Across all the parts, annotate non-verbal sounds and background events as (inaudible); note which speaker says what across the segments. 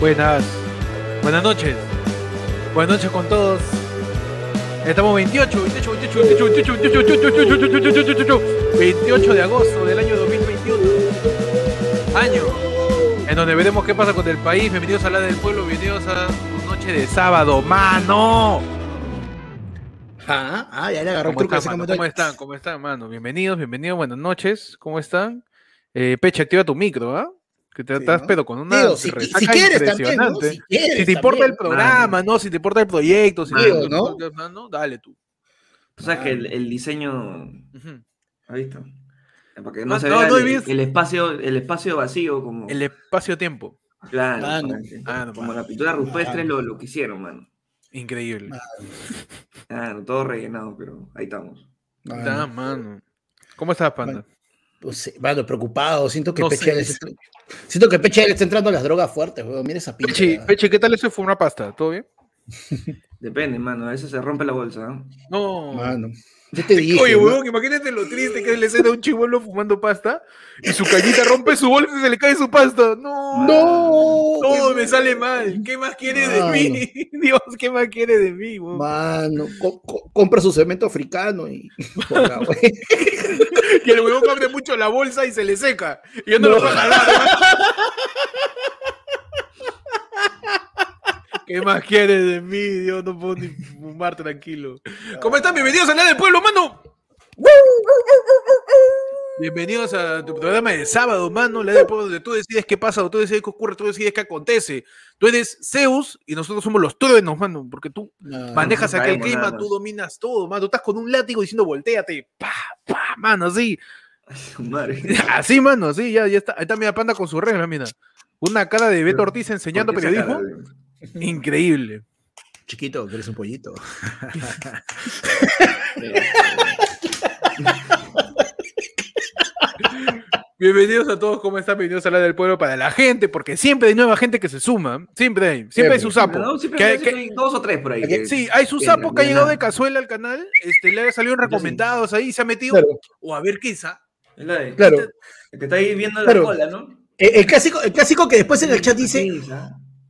Speaker 1: Buenas, buenas noches. Buenas noches con todos. Estamos 28, 28, 28, 28, 28, 28, 28, 28, 28 de agosto del año 2021. Año en donde veremos qué pasa con el país. Bienvenidos a la del pueblo, bienvenidos a noche de sábado, mano.
Speaker 2: Ah, ah ya le agarró
Speaker 1: ¿Cómo, están, mano? ¿Cómo están? ¿Cómo están, mano? Bienvenidos, bienvenidos, buenas noches. ¿Cómo están? Eh, Peche, activa tu micro, ¿ah? Que te estás pedo con una
Speaker 2: Digo, si, si, quieres también, ¿no? si, quieres,
Speaker 1: si te importa el programa, ¿no? Si te importa el proyecto, si
Speaker 2: Digo, ¿no?
Speaker 1: ¿no? Dale tú.
Speaker 3: O sea que el, el diseño. Uh -huh. ¿Has visto? Porque no,
Speaker 1: No,
Speaker 3: se
Speaker 1: no,
Speaker 3: vea
Speaker 1: no
Speaker 3: el, el espacio, el espacio vacío como.
Speaker 1: El espacio-tiempo.
Speaker 3: Claro,
Speaker 2: Ah, no.
Speaker 3: para
Speaker 1: Ah, no,
Speaker 3: como
Speaker 1: mano.
Speaker 3: la pintura rupestre
Speaker 2: Ah.
Speaker 3: lo, lo que hicieron, mano.
Speaker 1: Increíble.
Speaker 3: Claro, todo rellenado, pero ahí estamos.
Speaker 1: Ah, mano. ¿Cómo estás, panda?
Speaker 2: Pues, sí, mano, preocupado. Siento que
Speaker 1: No
Speaker 2: Peche le está, siento que Peche le está entrando a las drogas fuertes, weón. Mira esa pinche.
Speaker 1: Peche, Peche, ¿qué tal eso fue una pasta? ¿Todo bien?
Speaker 3: Depende, mano. A veces se rompe la bolsa, ¿no?
Speaker 1: No.
Speaker 2: Mano. Yo te (laughs) dije.
Speaker 1: Oye,
Speaker 2: ¿no?
Speaker 1: huevón, imagínate lo triste que es la escena de un chivolo fumando pasta y su cañita rompe su bolsa y se le cae su pasta. No.
Speaker 2: No.
Speaker 1: Todo me sale mal. ¿Qué más quiere de mí? (laughs) Dios, ¿qué más quiere de mí? huevón?
Speaker 2: Mano, co- co- compra su cemento africano y. (laughs)
Speaker 1: Que el huevón abre mucho la bolsa y se le seca. Y yo no,
Speaker 2: No.
Speaker 1: lo puedo jalar. ¿Qué más quiere de mí? Dios, no puedo ni fumar tranquilo. ¿Cómo están? Bienvenidos a la del pueblo, mano. Bienvenidos a tu programa de sábado, mano, la del pueblo, donde tú decides qué pasa, tú decides qué ocurre, tú decides qué acontece. Tú eres Zeus y nosotros somos los truenos, mano, porque tú
Speaker 2: No,
Speaker 1: manejas
Speaker 3: no
Speaker 1: aquel
Speaker 3: sabemos
Speaker 1: clima,
Speaker 3: nada.
Speaker 1: tú dominas todo, mano. Tú estás con un látigo diciendo volteate, pa, pa, mano, así.
Speaker 3: Madre. (laughs)
Speaker 1: Así, mano, así, ya, ya está. Ahí está mi panda con su regla, mira. Una cara de Beto Ortiz enseñando
Speaker 3: ¿Por qué esa
Speaker 1: periodismo. Increíble.
Speaker 2: Chiquito, que eres un pollito.
Speaker 1: Bienvenidos a todos, ¿cómo están? Bienvenidos a la del pueblo para la gente, porque siempre hay nueva gente que se suma. Siempre hay. Siempre, hay su sapo.
Speaker 3: No, siempre,
Speaker 1: Que-
Speaker 3: siempre
Speaker 1: que-
Speaker 3: hay dos o tres por ahí. que-
Speaker 1: sí, hay su sapo que ha llegado de cazuela al canal, este, le ha salido en
Speaker 3: Yo sí.
Speaker 1: recomendados ahí, se ha metido.
Speaker 2: Claro,
Speaker 1: O a ver qué es. ah?
Speaker 3: Es la de-
Speaker 2: claro.
Speaker 3: El que está ahí viendo
Speaker 2: Claro.
Speaker 3: la cola, ¿no?
Speaker 2: El, el clásico, el clásico que después en el chat dice.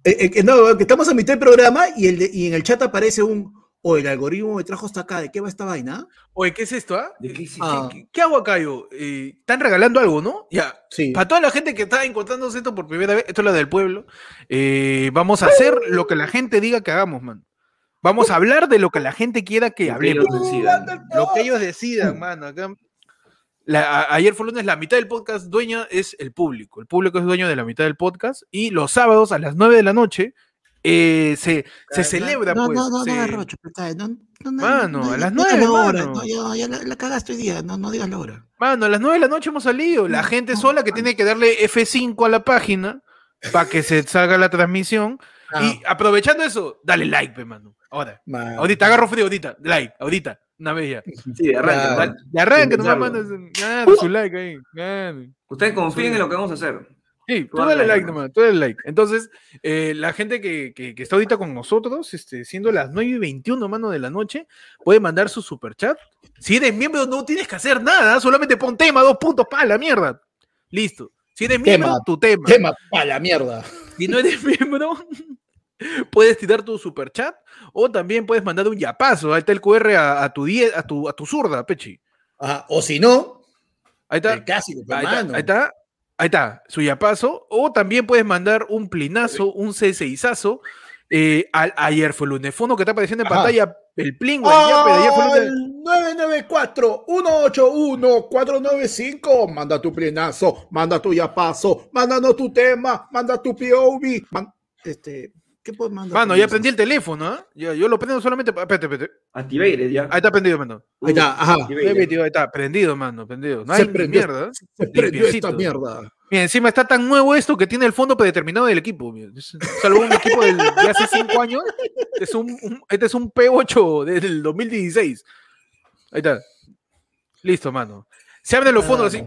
Speaker 2: Eh, eh, que no, que estamos a mitad del programa y, el de- y en el chat aparece un. O el algoritmo me trajo hasta acá. ¿De qué va esta vaina?
Speaker 1: Oye, ¿qué es esto? ah?
Speaker 3: ¿De qué?
Speaker 2: Ah.
Speaker 1: ¿Qué, qué hago acá yo? Eh, Están regalando algo, ¿no? Ya.
Speaker 2: Sí.
Speaker 1: Para toda la gente que está encontrándose esto por primera vez, esto es la del pueblo, eh, vamos a hacer lo que la gente diga que hagamos, man. Vamos a hablar de lo que la gente quiera que
Speaker 3: Lo que
Speaker 1: hablemos.
Speaker 3: ellos decidan.
Speaker 1: Lo que ellos decidan, mano. Acá. La- ayer fue lunes, la mitad del podcast dueña es el público. El público es dueño de la mitad del podcast. Y los sábados a las 9 de la noche eh, se, se celebra,
Speaker 2: no,
Speaker 1: pues.
Speaker 2: no, no,
Speaker 1: se-
Speaker 2: no, Rocho, no, no, no,
Speaker 1: Mano,
Speaker 2: no,
Speaker 1: a las
Speaker 2: no digas
Speaker 1: nueve,
Speaker 2: la hora,
Speaker 1: mano.
Speaker 2: no, ya, ya la, la cagaste hoy día, no, no digas la hora.
Speaker 1: Mano, a las 9 de la noche hemos salido. La
Speaker 2: No,
Speaker 1: gente
Speaker 2: no,
Speaker 1: sola que
Speaker 2: mano.
Speaker 1: tiene que darle F5 a la página para que se salga la transmisión. Y aprovechando eso, dale like, pe, mano. Ahora.
Speaker 2: Man.
Speaker 1: Ahorita, agarro frío, ahorita. Like, ahorita. Una ya.
Speaker 3: Sí, arranca.
Speaker 2: Claro.
Speaker 3: arranca.
Speaker 1: De arranque, nomás
Speaker 3: pensarlo.
Speaker 1: manda claro, su like ahí.
Speaker 3: Ustedes confíen en lo que vamos a hacer.
Speaker 1: Sí, tú dale like nomás, tú dale like. Entonces, eh, la gente que, que- que está ahorita con nosotros, este, siendo las 9 y 21, mano, de la noche, puede mandar su super chat. Si eres miembro, no tienes que hacer nada, solamente pon tema, dos puntos, para la mierda. Listo. Si eres
Speaker 2: Tema.
Speaker 1: miembro, tu tema.
Speaker 2: Tema pa' la mierda.
Speaker 1: Si no eres miembro, (laughs) puedes tirar tu super chat o también puedes mandar un yapazo. Ahí está el QR a, a tu, die- a, tu, a tu zurda, Pechi.
Speaker 2: O si no,
Speaker 1: Ahí está.
Speaker 2: el clásico,
Speaker 1: Ahí está, ahí está, ahí está, su yapazo. O también puedes mandar un plinazo, un C6azo. Eh, al ayer fue lunes fondo que está apareciendo en
Speaker 2: Ajá.
Speaker 1: pantalla el plingo, el yape de ayer fue lunes.
Speaker 2: Al 994-181-495. Manda tu plenazo, manda tu yapazo, mándanos tu tema, manda tu POV. man- este, ¿Qué puedes mandar?
Speaker 1: Mano, ya prendí el teléfono, ¿ah? Ya, yo lo prendo solamente. Espérate, espérate.
Speaker 3: Activated ya.
Speaker 1: Ahí está prendido, mano.
Speaker 2: Ahí está, ajá.
Speaker 3: Activated.
Speaker 1: Ahí está, prendido, mano, prendido. No
Speaker 2: Se
Speaker 1: hay ni
Speaker 2: prendió.
Speaker 1: mierda.
Speaker 2: Se prendió esta
Speaker 1: limpiecito.
Speaker 2: mierda.
Speaker 1: Mira, encima está tan nuevo esto que tiene el fondo predeterminado del equipo. mira. Salvo un equipo del- de hace cinco años. Es un, un- este es un P8 del 2016. Ahí está. Listo, mano. Se abren los fondos así.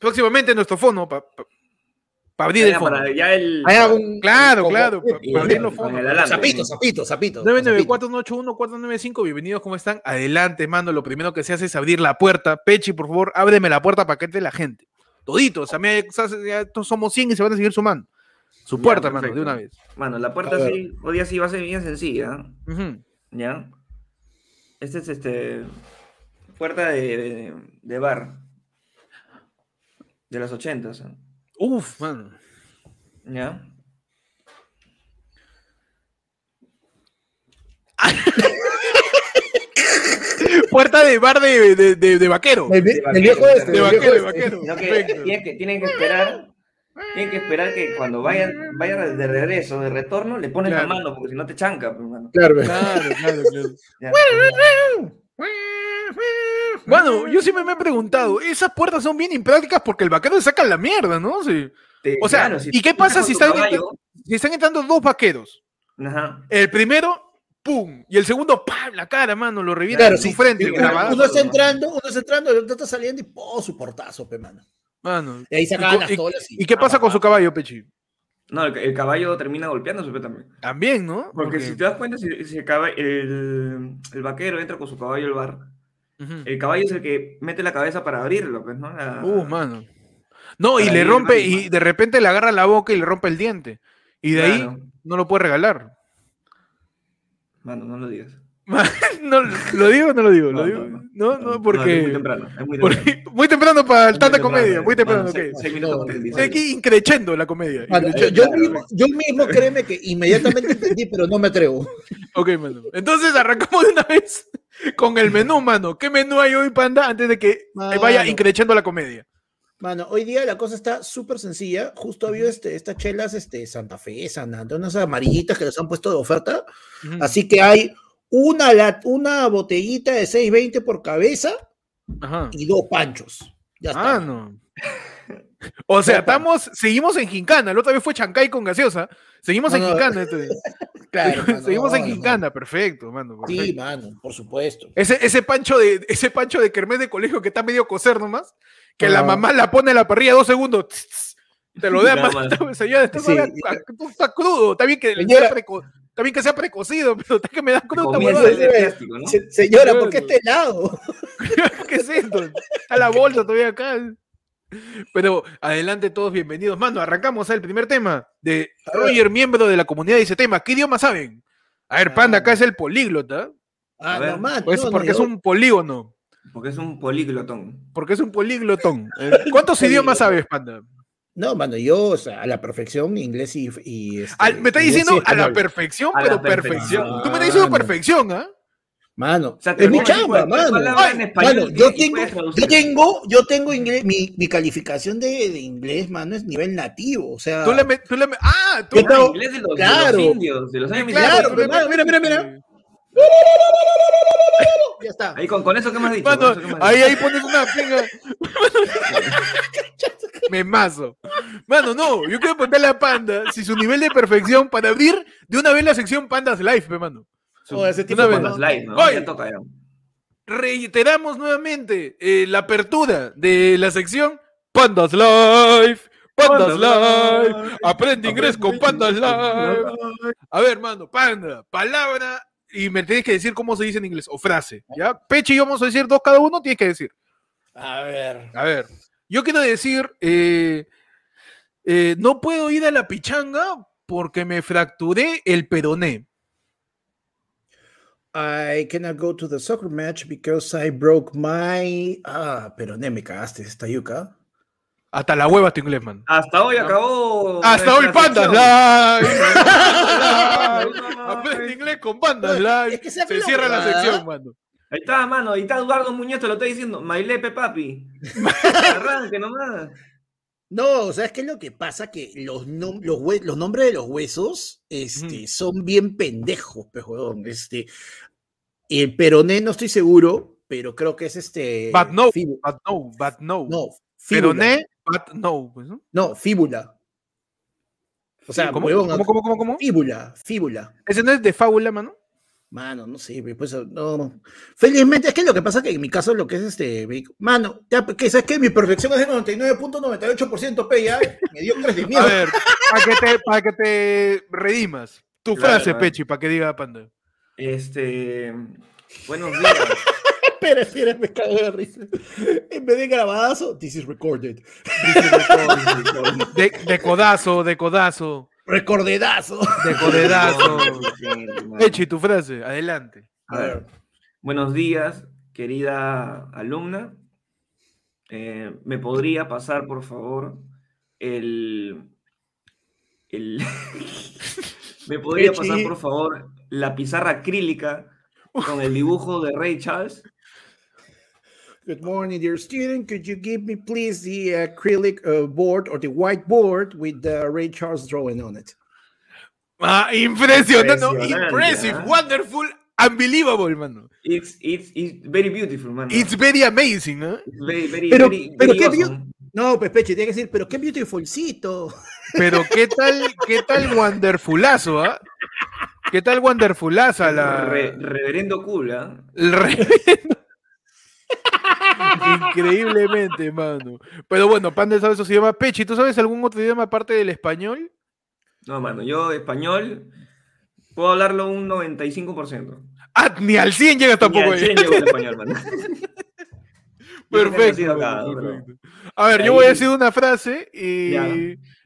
Speaker 1: Próximamente nuestro fondo para abrir el fondo.
Speaker 3: para ya el.
Speaker 2: Hay algún-
Speaker 1: Claro, claro, pa-
Speaker 2: y-
Speaker 1: pa abrir los fondos.
Speaker 2: Zapito, zapito, zapito.
Speaker 1: 994-181-495, bienvenidos, ¿cómo están? Adelante, mando. Lo primero que se hace es abrir la puerta. Pechi, por favor, ábreme la puerta para que entre la gente. Toditos, a mí, ya estos somos 100 y se van a seguir sumando. Su
Speaker 3: Ya,
Speaker 1: puerta, mano, de una vez.
Speaker 3: Mano, la puerta sí, hoy día sí va a ser bien sencilla. ¿ya? Este es este. Puerta de, de, de bar. De los ochentas, ¿eh?
Speaker 1: Uf, mano.
Speaker 3: ¿ya? (laughs)
Speaker 1: Puerta de bar de, de, de, de vaquero.
Speaker 2: El, vi- el viejo este.
Speaker 1: De vaquero, de
Speaker 2: este.
Speaker 1: vaquero.
Speaker 3: Que
Speaker 1: Perfecto.
Speaker 3: tienen que, tienen que esperar. Tienen que esperar que cuando vayan, vayan de regreso, de retorno, le pones
Speaker 1: Claro.
Speaker 3: la mano, porque si no te chanca, pues, mano.
Speaker 2: Claro,
Speaker 1: Claro, claro, claro.
Speaker 3: Ya.
Speaker 1: Bueno, yo siempre me he preguntado, esas puertas son bien imprácticas porque el vaquero le saca la mierda, ¿no? Sí. O sea,
Speaker 3: claro, si
Speaker 1: ¿y qué pasa si están,
Speaker 3: caballo,
Speaker 1: si están entrando dos vaqueros?
Speaker 3: Ajá.
Speaker 1: El primero, ¡pum! Y el segundo, ¡pam! La cara, mano, lo revienta
Speaker 2: Claro,
Speaker 1: en su
Speaker 2: sí.
Speaker 1: frente.
Speaker 2: Sí,
Speaker 1: grabadazo,
Speaker 2: Uno está entrando, uno está entrando, el otro está saliendo y ¡po! su portazo, pe, mano.
Speaker 1: Mano.
Speaker 2: Y ahí
Speaker 1: ¿Y,
Speaker 2: sacaban las tolas y.
Speaker 1: y qué pasa con su caballo, Pechi?
Speaker 3: No, el, el caballo termina golpeándose también.
Speaker 1: También, ¿no?
Speaker 3: Porque si te das cuenta, si, si el, el, el vaquero entra con su caballo al bar, El caballo es el que mete la cabeza para abrirlo, pues, ¿no? La-
Speaker 1: Uh, mano. No, y le rompe, y de repente le agarra la boca y le rompe el diente. Y de ahí no lo puede regalar.
Speaker 3: Mano, no lo digas. (laughs)
Speaker 1: no, ¿Lo digo o no lo digo? ¿Lo
Speaker 3: No,
Speaker 1: digo?
Speaker 3: no, no.
Speaker 1: No, no,
Speaker 3: es muy
Speaker 1: porque.
Speaker 3: temprano. Es muy temprano.
Speaker 1: porque- muy temprano para el tanta comedia, muy temprano, ok. Estoy aquí increchendo la comedia.
Speaker 2: Mano, yo,
Speaker 1: increchendo.
Speaker 2: yo mismo, yo mismo créeme que inmediatamente entendí, pero no me atrevo.
Speaker 1: Ok, mano. Entonces arrancamos de una vez con el menú, mano. ¿Qué menú hay hoy, panda, antes de que
Speaker 2: Mano.
Speaker 1: vaya increchendo la comedia?
Speaker 2: Mano, hoy día la cosa está súper sencilla. Justo había este, estas chelas este, Santa Fe, San Antonio, unas amarillitas que les han puesto de oferta. Así que hay una, lat- una botellita de 6.20 por cabeza
Speaker 1: Ajá.
Speaker 2: y dos panchos. Ya está.
Speaker 1: Ah, no. O sea, estamos, seguimos en Gincana. La otra vez fue Chancay con gaseosa. Seguimos
Speaker 2: No,
Speaker 1: en
Speaker 2: no.
Speaker 1: Gincana. este. (laughs)
Speaker 2: Claro, mano,
Speaker 1: seguimos en
Speaker 2: no,
Speaker 1: Gincana. Perfecto, mano.
Speaker 2: mano. Sí,
Speaker 1: perfecto.
Speaker 2: mano, por supuesto.
Speaker 1: Ese, ese pancho de ese pancho de kermés de colegio que está medio coser nomás, que la mamá la pone a la parrilla dos segundos, te lo
Speaker 3: Ya,
Speaker 1: más,
Speaker 3: mano. (laughs)
Speaker 1: señora, esto
Speaker 2: Sí.
Speaker 1: está crudo, está bien que preco- está bien que sea precocido, (laughs) pero está que me da
Speaker 3: plástico, ¿no?
Speaker 2: Se- señora, ¿por qué este lado? (laughs)
Speaker 1: ¿Qué es esto? Está la bolsa todavía acá. Pero adelante todos bienvenidos. Mano, arrancamos el primer tema de. Roger, miembro de la comunidad, dice tema. ¿Qué idioma saben? A ver, Panda, acá
Speaker 2: Ah.
Speaker 1: es el políglota.
Speaker 2: Ah,
Speaker 3: ver,
Speaker 2: no, mano,
Speaker 1: Pues
Speaker 2: no, no,
Speaker 1: porque es un polígono.
Speaker 3: Porque es un políglotón.
Speaker 1: Porque es un políglotón. Eh, ¿Cuántos idiomas sabes, Panda?
Speaker 2: No, mano, yo, o sea, a la perfección, inglés y. y este,
Speaker 1: Al- me está diciendo a la perfección,
Speaker 3: A la
Speaker 1: pero
Speaker 3: perfección.
Speaker 1: perfección. Tú me estás diciendo
Speaker 2: Mano.
Speaker 1: perfección, ¿ah?
Speaker 2: Mano,
Speaker 3: O sea,
Speaker 2: es mi chamba, mano.
Speaker 3: en
Speaker 1: Ay,
Speaker 3: español
Speaker 2: Mano, yo tengo, yo tengo, yo tengo inglés, mi, mi calificación de, de inglés, mano, es nivel nativo, o sea.
Speaker 1: Tú le, me- tú le me- ah, tú
Speaker 2: Yo tengo-
Speaker 3: inglés de los, de
Speaker 2: claro.
Speaker 3: los indios, de los años
Speaker 2: Claro,
Speaker 3: 1600.
Speaker 2: pero mira, mira, mira, mira. Ya está.
Speaker 3: Ahí con, con eso que me has dicho.
Speaker 1: Mano,
Speaker 3: me has
Speaker 1: ahí,
Speaker 3: dicho.
Speaker 1: ahí pones una pinga. Memazo. Mano, no, yo quiero preguntarle a Panda si su nivel de perfección para abrir de una vez la sección Pandas Live, pe, mano.
Speaker 2: Oh, ese
Speaker 3: una
Speaker 2: tipo
Speaker 3: con los likes, ¿no?
Speaker 1: Oye.
Speaker 3: Ya toca ya.
Speaker 1: Reiteramos nuevamente eh, la apertura de la sección Pandas Live. Pandas
Speaker 3: Pandas
Speaker 1: Live.
Speaker 3: Live.
Speaker 1: Aprende inglés con Pandas Live. A ver, mano, panda, palabra y me tienes que decir cómo se dice en inglés o frase, ¿ya? Peche y yo vamos a decir dos cada uno, tienes que decir.
Speaker 2: A ver.
Speaker 1: A ver, yo quiero decir, eh, eh, no puedo ir a la pichanga porque me fracturé el peroné.
Speaker 2: I cannot go to the soccer match because I broke my. Ah, pero ne me cagaste esta yuca.
Speaker 1: Hasta la hueva tu inglés, man.
Speaker 3: Hasta hoy acabó.
Speaker 1: Hasta hoy, Pandas. Live. (laughs) Aprende inglés con Pandas Live.
Speaker 2: Es que se
Speaker 1: cierra la sección, mano.
Speaker 3: Ahí está, mano. Ahí está Eduardo Muñoz, te lo está diciendo. Mailepe, papi. (laughs) Arranque nomás.
Speaker 2: No, o sea, es que lo que pasa que los, nom- los, hue- los nombres de los huesos este, son bien pendejos, pues, huevón. Este, el peroné no estoy seguro, pero creo que es este.
Speaker 1: But no, but no, but no.
Speaker 2: no, fíbula.
Speaker 1: Peroné, no. pues, ¿no?
Speaker 2: No, fíbula. O sea,
Speaker 1: ¿Cómo,
Speaker 2: huevón,
Speaker 1: ¿Cómo, cómo, cómo, cómo?
Speaker 2: Fíbula, fíbula.
Speaker 1: ¿Ese no es de fábula, mano?
Speaker 2: Mano, no sé, pues no. Felizmente, es que lo que pasa que en mi caso lo que es este, mano, ya, que sabes que mi perfección es de 99.98% P, ya, (laughs) me dio tres de
Speaker 1: A ver, para que te, para que te redimas. Tu
Speaker 3: Claro,
Speaker 1: frase. Pechi, para que diga Panda.
Speaker 3: Este. Buenos días.
Speaker 2: Espera, espera, (laughs) me cago de risa. En vez de grabadazo, this is recorded.
Speaker 1: De, de codazo, de codazo,
Speaker 2: Recordedazo.
Speaker 1: de codedazo. Echi, tu frase, adelante.
Speaker 3: A ver. Buenos días, querida alumna. Eh, ¿Me podría pasar, por favor, el. el (laughs) ¿Me podría
Speaker 2: Echi.
Speaker 3: pasar, por favor, la pizarra acrílica con el dibujo de Ray Charles?
Speaker 2: Good morning, dear student. Could you give me, please, the acrylic uh, board or the whiteboard with the Ray Charles drawing on it?
Speaker 1: Ah, impresionante, no,
Speaker 3: Impresionante,
Speaker 1: impressive,
Speaker 3: ¿ah?
Speaker 1: wonderful, unbelievable, mano.
Speaker 3: It's, it's, it's very beautiful, man.
Speaker 1: It's very amazing, ¿no?
Speaker 3: very, very,
Speaker 2: Pero-
Speaker 3: very,
Speaker 2: pero
Speaker 3: very
Speaker 2: qué
Speaker 3: awesome.
Speaker 2: No, pues Peche, tiene que decir, pero qué beautifulcito.
Speaker 1: Pero qué tal, qué tal wonderfulazo, ¿ah? ¿Qué tal wonderfulaza la
Speaker 3: Re- reverendo cool, ¿ah?
Speaker 1: el re- Increíblemente, mano. Pero bueno, Panda sabe eso se llama Pechi. ¿Tú sabes algún otro idioma aparte del español?
Speaker 3: No, mano, yo español puedo hablarlo un 95%.
Speaker 1: Ah, ni al 100 llegas tampoco.
Speaker 3: Ni al
Speaker 1: eh.
Speaker 3: 100 llego al español, mano. (laughs) Yo creo que he
Speaker 1: Perfecto,
Speaker 3: acá.
Speaker 1: A ver, yo voy a decir una frase y,
Speaker 3: Ya.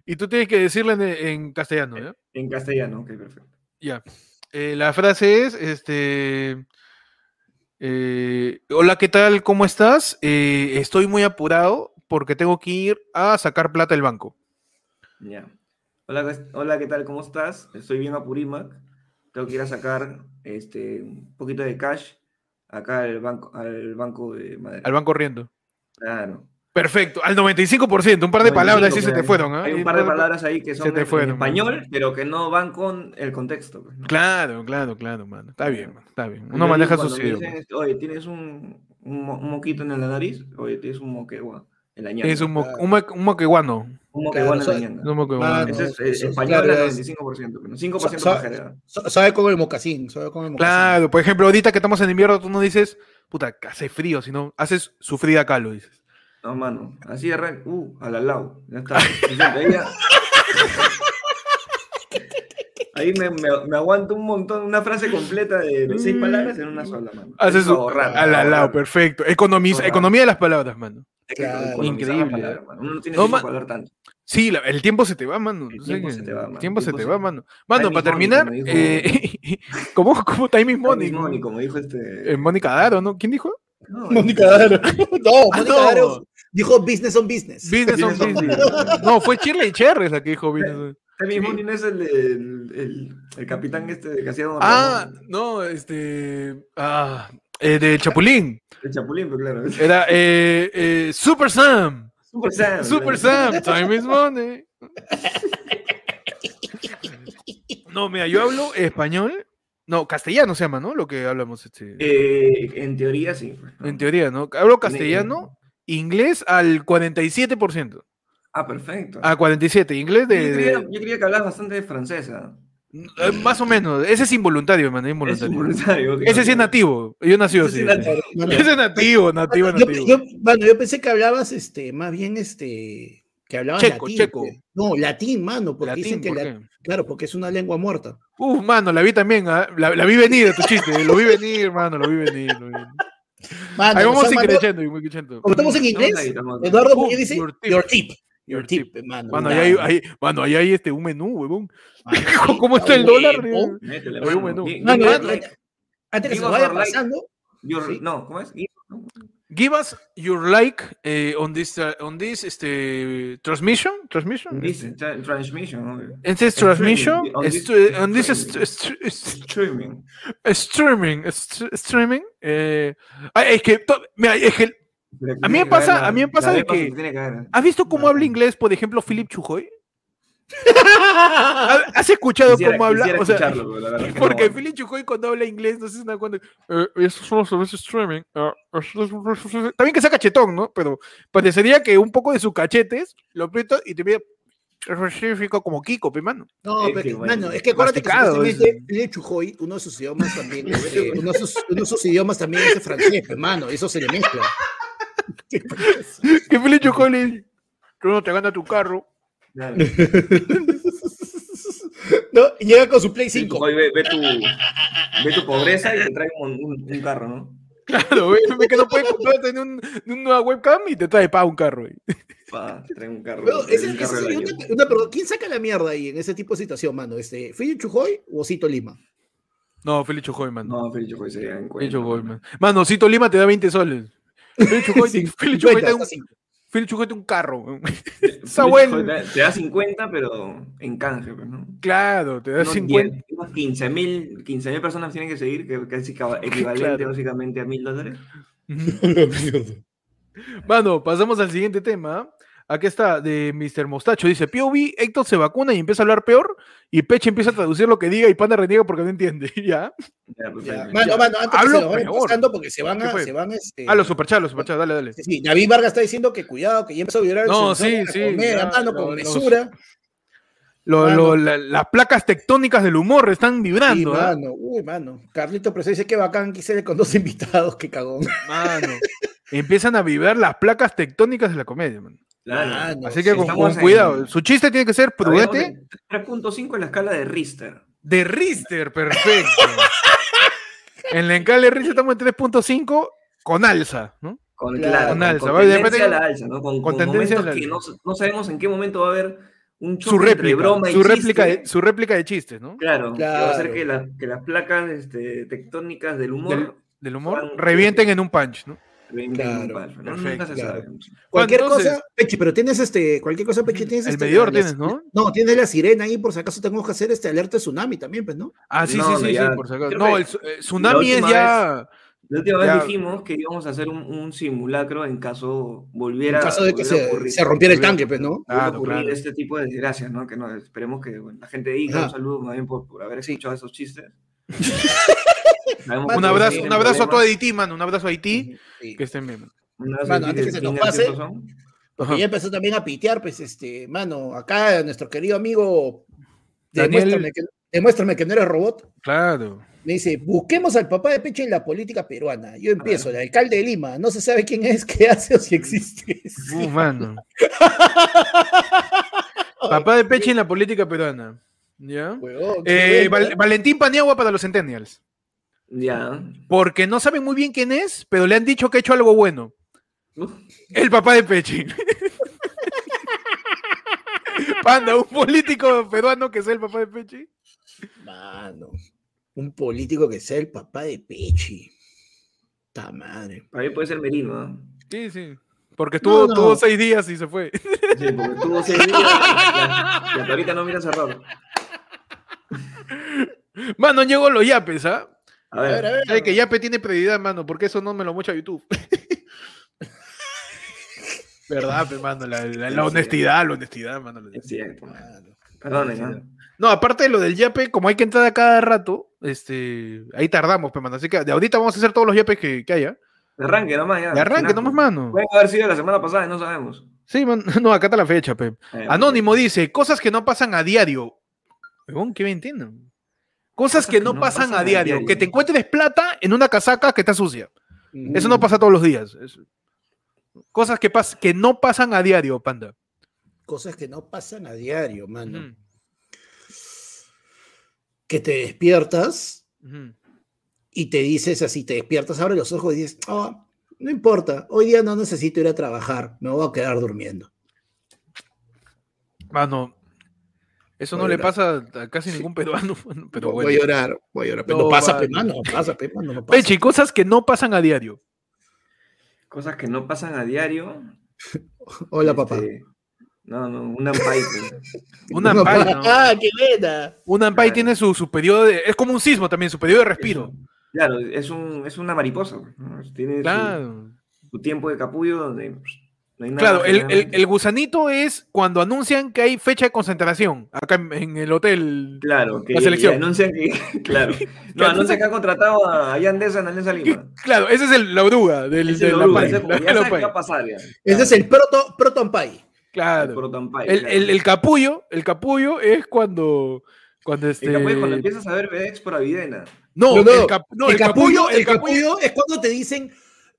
Speaker 1: y tú tienes que decirla en, en castellano, ¿ya?
Speaker 3: En castellano, ok, perfecto.
Speaker 1: Ya. Eh, la frase es, este... eh, Hola, ¿qué tal? ¿Cómo estás? Eh, estoy muy apurado porque tengo que ir a sacar plata del banco.
Speaker 3: Ya. Hola, ¿qué- hola, ¿qué tal? ¿Cómo estás? Estoy bien a Purímac. Tengo que ir a sacar este, un poquito de cash acá al banco, al banco de Madrid.
Speaker 1: Al banco corriendo.
Speaker 3: Claro.
Speaker 1: Perfecto, al 95%, un par de palabras sí se te fueron. ¿ah?
Speaker 3: Hay un par de palabras ahí que son
Speaker 1: te
Speaker 3: en-
Speaker 1: fueron,
Speaker 3: en
Speaker 1: mano.
Speaker 3: español, pero que no van con el contexto. pues, ¿no?
Speaker 1: Claro, claro, claro, mano. Está bien, está bien. Uno maneja
Speaker 3: me dicen, Oye, tienes un, un, mo- un moquito en la nariz. Oye, tienes un moquegua en la ñanga.
Speaker 1: Es un, mo-
Speaker 2: claro.
Speaker 1: un, mo- un moqueguano.
Speaker 3: Un moqueguano
Speaker 2: Claro,
Speaker 3: en la
Speaker 2: so-
Speaker 3: ñanga.
Speaker 1: Un moqueguano.
Speaker 2: Mano,
Speaker 3: Ese es eh, español
Speaker 2: claro,
Speaker 3: al
Speaker 2: es-
Speaker 3: 95%, pero 5%
Speaker 2: So- so-
Speaker 3: pajera.
Speaker 2: Sa- Sabe con el mocasín, sabe con el mocasín.
Speaker 1: Claro, por ejemplo, ahorita que estamos en invierno, tú no dices, puta, hace frío, sino haces sufrir acá, lo dices.
Speaker 3: No, mano. Así de re- Uh, al al lado. Ya está. Ahí, me, me- me aguanto un montón, una frase completa de, de seis palabras en una sola, mano.
Speaker 1: Haces
Speaker 3: ahorrar,
Speaker 1: al, lado, perfecto. Economiza,
Speaker 3: Ahorrar.
Speaker 1: economía de las palabras, mano.
Speaker 3: Que
Speaker 2: Claro.
Speaker 1: Increíble.
Speaker 3: palabras, mano. Uno no tiene
Speaker 1: No,
Speaker 3: para hablar tanto.
Speaker 1: Sí, la- el tiempo se te va, mano.
Speaker 3: El tiempo se te va,
Speaker 1: el
Speaker 3: mano.
Speaker 1: tiempo se te va, mano. Mano,
Speaker 3: Time
Speaker 1: para terminar,
Speaker 3: como
Speaker 1: eh, (laughs) ¿cómo, ¿cómo time is money?
Speaker 3: Money, money, como dijo este.
Speaker 1: Eh, Mónica Daro, ¿no? ¿Quién dijo?
Speaker 3: No,
Speaker 2: Mónica Daro. (laughs) No,
Speaker 1: Ah,
Speaker 2: Mónica
Speaker 1: no.
Speaker 2: Daro dijo business on business.
Speaker 1: Business on
Speaker 3: Business on
Speaker 1: business.
Speaker 3: business.
Speaker 1: No, fue Shirley Cherry la que dijo business.
Speaker 3: Time is
Speaker 1: Sí.
Speaker 3: money no es el, el, el, el capitán este que hacía Don
Speaker 1: Ah,
Speaker 3: Ramón,
Speaker 1: no, este. Ah, eh, de Chapulín.
Speaker 3: El chapulín, pero claro.
Speaker 1: Era eh, eh, Super Sam.
Speaker 3: Super Sam.
Speaker 1: Super
Speaker 3: claro.
Speaker 1: Sam. Time is money. No, mira, yo hablo español. No, castellano se llama, ¿no? Lo que hablamos. Este,
Speaker 3: Eh, en teoría sí. pues,
Speaker 1: en teoría, ¿no? Hablo castellano, inglés al 47%.
Speaker 3: Ah, perfecto.
Speaker 1: A 47, inglés de.
Speaker 3: yo, creía,
Speaker 1: de-
Speaker 3: yo creía que hablabas bastante de francesa.
Speaker 1: eh, más o menos. Ese es involuntario, man, es
Speaker 3: Es
Speaker 1: involuntario. Ese sí es nativo. Yo nací
Speaker 3: Ese
Speaker 1: así.
Speaker 3: sí es nativo.
Speaker 1: Ese es nativo, nativo,
Speaker 2: yo,
Speaker 1: nativo.
Speaker 2: yo- mano, yo pensé que hablabas este, más bien este, que hablabas
Speaker 1: Checo,
Speaker 2: latín.
Speaker 1: checo.
Speaker 2: pues. No, latín, mano, porque dicen que
Speaker 1: ¿por
Speaker 2: la- claro, porque es una lengua muerta.
Speaker 1: Uf, mano, la vi también, ¿ah? la, la vi venir, tu chiste, lo vi venir, mano, lo vi venir. Lo vi venir.
Speaker 2: Mano,
Speaker 1: Ahí vamos
Speaker 2: como estamos en
Speaker 3: Estamos
Speaker 2: inglés,
Speaker 3: ahí, estamos ahí.
Speaker 2: Eduardo Muñoz dice
Speaker 1: your
Speaker 2: your
Speaker 1: tip.
Speaker 2: tip. Your tip, mano.
Speaker 1: Mano, ahí hay, ahí- mano, ahí hay este, un menú, huevón.
Speaker 2: Mano, (laughs)
Speaker 1: ¿Cómo está el
Speaker 2: huevo.
Speaker 1: dólar?
Speaker 3: Mano, give us
Speaker 2: antes- que se vaya pasando,
Speaker 3: your-
Speaker 2: Sí.
Speaker 3: No, ¿cómo es? Give-
Speaker 1: us your like eh, on this, uh, on this este, transmission. Transmission?
Speaker 3: This tra- transmission. ¿no?
Speaker 1: This transmission.
Speaker 3: on this-
Speaker 1: on this
Speaker 3: streaming. Streaming.
Speaker 1: streaming. eh, es que, mira, es que A mí me pasa- a mí me pasa de que-. ¿Has visto cómo habla inglés, por ejemplo, Philip Chujoy? (laughs) ¿Ha- ¿Has escuchado
Speaker 3: Quisiera-
Speaker 1: cómo habla? O sea, porque
Speaker 3: no.
Speaker 1: Philip Chujoy cuando habla inglés no se da cuenta. Eh, eso son los servicios streaming. ah, También que sea cachetón, ¿no? Pero parecería que un poco de sus cachetes lo aprieto y te ve específico como Kiko, pe mano.
Speaker 2: No,
Speaker 3: Es
Speaker 2: pero
Speaker 3: bueno,
Speaker 2: mano, es que acuérdate que Philip Chujoy, uno de sus idiomas también, (laughs) eh, uno, de sus, uno de sus idiomas también es el francés, hermano, eso se le mezcla. (laughs) ¿Qué
Speaker 1: Philip Chujoy le dice, tú no te gana tu carro.
Speaker 3: Claro. (laughs)
Speaker 2: No, y llega con su Play
Speaker 3: Sí,
Speaker 2: 5.
Speaker 3: oye, ve, ve tu, ve tu pobreza y te trae un, un- un carro, ¿no?
Speaker 1: Claro, ve, ve que no puede comprarte ni, un, ni una nueva webcam y te trae pa un carro. güey.
Speaker 3: Pa, trae un carro.
Speaker 2: Pero ese-
Speaker 3: un carro
Speaker 2: ese una- una pregunta, ¿Quién saca la mierda ahí en ese tipo de situación, mano? Este, ¿Fili Chujoy o Osito Lima?
Speaker 1: No, Feliz Chujoy, man.
Speaker 3: No, Feliz Chocoy sería en cuenta.
Speaker 1: Chujoy, man. Mano, Cito Lima te da 20 soles. Feliz Chujoy, (laughs)
Speaker 2: Sí,
Speaker 1: Feliz Chujoy te da
Speaker 2: 50,
Speaker 1: un,
Speaker 2: hasta cinco.
Speaker 1: Feliz Chujoy te da un carro.
Speaker 3: Feliz
Speaker 1: Está
Speaker 3: Chocoy
Speaker 1: bueno.
Speaker 3: Te, da 50, pero en canje, pues, ¿no?
Speaker 1: Claro, te da
Speaker 3: Unos
Speaker 1: 50.
Speaker 3: 10, unos 15 mil 15 mil personas tienen que seguir, que casi (laughs) equivalente
Speaker 1: Claro.
Speaker 3: básicamente a mil dólares.
Speaker 1: Mano, (laughs) pasamos al siguiente tema. Aquí está, de Mr. Mostacho. Dice, POV, Héctor se vacuna y empieza a hablar peor, y Peche empieza a traducir lo que diga y Panda reniega porque no entiende. (laughs) ¿Ya?
Speaker 3: Ya, pues,
Speaker 2: Ya, Mano,
Speaker 3: ya.
Speaker 2: mano, antes que
Speaker 1: Hablo
Speaker 2: se nos vayan porque se van
Speaker 1: ¿Qué
Speaker 2: a, se van este,
Speaker 1: Ah, los superchats, los superchats, dale, dale.
Speaker 2: Sí, sí, David Vargas está diciendo que cuidado, que ya empezó a vibrar el
Speaker 1: No,
Speaker 2: sensor
Speaker 1: sí, sí,
Speaker 2: comedia,
Speaker 1: ya,
Speaker 2: mano,
Speaker 1: lo-
Speaker 2: con
Speaker 1: los-
Speaker 2: mesura.
Speaker 1: Lo-
Speaker 2: Mano.
Speaker 1: lo- la- las placas tectónicas del humor están
Speaker 2: Sí,
Speaker 1: vibrando. ¿ah?
Speaker 2: mano, uy, mano. Carlito Preso dice que bacán quise con dos (laughs) invitados, qué cagón.
Speaker 1: Mano, empiezan a vibrar las placas tectónicas de la comedia, man.
Speaker 3: Claro.
Speaker 2: Mano,
Speaker 1: Así que con, cuidado.
Speaker 3: en-
Speaker 1: Su chiste tiene que ser prudente.
Speaker 3: de 3.5 en la escala de Richter.
Speaker 1: De Richter, perfecto. en la escala de Richter estamos en 3.5 con alza, ¿no?
Speaker 3: Con,
Speaker 2: Claro,
Speaker 1: alza,
Speaker 3: con tendencia a la alza, ¿no? Con,
Speaker 1: con
Speaker 3: con
Speaker 1: tendencia a
Speaker 3: momentos
Speaker 1: la
Speaker 3: que no, sabemos en qué momento va a haber un choque
Speaker 1: Su
Speaker 3: entre
Speaker 1: réplica,
Speaker 3: broma y
Speaker 1: su réplica,
Speaker 3: chiste.
Speaker 1: de, su réplica de chistes, ¿no?
Speaker 3: Claro, que va a hacer
Speaker 2: Claro.
Speaker 3: que, la- que las placas este, tectónicas del humor
Speaker 1: Del, del humor, revienten en un punch, ¿no?
Speaker 2: Claro,
Speaker 1: perfecto,
Speaker 3: Nunca se
Speaker 2: claro.
Speaker 3: sabe.
Speaker 2: Cualquier
Speaker 1: entonces-
Speaker 2: cosa, Pechi, pero tienes este, cualquier cosa, Pechi, tienes
Speaker 1: El
Speaker 2: este,
Speaker 1: medidor
Speaker 2: la-
Speaker 1: tienes, ¿no?
Speaker 2: No, tienes la sirena ahí, por si acaso tenemos que hacer este alerta de tsunami también, pues, ¿no?
Speaker 1: Ah, sí,
Speaker 3: No,
Speaker 1: sí, sí,
Speaker 3: ya-
Speaker 1: sí, por si acaso. No, el eh, tsunami es ya.
Speaker 3: La última vez dijimos que íbamos a hacer un, un simulacro en caso volviera
Speaker 2: En caso de que se,
Speaker 3: ocurrir-
Speaker 2: se rompiera el tanque, pues, ¿no?
Speaker 1: Claro,
Speaker 3: ocurrir
Speaker 1: claro.
Speaker 3: este tipo de desgracias, ¿no? Que no, esperemos que bueno, la gente diga
Speaker 2: Ajá.
Speaker 3: un saludo más bien por, por haber
Speaker 2: Sí.
Speaker 3: escuchado esos chistes.
Speaker 1: Un
Speaker 3: todos
Speaker 1: abrazo, un abrazo a todo Haití, mano. Un abrazo a Haití.
Speaker 2: Sí.
Speaker 1: Que estén bien.
Speaker 2: Mano, antes que se
Speaker 3: ¿quién
Speaker 2: nos pase? Porque ya empezó también a pitear, pues, este, mano, acá nuestro querido amigo,
Speaker 1: Daniel-
Speaker 2: demuéstrame que, demuéstrame que no eres robot.
Speaker 1: Claro.
Speaker 2: Me dice, busquemos al papá de Peche en la política peruana. Yo empiezo, el alcalde de Lima, no se sabe quién es, (laughs) qué hace o si existe.
Speaker 1: Uh, mano. (laughs) Papá de Peche en la política peruana. ¿Ya? Eh, Val- Valentín Paniagua para los Centennials.
Speaker 3: Ya.
Speaker 1: Porque no saben muy bien quién es, pero le han dicho que ha hecho algo bueno.
Speaker 3: Uf,
Speaker 1: El papá de Peche. Panda, un político peruano que sea el papá de Peche.
Speaker 2: Mano, un político que sea el papá de Pechi. Ta madre.
Speaker 3: Para mí puede ser Merino, ¿no?
Speaker 1: Sí, sí. Porque tuvo,
Speaker 2: no.
Speaker 1: tuvo seis días y se fue.
Speaker 3: Sí, porque tuvo seis días y, y hasta ahorita no mira cerrado.
Speaker 1: Mano, llegó los yapes, ¿ah?
Speaker 3: A
Speaker 2: A
Speaker 3: ver,
Speaker 2: a ver.
Speaker 1: Sabe que Yape tiene prioridad, mano, porque eso no me lo muestra YouTube. (laughs) ¿Verdad, pe, mano? La, la- la honestidad, la honestidad, mano. la honestidad.
Speaker 3: cierto.
Speaker 2: Mano.
Speaker 3: Perdonen, ¿no?
Speaker 1: No, aparte de lo del Yape, como hay que entrar a cada rato, este, ahí tardamos, pe, mano. Así que de ahorita vamos a hacer todos los Yapes que, que haya.
Speaker 3: De arranque nomás, ya.
Speaker 1: De arranque nomás, mano.
Speaker 3: Pueden haber sido la semana pasada no sabemos.
Speaker 1: Sí, man. (laughs) No, acá está la fecha, pe.
Speaker 3: Eh,
Speaker 1: Anónimo dice, cosas que no pasan a diario. Huevón, ¿qué me entienden? Cosas que no pasan a diario. Que te encuentres plata en una casaca que está sucia. Eso no pasa todos los días. Es- Cosas que, pas- que no pasan a diario, panda.
Speaker 2: Cosas que no pasan a diario, mano. Que te despiertas y te dices así, te despiertas, abres los ojos y dices, "Ah, no importa, hoy día no necesito ir a trabajar, me voy a quedar durmiendo.
Speaker 1: Mano, eso no
Speaker 2: Voy
Speaker 1: le pasa a casi ningún peruano, (laughs) pero
Speaker 2: voy
Speaker 1: bueno.
Speaker 2: a llorar, voy a llorar. Pero
Speaker 1: No,
Speaker 2: no pasa,
Speaker 1: vale.
Speaker 2: pe, mano, no pasa, pe, mano, no pasa.
Speaker 1: Pechi, cosas que no pasan a diario.
Speaker 3: Cosas que no pasan a diario. (laughs)
Speaker 2: Hola, papá.
Speaker 3: este, No, no, un (laughs)
Speaker 2: No,
Speaker 1: ampay,
Speaker 2: pa-
Speaker 1: ¿no?
Speaker 2: ¡Ah, qué buena!
Speaker 1: Una ampay
Speaker 3: Claro.
Speaker 1: tiene su, su periodo de... Es como un sismo también, su periodo de respiro.
Speaker 3: Claro, es, un, es una mariposa. ¿no? Tiene su-
Speaker 1: Claro.
Speaker 3: su, tiempo de capullo donde pues, no hay nada.
Speaker 1: Claro, el, el- gusanito es cuando anuncian que hay fecha de concentración acá en, en el hotel.
Speaker 3: Claro, que
Speaker 1: la selección.
Speaker 3: y anuncian que. (laughs) Claro. (laughs) No, anuncian que ha contratado a Yandesa en Alianza Lima.
Speaker 1: Claro, ese es el, la oruga del,
Speaker 3: Ese
Speaker 1: de la
Speaker 3: ese
Speaker 1: la-
Speaker 3: ya
Speaker 1: la
Speaker 3: va a pasar ya.
Speaker 2: Ese es el proto, proto ampay.
Speaker 1: Claro. El,
Speaker 3: claro.
Speaker 1: el- el capullo, el capullo es cuando, cuando este.
Speaker 3: El capullo es cuando empiezas a ver VX por Avidena.
Speaker 1: No,
Speaker 2: No, no,
Speaker 1: el, cap- no, el capullo, el capullo,
Speaker 2: es cuando te dicen,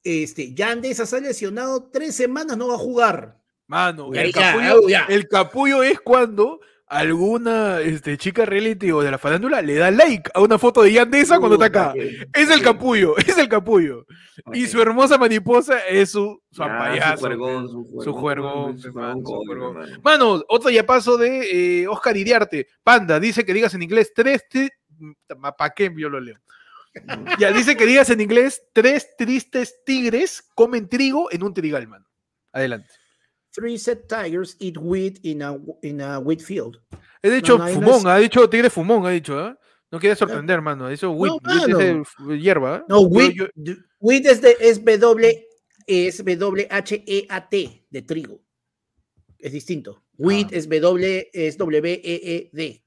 Speaker 2: este, Yandesa se ha lesionado tres semanas, no va a jugar.
Speaker 1: Mano,
Speaker 2: Ya,
Speaker 1: el
Speaker 2: ya,
Speaker 1: capullo,
Speaker 2: ya.
Speaker 1: el capullo es cuando alguna este, chica reality o de la farándula le da like a una foto de Yandesa cuando está acá. Es el capullo, (laughs) es el capullo. Y su hermosa mariposa es su, su payaso.
Speaker 3: Su juergón, su
Speaker 1: Su juergón,
Speaker 3: su juergón,
Speaker 1: su juergón.
Speaker 3: Mano,
Speaker 1: otro ya paso de eh, Oscar Iriarte. Panda, dice que digas en inglés tres. ¿Para qué yo lo leo? Ya dice que digas en inglés tres tristes tigres comen trigo en un trigal, mano. Adelante.
Speaker 2: Three set tigers eat wheat in a, in a wheat field.
Speaker 1: He dicho
Speaker 2: no, ahí no
Speaker 1: fumón, ha dicho tigre fumón, ha dicho, ¿ah? No quiere sorprender, mano. Ha dicho wheat, wheat es de hierba, ¿ah?
Speaker 2: No, wheat,
Speaker 1: yo-
Speaker 2: wheat es, de, es W, es W-H-E-A-T, de trigo. Es distinto. Wheat
Speaker 3: Ah.
Speaker 2: es W, es W-E-E-D.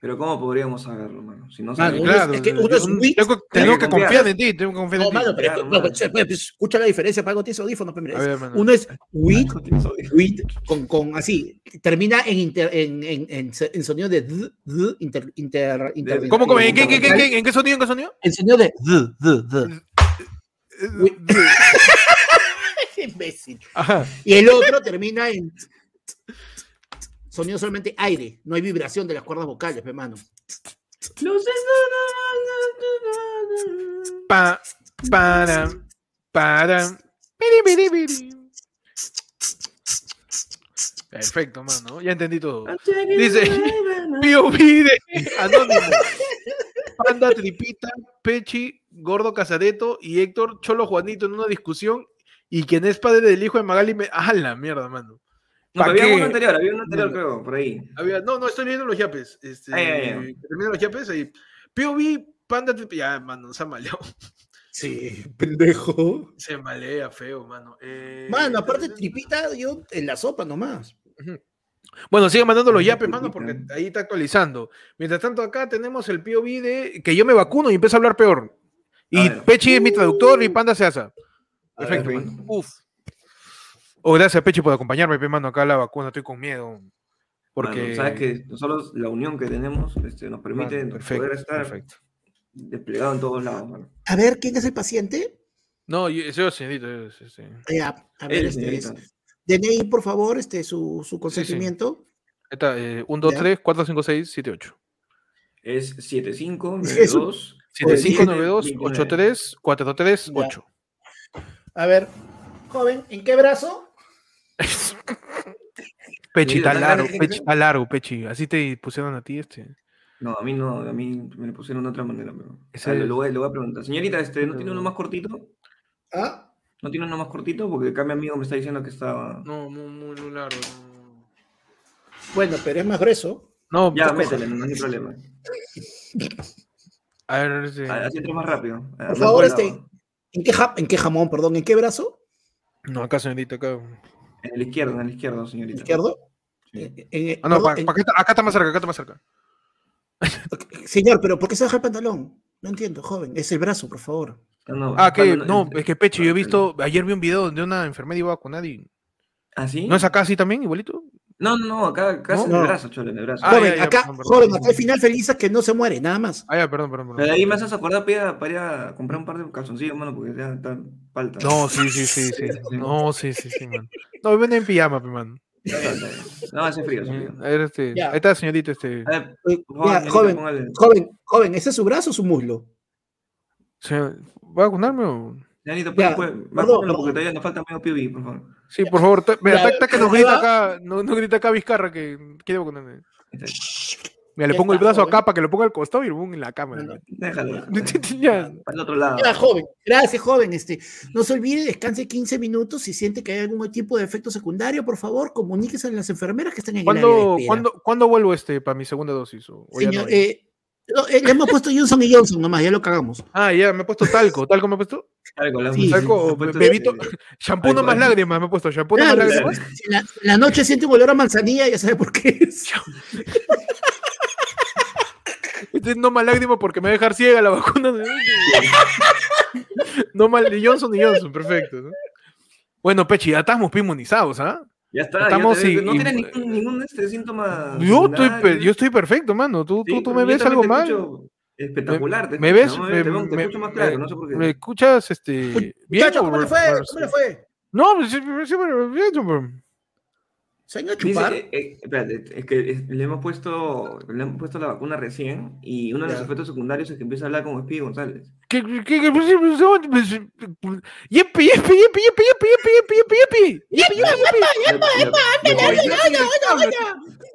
Speaker 3: Pero ¿cómo podríamos saberlo, mano? Si no
Speaker 2: Mano,
Speaker 1: claro,
Speaker 2: es que uno es wheat,
Speaker 1: tengo, tengo
Speaker 3: que confiar.
Speaker 1: en ti, tengo que confiar
Speaker 2: No,
Speaker 1: en ti.
Speaker 2: mano, pero,
Speaker 3: Claro,
Speaker 2: no,
Speaker 3: mano.
Speaker 2: pues, pues, pues, escucha la diferencia, para algo tienes audífonos, pues,
Speaker 1: ver.
Speaker 2: Uno es (laughs)
Speaker 3: No audio.
Speaker 2: wheat con, con así, termina en, inter- en, en, en, en sonido de d, d, inter, inter, inter-
Speaker 1: ¿Cómo, cómo? ¿En qué, qué, qué, en qué sonido? ¿En qué sonido?
Speaker 2: El sonido de d, d, d. (laughs) Qué (laughs) imbécil.
Speaker 1: Ajá.
Speaker 2: Y el otro termina en sonido solamente aire, no hay vibración de las cuerdas vocales, pe mano.
Speaker 1: Pa, para, para. Perfecto, mano. Ya entendí todo. Dice, (laughs) POV de Anónimo. Panda, Tripita, Pechi, Gordo Casareto y Héctor Cholo Juanito en una discusión. Y quien es padre del hijo de Magali me. ¡Ah, la mierda, mano!
Speaker 3: No,
Speaker 1: ¿Pa'
Speaker 3: pero había
Speaker 1: qué?
Speaker 3: uno anterior, había uno anterior,
Speaker 1: No.
Speaker 3: creo, por ahí.
Speaker 1: Había- no, no, estoy leyendo los yapes. Este,
Speaker 3: Ah, ya, ya.
Speaker 1: termino los yapes ahí. POV, Panda. Ya, mano, se ha maleado.
Speaker 2: Sí, pendejo.
Speaker 1: Se malea feo, mano. Eh,
Speaker 2: Mano, aparte tripita, yo en la sopa nomás.
Speaker 1: Bueno, sigue mandando los
Speaker 3: Ay,
Speaker 1: yapes, mano, porque ahí está actualizando. Mientras tanto, acá tenemos el POV de que yo me vacuno y empiezo a hablar peor. Y. Pechi es mi traductor y Panda se hace.
Speaker 3: A
Speaker 1: Perfecto,
Speaker 3: ver,
Speaker 1: mano. Uf. Oh, gracias, Pechi, por acompañarme, pe, mano, acá a la vacuna. Estoy con miedo. Porque.
Speaker 3: Mano, sabes que nosotros la unión que tenemos este, nos permite
Speaker 1: Mano, perfecto,
Speaker 3: poder estar
Speaker 1: perfecto.
Speaker 3: desplegado en todos lados, mano.
Speaker 2: A ver, ¿quién es el paciente?
Speaker 1: No, yo, soy señorito. yo- sí, sí.
Speaker 2: Ya, a ver,
Speaker 3: Él,
Speaker 2: este es. DNI, por favor, este, su, su consentimiento.
Speaker 1: Ahí Está, eh, 1, 2,
Speaker 2: Ya.
Speaker 1: 3, 4, 5, 6, 7, 8.
Speaker 3: Es 75,
Speaker 2: Es un-
Speaker 3: 92,
Speaker 1: 7, 5, 9, 2,
Speaker 3: 29.
Speaker 1: 8, 3, 4, 3,
Speaker 2: Ya.
Speaker 1: 8.
Speaker 2: A ver, joven, ¿en qué brazo? (laughs)
Speaker 1: Pechi,
Speaker 3: Sí,
Speaker 1: está largo, Pechi, está largo, Pechi. Así te pusieron a ti este.
Speaker 3: No, a mí no, a mí me lo pusieron de otra manera, pero.
Speaker 1: Ese
Speaker 3: Ah, lo,
Speaker 1: es-
Speaker 3: lo voy, lo voy a preguntar. Señorita, este, ¿no tiene uno más cortito?
Speaker 2: ¿Ah?
Speaker 3: ¿No tiene uno más cortito? Porque acá mi amigo me está diciendo que estaba.
Speaker 1: No, muy, muy, largo. no.
Speaker 2: Bueno, pero es más grueso.
Speaker 1: No,
Speaker 3: Ya, métele, no hay problema.
Speaker 1: A ver,
Speaker 3: Ah, Así entra más rápido. Ah,
Speaker 2: Por
Speaker 3: más
Speaker 2: favor, este,
Speaker 3: lado.
Speaker 2: ¿en qué, ja- ¿en qué jamón, perdón? ¿En qué brazo?
Speaker 1: No, acá, señorita, acá.
Speaker 3: En el izquierdo, en el izquierdo, señorita.
Speaker 2: ¿Izquierdo?
Speaker 3: Sí.
Speaker 2: En- en-
Speaker 1: Ah, no,
Speaker 2: perdón,
Speaker 1: pa-
Speaker 2: en-
Speaker 1: pa' acá, está- acá está más cerca, acá está más cerca.
Speaker 2: Señor, pero ¿por qué se baja el pantalón? No entiendo, joven. Es el brazo, por favor.
Speaker 3: No, no,
Speaker 1: Ah, que
Speaker 3: cuando-
Speaker 1: no, es que Pechi, yo he
Speaker 3: Ah,
Speaker 1: visto, ayer vi un video donde una enfermera iba a vacunar y.
Speaker 3: ¿Ah, sí?
Speaker 1: ¿No es acá así también, igualito?
Speaker 3: No, no, no, acá, acá
Speaker 1: ¿No?
Speaker 3: es en el brazo, cholo, en el brazo.
Speaker 1: Ah,
Speaker 2: joven,
Speaker 1: ya, ya,
Speaker 2: acá,
Speaker 1: perdón, perdón.
Speaker 2: joven, acá al final feliz es que no se muere, nada más.
Speaker 1: Ah, ya, perdón, perdón,
Speaker 3: Pero
Speaker 1: perdón.
Speaker 3: ahí me haces acordar para ir a, para ir a comprar un par de calzoncillos, mano, porque ya está falta.
Speaker 1: No, sí, sí, sí, (laughs) sí. No, sí, sí, sí, man. No, ven en pijama, man.
Speaker 3: No, hace frío, hace frío.
Speaker 1: A ver, este. Ahí está, señorita, este.
Speaker 3: A ver,
Speaker 2: Eh, ya, joven,
Speaker 3: póngale.
Speaker 2: joven, joven, ¿ese es su brazo o su muslo?
Speaker 1: se- ¿Va a vacunarme o.?
Speaker 3: Señorita,
Speaker 2: Ya,
Speaker 3: pues, pues,
Speaker 2: perdón,
Speaker 3: porque todavía nos falta medio POV, por favor.
Speaker 1: Sí, por favor. Mira, ta que nos grita acá, no, no grita acá Vizcarra que.
Speaker 3: Ahí está.
Speaker 1: Mira, le pongo el brazo
Speaker 2: joven.
Speaker 1: acá para que lo ponga al costado y lo pongo en la cámara.
Speaker 2: No, no.
Speaker 3: Déjalo. (laughs)
Speaker 1: Ya.
Speaker 3: Para el otro lado.
Speaker 2: Joven, gracias, joven. Este, no se olvide, descanse 15 minutos. Si siente que hay algún tipo de efecto secundario, por favor, comuníquese a las enfermeras que están en el área de
Speaker 1: ¿Cuándo,
Speaker 2: espera.
Speaker 1: ¿cuándo, ¿Cuándo vuelvo este para mi segunda dosis? o- o ya
Speaker 2: Señor, eh, le hemos puesto Johnson y Johnson nomás, ya lo cagamos.
Speaker 1: Ah, ya, me he puesto talco. ¿Talco me he puesto?
Speaker 3: Algo, la-
Speaker 2: Sí,
Speaker 1: Talco,
Speaker 3: puesto
Speaker 1: bebito.
Speaker 3: de- (laughs)
Speaker 1: Shampoo no más lágrimas me he puesto. Shampoo no más
Speaker 2: Claro,
Speaker 1: lágrimas.
Speaker 2: si la, noche siente un olor a manzanilla, ya sabe por qué es. (laughs)
Speaker 1: Este es no más lágrimas porque me va a dejar ciega la vacuna. de- (laughs) no más ni Johnson ni Johnson, perfecto. ¿no? Bueno, Pechi, ya estamos inmunizados, ¿ah?
Speaker 3: Ya está.
Speaker 1: Estamos
Speaker 3: ya te-
Speaker 1: y-
Speaker 3: no tienes ningún, ningún este, síntoma.
Speaker 1: Yo estoy, yo estoy perfecto, mano. ¿Tú,
Speaker 3: Sí,
Speaker 1: tú, tú me ves algo
Speaker 3: te
Speaker 1: mal?
Speaker 3: escucho Espectacular. te
Speaker 1: ¿Me ves?
Speaker 3: ¿no?
Speaker 1: Me-
Speaker 3: Te
Speaker 1: me-
Speaker 3: escucho más claro,
Speaker 1: me-
Speaker 3: no sé por qué.
Speaker 1: ¿Me escuchas este, bien?
Speaker 2: ¿cómo le fue? ¿Cómo le fue?
Speaker 1: No, pues, sí, sí, pero bien,
Speaker 2: ¿Se a chupar?
Speaker 3: eh, eh, espérate, es que le hemos puesto, le hemos puesto la vacuna recién y uno de los efectos secundarios es que empieza a hablar como Speedy González.
Speaker 1: ¿Qué, qué, qué, qué, yepi, yepi, yepi, yepi, yepi, yepi, yepi, yepi, yepi, yepi, yepi, yepi.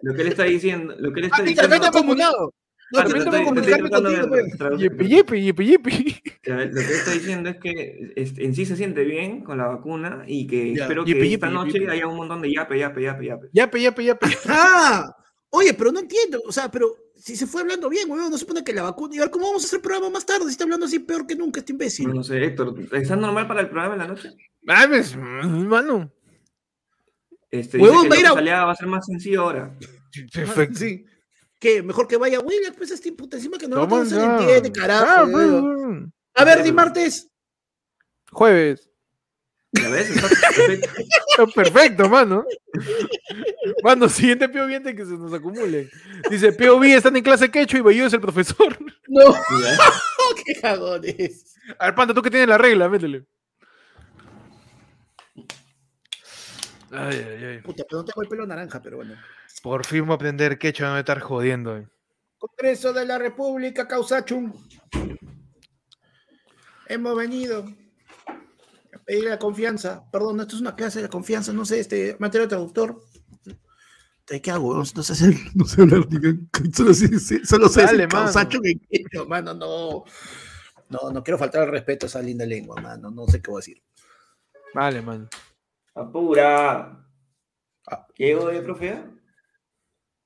Speaker 3: Lo- que- él está diciendo, lo que él está
Speaker 2: Ah,
Speaker 3: diciendo.
Speaker 2: No,
Speaker 3: estoy- estoy
Speaker 2: comunicarme contigo, pues.
Speaker 1: yepi.
Speaker 3: A ver, Lo que está diciendo es que en sí se siente bien con la vacuna y que
Speaker 2: Ya.
Speaker 3: espero que
Speaker 1: yepi,
Speaker 3: esta
Speaker 1: yepi,
Speaker 3: noche
Speaker 1: yepi.
Speaker 3: haya un montón de yape, yape, yape, yape.
Speaker 1: Yepi, yepi, yepi.
Speaker 2: Ah, oye, pero no entiendo. O sea, pero si se fue hablando bien, weón, no se supone que la vacuna. Y ahora, ¿cómo vamos a hacer el programa más tarde? Si está hablando así peor que nunca este imbécil.
Speaker 3: No, no sé, Héctor, ¿está normal para el programa en la noche?
Speaker 1: Mames, mano.
Speaker 3: Este,
Speaker 2: Huevón,
Speaker 3: dice
Speaker 2: va a ir a-
Speaker 3: va a ser más sencillo ahora.
Speaker 1: Perfecto. (laughs)
Speaker 2: Sí. ¿Qué? Mejor que vaya William, pues este puta encima que no,
Speaker 1: Toma
Speaker 2: no se le entiende, carajo.
Speaker 1: Ah,
Speaker 2: A ver, di martes.
Speaker 1: Jueves.
Speaker 3: ¿Ya ves? Está perfecto. (laughs)
Speaker 1: Está Perfecto, mano. Mano, siguiente POV antes que se nos acumulen. Dice, POV están en clase quecho y Bayou es el profesor.
Speaker 2: No, (laughs) qué cagones.
Speaker 1: A ver, Panda, tú que tienes la regla, métele. Ay, ay, ay.
Speaker 2: Puta, pero no tengo el pelo naranja, pero bueno.
Speaker 1: Por fin voy a aprender quechua, no me estar jodiendo. eh.
Speaker 2: Congreso de la República, Causachum. Hemos venido a pedir la confianza. Perdón, esto es una clase de confianza, no sé, este material traductor. ¿De qué hago? No sé hacer, (laughs) no sé hablar. Solo sé, solo sé
Speaker 1: Dale, mano.
Speaker 2: En quechua, mano, no. No, no quiero faltar al respeto a esa linda lengua, mano. No sé qué voy a decir.
Speaker 1: Vale, man.
Speaker 3: Apura.
Speaker 2: Ah.
Speaker 3: ¿Qué de profe?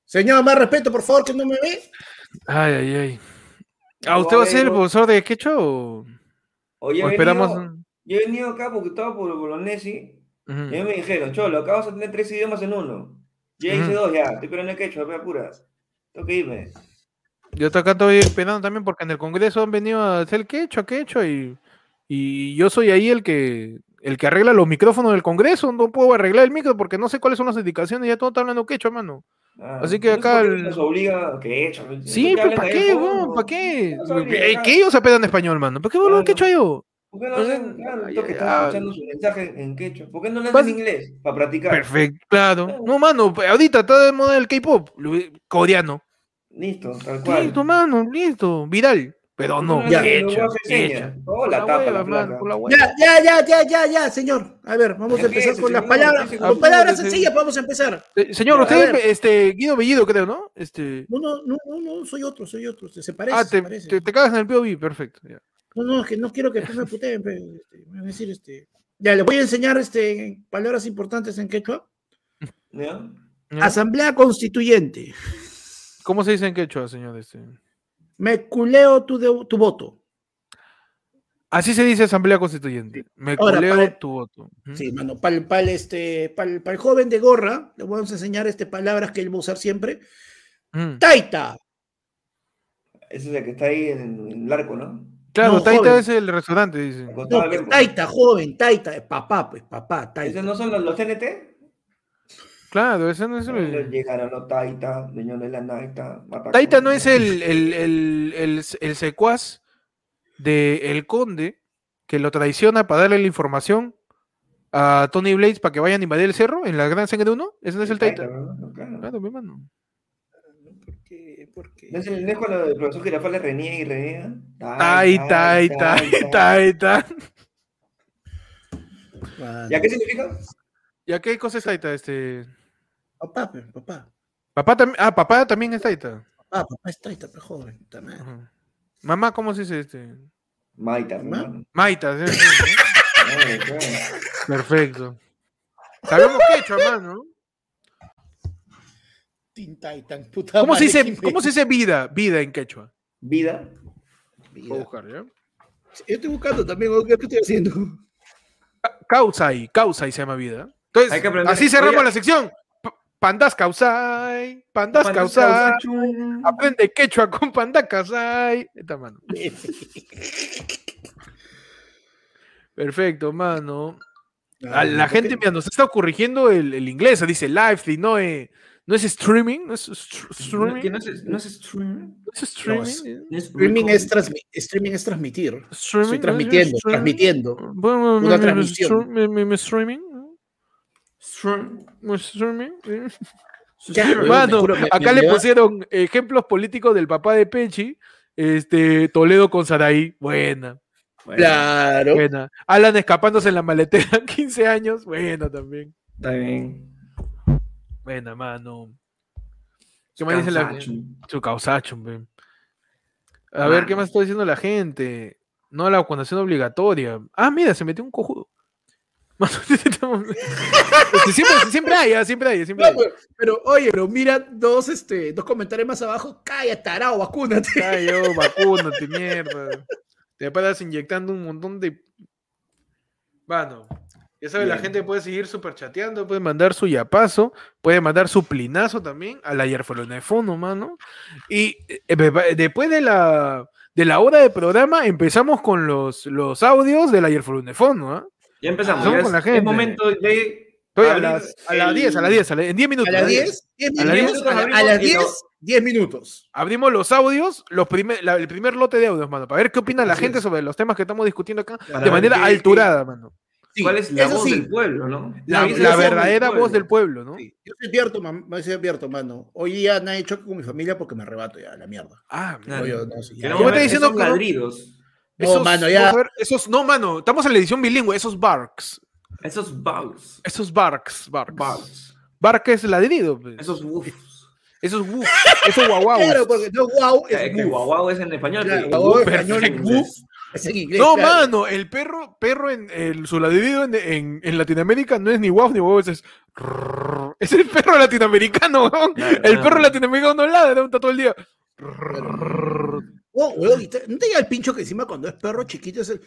Speaker 2: Señor, más respeto, por favor, que no me ve.
Speaker 1: Ay, ay, ay. ¿A usted va a ser el profesor de quechua o,
Speaker 3: Oye,
Speaker 1: o esperamos?
Speaker 3: venido- yo he venido acá porque estaba por Bolognesi
Speaker 1: Ujú.
Speaker 3: y a mí me dijeron, Cholo, acá vas a tener tres idiomas en uno. Yo ya hice
Speaker 1: Ujú.
Speaker 3: dos ya, estoy esperando el quechua, ve apura. Tengo que irme.
Speaker 1: Yo estoy acá estoy esperando también porque en el Congreso han venido a hacer quechua, quechua y, y yo soy ahí el que el que arregla los micrófonos del Congreso. No puedo arreglar el micro porque no sé cuáles son las indicaciones. Ya todo está hablando quechua, mano.
Speaker 3: Ah,
Speaker 1: Así que
Speaker 3: sé
Speaker 1: acá el-
Speaker 3: nos obliga a quechua.
Speaker 1: Sí,
Speaker 3: pero
Speaker 1: pues ¿para qué, weón? ¿Para qué?
Speaker 3: ¿Qué?
Speaker 1: Que ellos apelan español, mano. ¿Por qué
Speaker 3: Claro.
Speaker 1: quechua yo?
Speaker 3: ¿Por qué no hacen? Escuchando su mensaje en quechua. ¿Por qué no le hacen en inglés? Para practicar.
Speaker 1: Perfecto, claro. No, mano, ahorita está de moda el K-pop, coreano.
Speaker 3: Listo, tal cual.
Speaker 1: Listo, mano, listo, viral. Pero no,
Speaker 2: Ya.
Speaker 1: quechua.
Speaker 3: enseña. Oh, la
Speaker 1: la
Speaker 3: tapa,
Speaker 1: hueva,
Speaker 3: la
Speaker 1: man,
Speaker 3: placa.
Speaker 1: por la hueva.
Speaker 2: Ya, ya, ya, ya, ya, ya, señor. A ver, vamos a empezar con las palabras. Con palabras sencillas, vamos a empezar.
Speaker 1: Eh, Señor, usted es este, Guido Bellido, creo, ¿no? Este...
Speaker 2: No, no, no, no, no, soy otro, soy otro. Se, se parece,
Speaker 1: Ah,
Speaker 2: se
Speaker 1: te,
Speaker 2: parece.
Speaker 1: te, te cagas en el POV, perfecto. ya.
Speaker 2: No, no, es que no quiero que me puteen. (laughs) pe, este, me van a decir, este. Ya, les voy a enseñar este, palabras importantes en quechua.
Speaker 3: ¿Ya?
Speaker 1: ¿Ya?
Speaker 2: Asamblea Constituyente.
Speaker 1: ¿Cómo se dice en quechua, señor? Este?
Speaker 2: Me culeo tu, de- tu voto.
Speaker 1: Así se dice Asamblea Constituyente. Me
Speaker 2: Ahora,
Speaker 1: culeo
Speaker 2: para-
Speaker 1: tu voto.
Speaker 2: Sí, mano, para el, este, pa'l- pa'l joven de gorra, le vamos a enseñar este, palabras que él va a usar siempre.
Speaker 1: Ujú.
Speaker 2: Taita.
Speaker 3: Ese es el que está ahí en, en el arco, ¿no?
Speaker 1: Claro,
Speaker 2: No,
Speaker 1: Taita
Speaker 2: joven.
Speaker 1: es el restaurante, dice.
Speaker 2: No,
Speaker 3: arco.
Speaker 2: taita, joven, taita, papá, pues, papá, taita.
Speaker 3: ¿Esos no son los, los TNT?
Speaker 1: Claro, ese no es el...
Speaker 3: Llegaron los Taita, dueños de la Naita.
Speaker 1: Taita no es el, el, el, el, el secuaz de El Conde que lo traiciona para darle la información a Tony Blades para que vayan a invadir el cerro en la Gran Sangre 1. Ese no es el Taita.
Speaker 3: ¿no? Claro.
Speaker 1: Claro, mi mano.
Speaker 2: ¿Por qué? ¿Por qué?
Speaker 3: ¿No es, el, no cuando el profesor Girafales reniega y reniega?
Speaker 1: Taita, Taita, Taita.
Speaker 3: ¿Ya qué significa?
Speaker 1: ¿Ya qué cosa es Taita? Este...
Speaker 2: Papá, pues, papá.
Speaker 1: Papá también. Ah, papá también es Taita.
Speaker 2: Papá, papá es taita, pues, joven.
Speaker 1: Ajá. Mamá, ¿cómo se dice este?
Speaker 3: Maita,
Speaker 2: ¿Ma?
Speaker 3: hermano.
Speaker 1: Maita. sí. (laughs) Perfecto. Sabemos quechua, mano.
Speaker 2: Tin Taitan, puta
Speaker 1: ¿Cómo se
Speaker 2: madre,
Speaker 1: dice, cómo se dice vida? Vida en quechua.
Speaker 3: Vida.
Speaker 2: vida.
Speaker 1: Voy a buscar, ¿ya?
Speaker 2: Yo estoy buscando también, ¿qué estoy haciendo?
Speaker 1: Causai, Causai se llama vida. Entonces,
Speaker 3: Hay que aprender-
Speaker 1: así cerramos
Speaker 3: Oye.
Speaker 1: la sección. Pandas Causai, Pandas
Speaker 3: Pandas
Speaker 1: Causai.
Speaker 3: Causachun.
Speaker 1: Aprende quechua con Panda Causai. Esta mano. (laughs) Perfecto, mano. A la gente, mira, nos está corrigiendo el, el inglés. Dice live feed, no, eh, no es streaming. No es str- streaming.
Speaker 3: ¿Que no es, no es streaming?
Speaker 1: No es streaming.
Speaker 2: es-
Speaker 1: eh.
Speaker 3: ¿No es
Speaker 2: Streaming es, transmi- streaming es transmitir.
Speaker 1: Streaming,
Speaker 2: Estoy
Speaker 1: ¿no es
Speaker 2: transmitiendo, transmitiendo.
Speaker 1: Bueno,
Speaker 2: Una
Speaker 1: mi- mi-
Speaker 2: transmisión.
Speaker 1: mi- mi- mi streaming. Mano, acá le pusieron ejemplos políticos del papá de Pechi. Este, Toledo con Saraí, buena,
Speaker 3: Bueno,
Speaker 2: Claro.
Speaker 1: buena. Alan escapándose en la maletera, 15 años, buena también.
Speaker 3: Bien.
Speaker 1: Buena, mano. ¿Qué más dice la. Su causacho. A ver, ¿qué más está diciendo la gente? No la vacunación obligatoria. Ah, mira, se metió un cojudo. (laughs) Siempre, siempre hay, ah, siempre hay, siempre
Speaker 2: No,
Speaker 1: hay.
Speaker 2: pero, pero, oye, pero mira dos, este, dos comentarios más abajo. Calla, tarao, vacúnate.
Speaker 1: Yo, vacúnate, mierda. Te paras inyectando un montón de. Bueno, ya sabes, la gente puede seguir super chateando, puede mandar su yapazo, puede mandar su plinazo también a la Yerfolonefono, mano. Y eh, eh, después de la, de la hora de programa empezamos con los, los audios de la Yerfolonefono, ¿ah?
Speaker 3: Ya empezamos.
Speaker 1: Somos
Speaker 3: ya
Speaker 1: con
Speaker 3: es,
Speaker 1: la
Speaker 3: es
Speaker 1: gente.
Speaker 3: momento de.
Speaker 1: Estoy a las, a las
Speaker 3: el-
Speaker 1: 10, a las 10, a la- en 10 minutos.
Speaker 2: A las
Speaker 1: a las
Speaker 2: 10, 10
Speaker 1: A las
Speaker 2: minutos.
Speaker 3: 10
Speaker 2: A, la- a
Speaker 3: abrimos
Speaker 2: las
Speaker 3: y
Speaker 2: 10,
Speaker 3: lo-
Speaker 2: 10 minutos.
Speaker 1: Abrimos los audios, los primer, la- el primer lote de audios, mano, para ver qué opina la
Speaker 3: Así
Speaker 1: gente
Speaker 3: es.
Speaker 1: sobre los temas que estamos discutiendo acá
Speaker 3: Para
Speaker 1: de manera
Speaker 3: qué-
Speaker 1: alturada, mano.
Speaker 2: Sí,
Speaker 3: ¿Cuál es la
Speaker 2: eso
Speaker 3: voz
Speaker 2: sí,
Speaker 3: del pueblo, no?
Speaker 1: La,
Speaker 3: es
Speaker 1: la
Speaker 3: voz del
Speaker 1: verdadera voz del
Speaker 3: pueblo.
Speaker 1: ¿no?
Speaker 2: sí. Yo soy abierto, man, me soy abierto, mano. Hoy día nadie choque con mi familia porque me arrebato ya, la mierda.
Speaker 1: Ah,
Speaker 3: Claro.
Speaker 2: Oye, no, sí, ya.
Speaker 1: Yo
Speaker 3: ver
Speaker 1: estoy diciendo
Speaker 3: esos
Speaker 1: no-
Speaker 2: mano, ya.
Speaker 1: ver, esos, no, mano, estamos en la edición bilingüe, esos barks.
Speaker 3: esos bows,
Speaker 1: Esos barks, barks.
Speaker 3: bows,
Speaker 1: Bark es ladrido, pues.
Speaker 3: esos woofs.
Speaker 1: Esos woof, esos.
Speaker 2: Claro, porque no wow
Speaker 3: Es
Speaker 2: es
Speaker 3: que
Speaker 2: woof.
Speaker 3: guau guau es en español.
Speaker 2: Claro, guau español es woof. Es en inglés.
Speaker 1: No,
Speaker 2: claro.
Speaker 1: mano, el perro, perro en el, su ladrido en, en, en Latinoamérica no es ni guau ni guau, es, es el perro latinoamericano.
Speaker 3: Claro,
Speaker 1: El
Speaker 3: claro.
Speaker 1: perro latinoamericano no ladra, está todo el día.
Speaker 2: Oh, weón, y te- ¿no te llega el pincho que encima cuando es perro chiquito es el.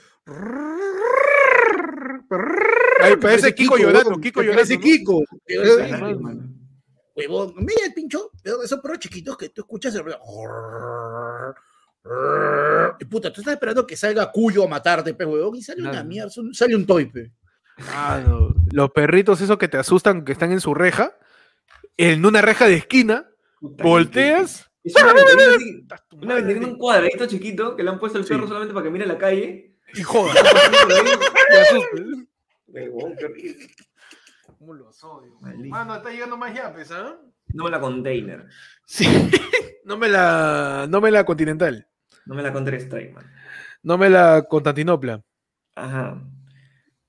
Speaker 1: Ay, parece Kiko llorando, Kiko llorando.
Speaker 2: Parece
Speaker 1: ¿no?
Speaker 2: Kiko. Huevón, mira el pincho, esos perros chiquitos que tú escuchas el y puta, tú estás esperando que salga Cuyo a matarte, pe huevón, y sale una mierda, sale un toipe.
Speaker 1: Ah, no. Los perritos esos que te asustan, que están en su reja, en una reja de esquina, volteas.
Speaker 3: Es (laughs) una
Speaker 1: tu
Speaker 3: Una tiene un cuadradito chiquito que le han puesto el
Speaker 1: Sí.
Speaker 3: perro solamente para que mire la calle.
Speaker 1: Y joda. (laughs) ¿Cómo los odio? Mano, está llegando más yapes, ¿ah?
Speaker 3: No me la container.
Speaker 1: Sí. (laughs) no me la. No me la continental.
Speaker 3: No me la contra strike, man.
Speaker 1: No me la Constantinopla.
Speaker 3: Ajá.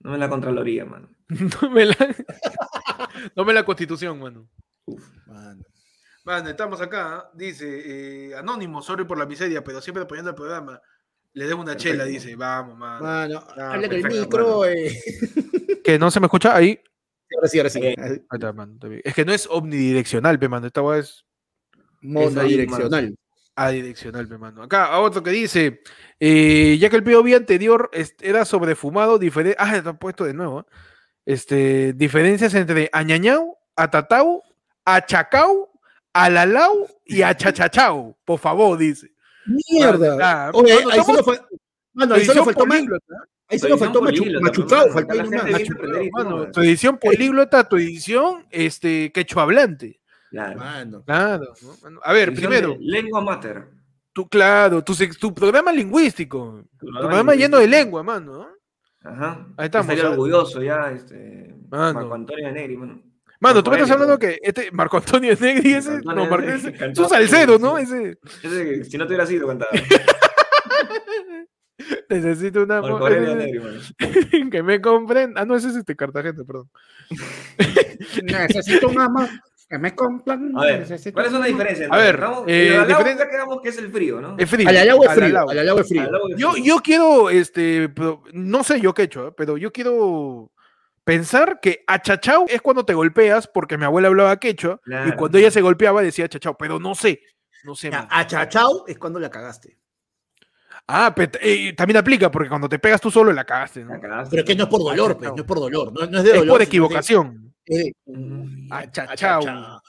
Speaker 3: No me la contraloría, man.
Speaker 1: No me la. no me la constitución, mano.
Speaker 3: Uf.
Speaker 2: Mano.
Speaker 1: Mano, estamos acá. Dice, eh, Anónimo, sorry por la miseria, pero siempre apoyando el programa. Le debo una chela, dice. Vamos, mano.
Speaker 2: Mano,
Speaker 1: Ah,
Speaker 2: habla con el micro.
Speaker 3: mano.
Speaker 2: eh.
Speaker 1: ¿Que no se me escucha? Ahí.
Speaker 2: Ahora sí, ahora sí.
Speaker 3: Eh,
Speaker 1: Ahí está, mano, está bien. Es que no es omnidireccional, pe, mano. Esta weá es
Speaker 2: Monodireccional.
Speaker 1: adireccional, pe, mano. Acá, a otro que dice, eh, ya que el POV anterior era sobre fumado, diferente. Ah, está puesto de nuevo. ¿eh? Este, diferencias entre añañau, atatau, achacau, alalau y achachachau. Por favor, dice.
Speaker 2: Mierda.
Speaker 1: Ah,
Speaker 2: Oye,
Speaker 1: mano,
Speaker 2: ahí solo fue. Mano, ahí solo faltó Ahí solo faltó machucado, faltó
Speaker 1: tu edición políglota, tu edición este, quechua hablante.
Speaker 3: Claro.
Speaker 2: Mano.
Speaker 1: Claro. ¿no? Mano, A ver, primero,
Speaker 3: Lengua mater.
Speaker 1: tú, claro, tu, tu programa lingüístico. Tu
Speaker 3: programa
Speaker 1: programa lleno de lengua, mano. ¿no?
Speaker 3: Ajá.
Speaker 1: Ahí estamos,
Speaker 3: Estaría
Speaker 1: ¿ah?
Speaker 3: orgulloso ya, este.
Speaker 1: Mano.
Speaker 3: Marco Antonio de Negri, mano.
Speaker 1: Mano, tú me estás hablando que este Marco Antonio Negri, ese, no, Marco, ese, es
Speaker 3: cantaba
Speaker 1: un salsero, ¿no? Ese,
Speaker 3: Ese que si no te hubiera sido cantado. (laughs)
Speaker 1: necesito una
Speaker 3: Marco
Speaker 1: mo-
Speaker 3: Aurelio
Speaker 1: eh,
Speaker 3: Negri, mano. (laughs)
Speaker 1: que me compren. Ah, no, ese es este Cartagena, perdón. (laughs)
Speaker 2: Necesito un ama que me compran.
Speaker 3: A ver,
Speaker 2: necesito
Speaker 3: ¿cuál es
Speaker 2: un
Speaker 3: la
Speaker 2: ama.
Speaker 3: diferencia?
Speaker 1: A ver, eh,
Speaker 3: el alao
Speaker 1: diferencia-
Speaker 3: quedamos que es el frío, ¿no?
Speaker 1: Es frío.
Speaker 2: Al alao es frío.
Speaker 1: alao.
Speaker 2: Al alao es frío.
Speaker 1: Yo, yo quiero, este, no sé yo qué he hecho, ¿eh? pero yo quiero pensar que achachau es cuando te golpeas, porque mi abuela hablaba quechua, y
Speaker 3: Claro.
Speaker 1: cuando ella se golpeaba decía achachau, pero no sé, no sé.
Speaker 2: Ya. Achachao es cuando la cagaste.
Speaker 1: Ah, pero eh, también aplica, porque cuando te pegas tú solo la cagaste, ¿no?
Speaker 3: La cagaste.
Speaker 2: Pero es que no es por dolor,
Speaker 1: Achachao.
Speaker 2: pues, no es por dolor. No, no es de dolor.
Speaker 1: por
Speaker 2: sino es de-
Speaker 1: equivocación.
Speaker 3: Ujú.
Speaker 1: Achachao.
Speaker 2: Achachao.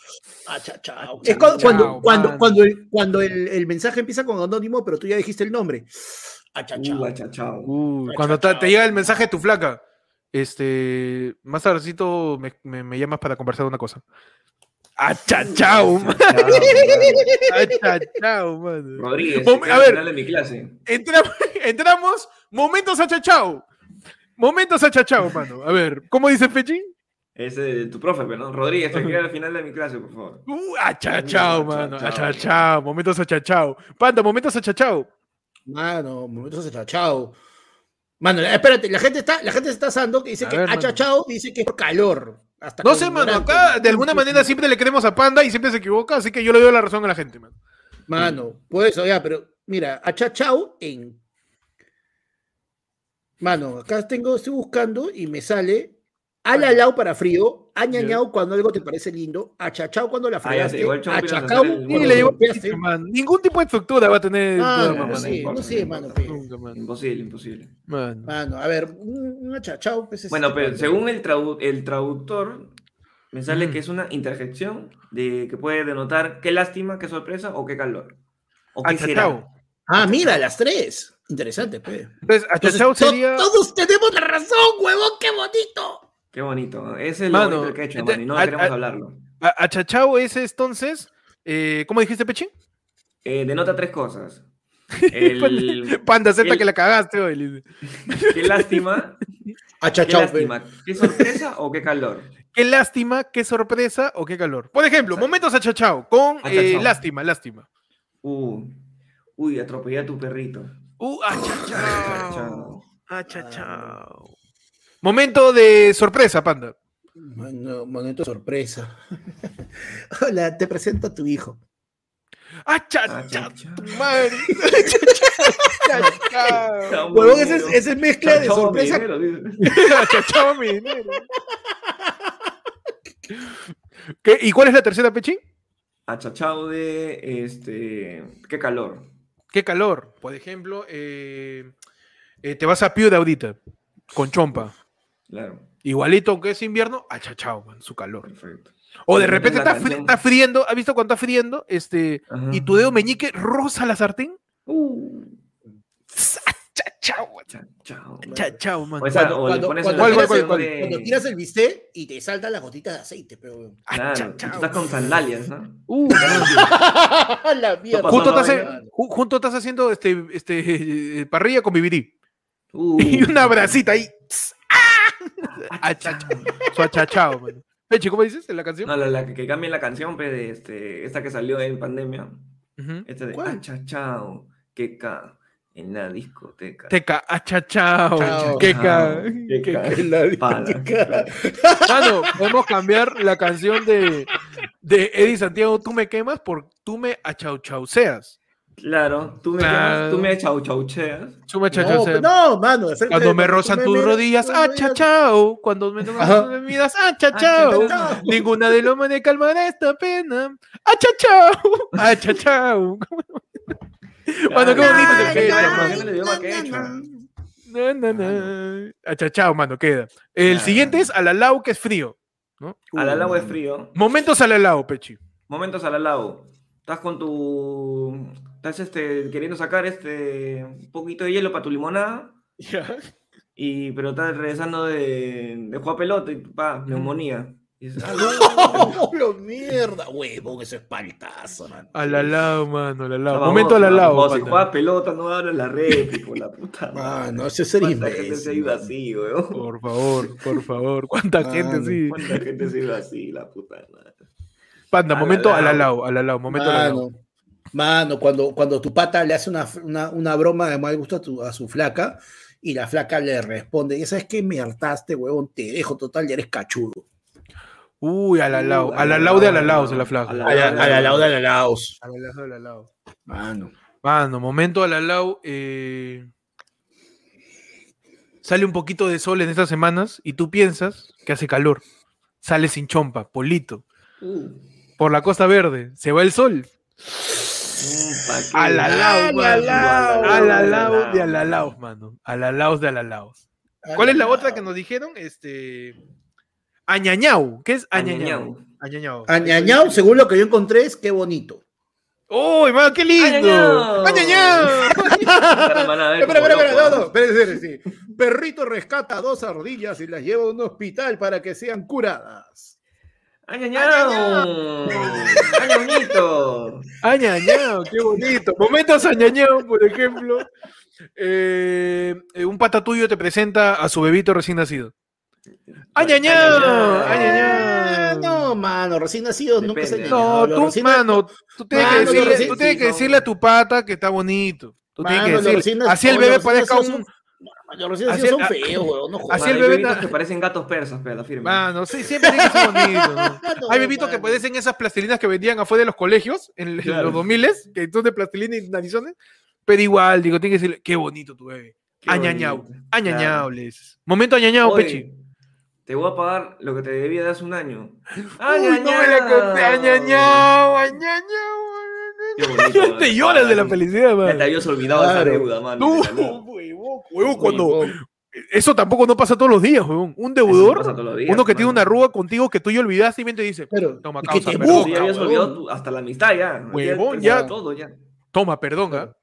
Speaker 1: Achachao,
Speaker 2: Es cuando, cuando,
Speaker 1: mano.
Speaker 2: cuando, cuando, el, cuando el, el mensaje empieza con anónimo, pero tú ya dijiste el nombre. Achachao.
Speaker 3: Uh, achachao.
Speaker 1: Cuando te, te llega el mensaje de tu flaca, este, más tardecito me, me- me llamas para conversar una cosa. Achachao, man. Achachao, mano.
Speaker 3: Rodríguez,
Speaker 1: Mom- a ver.
Speaker 3: de mi clase.
Speaker 1: Entramos, (laughs) entramos, momentos achachao. Momentos achachao, mano. A ver, ¿cómo dice Pechi?
Speaker 3: Ese de tu profe, pero ¿no? Rodríguez, te quiero al final de mi clase, por favor.
Speaker 1: Uh, achachao, mano.
Speaker 3: Achachao.
Speaker 1: Momentos achachao. Panda, momentos achachao.
Speaker 2: Mano, momentos achachao. Mano, espérate, la gente está, la gente se está asando que dice
Speaker 1: A
Speaker 2: que
Speaker 1: ver,
Speaker 2: achachao dice que es por calor. Hasta
Speaker 1: No sé, mano. Acá de alguna manera siempre le queremos a Panda y siempre se equivoca, así que yo le doy la razón a la gente, mano.
Speaker 2: Mano, por eso, ya, pero mira, achachao en. Mano, acá tengo, estoy buscando y me sale alalao para frío, añañao cuando algo te parece lindo, achachao cuando la
Speaker 3: Ah,
Speaker 2: fregaste, achacao
Speaker 1: Y
Speaker 2: cuando
Speaker 1: le digo, ningún tipo de estructura va a tener.
Speaker 2: Ah, no,
Speaker 1: mamá,
Speaker 2: no sé, no sé,
Speaker 3: no
Speaker 2: mano.
Speaker 3: Imposible, imposible.
Speaker 1: Mano.
Speaker 2: Mano, a ver, un, achachao. pues,
Speaker 3: Bueno, pero según el, tradu- el traductor, me sale
Speaker 1: Ujú.
Speaker 3: que es una interjección de que puede denotar qué lástima, qué sorpresa o qué calor. O qué será.
Speaker 1: Achachao.
Speaker 2: Ah, mira, las tres. Interesante.
Speaker 1: Entonces, achachao
Speaker 2: Entonces, to-
Speaker 1: sería.
Speaker 2: Todos tenemos la razón, huevón, qué bonito.
Speaker 3: Qué bonito. Ese es lo
Speaker 1: Mano,
Speaker 3: bonito que he hecho,
Speaker 1: ente-
Speaker 3: mano, y no
Speaker 1: a-
Speaker 3: queremos
Speaker 1: a-
Speaker 3: hablarlo.
Speaker 1: a- Achachao es entonces. eh, ¿Cómo dijiste, Pechín?
Speaker 3: Eh, denota tres cosas. (laughs) El,
Speaker 1: Panda Z
Speaker 3: el-
Speaker 1: que la cagaste hoy. (laughs)
Speaker 3: qué lástima, qué
Speaker 2: Achachao, pe.
Speaker 3: lástima, qué sorpresa o qué calor.
Speaker 1: Qué lástima, qué sorpresa o qué calor. Por ejemplo, momentos achachao con eh,
Speaker 3: Achachao.
Speaker 1: lástima, lástima.
Speaker 3: Uh, uy, atropellé a tu perrito.
Speaker 1: Uh, achachao.
Speaker 3: Chao.
Speaker 1: Achachao. Momento de sorpresa, Panda.
Speaker 2: Mano, momento sorpresa. (laughs) Hola, te presento a tu hijo.
Speaker 1: Achachao.
Speaker 3: Achachao.
Speaker 1: tu madre. (laughs) Achachao.
Speaker 3: Chao,
Speaker 2: Huevón, esa es, esa es mezcla de sorpresa.
Speaker 1: Achachao, (laughs) mi dinero. ¿Qué? ¿Y cuál es la tercera, Pechín?
Speaker 3: Achachao de este. Qué calor.
Speaker 1: ¿Qué calor? Por ejemplo, eh, eh, te vas a Piura ahorita, con chompa.
Speaker 3: Claro,
Speaker 1: Igualito, aunque es invierno, achachao, man, su calor.
Speaker 3: perfecto.
Speaker 1: O de repente está, fri-
Speaker 3: canción.
Speaker 1: está friendo, ¿has visto cuando está friendo? Este,
Speaker 3: Ajá.
Speaker 1: y tu dedo meñique rosa la sartén.
Speaker 3: Uh,
Speaker 1: man,
Speaker 3: achachao.
Speaker 1: achachao, man.
Speaker 2: Cuando-
Speaker 1: tiras el-
Speaker 3: canción de-
Speaker 2: Cuando tiras el bistec y te saltan las gotitas de aceite, pero.
Speaker 3: Claro, y tú
Speaker 1: Achachao.
Speaker 3: estás con sandalias, ¿no?
Speaker 1: Uh, (laughs)
Speaker 2: la mierda.
Speaker 3: pasó
Speaker 1: junto,
Speaker 3: no,
Speaker 1: estás,
Speaker 3: venga.
Speaker 1: en- ju- junto estás haciendo este, este, eh, parrilla con BBD.
Speaker 3: Uh, (laughs)
Speaker 1: Y una bracita ahí. Tss, ¡ah! Achachao. Su achachao, man. Peche, ¿cómo dices en la canción?
Speaker 3: No, la, la que, que cambie la canción, pe, de este, esta que salió en pandemia. Este de
Speaker 2: ¿Cuál?
Speaker 3: achachao, que ca en la discoteca.
Speaker 1: Teca, achachao.
Speaker 2: Chao.
Speaker 1: Queca.
Speaker 3: Queca. (laughs)
Speaker 2: Que la-
Speaker 3: Pala.
Speaker 1: Mano, podemos cambiar la canción de, de Eddie Santiago, Tú me quemas, por Tú me achauchauseas.
Speaker 3: Claro, tú me,
Speaker 1: Claro.
Speaker 3: tú me chau chaucheas.
Speaker 1: Tú me
Speaker 2: No,
Speaker 1: achauchauseas.
Speaker 2: no, mano. de frente
Speaker 1: Cuando me rozan tus
Speaker 2: me-
Speaker 1: rodillas,
Speaker 2: tú me-
Speaker 1: achachao. Cuando me
Speaker 2: Ajá.
Speaker 1: tus bebidas, achachao.
Speaker 3: Achachao.
Speaker 1: Ninguna de los me calmará esta pena. Mano, qué bonito
Speaker 3: Claro,
Speaker 1: se queda,
Speaker 3: claro,
Speaker 1: mano.
Speaker 3: el idioma quechua.
Speaker 1: Na, na, na. Achachao, mano, queda. El
Speaker 3: Ah.
Speaker 1: siguiente es Alalau, que es frío.
Speaker 3: Al alao es frío.
Speaker 1: Momentos Alalau, Pechi.
Speaker 3: Momentos al alao. Estás con tu. Estás este, queriendo sacar este un poquito de hielo para tu limonada. Y, pero estás regresando de, de jugar pelota y pa, neumonía. Y dices, "Ah, (laughs)
Speaker 2: ¡Oh, (laughs) mierda! Huevón, eso es paltazo, man.
Speaker 1: Alalau, mano, Alalau.
Speaker 3: baboso,
Speaker 1: Momento Alalau.
Speaker 3: baboso, Si juegas pelota, no abres la réplica, la puta. madre.
Speaker 2: Mano, ese es el
Speaker 3: ¿Cuánta gente se ha ido así, weón?
Speaker 1: Por favor, por favor. ¿Cuánta gente sí?
Speaker 3: ¿Cuánta gente se ha ido así, la puta madre?
Speaker 1: Panda, momento
Speaker 3: Alalau.
Speaker 1: Alalau, Alalau, momento Alalau.
Speaker 2: Mano, mano, cuando, cuando tu pata le hace una, una, una broma de mal gusto a, tu- a su flaca y la flaca le responde, ¿y sabes qué? Me hartaste, huevón, te dejo total, ya eres cachudo.
Speaker 1: Uy, Alalau.
Speaker 3: Uh,
Speaker 1: Alalau de Alalau
Speaker 3: Alalau.
Speaker 1: se la flaca.
Speaker 2: A la, a la lauda de Laos.
Speaker 1: Alalau de Alalau.
Speaker 2: Mano.
Speaker 1: Mano, momento Alalau. Eh... Sale un poquito de sol en estas semanas y tú piensas que hace calor. Sale sin chompa, polito.
Speaker 3: Uh,
Speaker 1: Por la Costa Verde, se va el sol. Alalau.
Speaker 2: Alalau
Speaker 1: de Alalaos, mano. Alalaos de Alalaos. ¿Cuál es la otra que nos dijeron? Este. Añañau. ¿Qué es Añañau? Añañau.
Speaker 2: Añañao, según lo que yo encontré, es qué bonito.
Speaker 1: ¡Uy, mano, qué lindo!
Speaker 3: Añañau.
Speaker 1: ¡Añañau!
Speaker 2: Espera, espera, espera, no,
Speaker 3: loco,
Speaker 2: no, espera, espera, sí. Perrito rescata dos ardillas y las lleva a un hospital para que sean curadas.
Speaker 3: ¡Añañao! ¡Añañito!
Speaker 1: Añañau, qué bonito. Momentos añañau, por ejemplo. Eh, eh, un pata tuyo te presenta a su bebito recién nacido. Añañao, añañao.
Speaker 2: No, mano, recién nacido nunca se.
Speaker 1: No, tú,
Speaker 2: recién-
Speaker 1: mano, tú tienes que
Speaker 2: Mano,
Speaker 1: decirle,
Speaker 2: recién-
Speaker 1: tú tienes que decirle a tu pata que está bonito. Tú tienes que decirle. Así el bebé parezca
Speaker 2: nacidos
Speaker 1: un.
Speaker 2: Son- Los recién
Speaker 1: Así
Speaker 2: son feos, weón, no jodas. (laughs)
Speaker 1: así el bebé
Speaker 3: que parecen gatos persas, pero la firme.
Speaker 1: Mano, sí, siempre tiene que ser bonito. ¿no? (laughs) Hay bebitos que parecen esas plastilinas que vendían afuera de los colegios en, en
Speaker 3: Claro.
Speaker 1: los 2000 que son de plastilina y narizones. Pero igual, digo, tiene que decirle, qué bonito tu bebé.
Speaker 3: Qué
Speaker 1: Añañao, añañao,
Speaker 3: Claro.
Speaker 1: le dices. Momento añañao, Pechi.
Speaker 3: Te voy a pagar lo que te debía de hace un año. (laughs)
Speaker 1: Uy, no me la conté. Añañao,
Speaker 3: Qué
Speaker 1: añañao.
Speaker 3: bonito,
Speaker 1: te lloras de la felicidad,
Speaker 3: Ya
Speaker 1: man.
Speaker 3: te habías olvidado de esa
Speaker 2: Claro.
Speaker 3: deuda, mano.
Speaker 1: No, huevón, cuando. Eso tampoco no pasa todos los días, huevón. Un deudor,
Speaker 3: días,
Speaker 1: uno que tiene una arruga contigo que tú ya olvidaste y bien te dice,
Speaker 2: Pero,
Speaker 1: Toma,
Speaker 2: y
Speaker 1: causa,
Speaker 2: que te
Speaker 1: perdón.
Speaker 2: Busca,
Speaker 3: ya olvidado hasta la amistad ya.
Speaker 1: Huevón,
Speaker 3: Ya-
Speaker 1: ya.
Speaker 3: Todo ya.
Speaker 1: toma, perdón, ¿ah?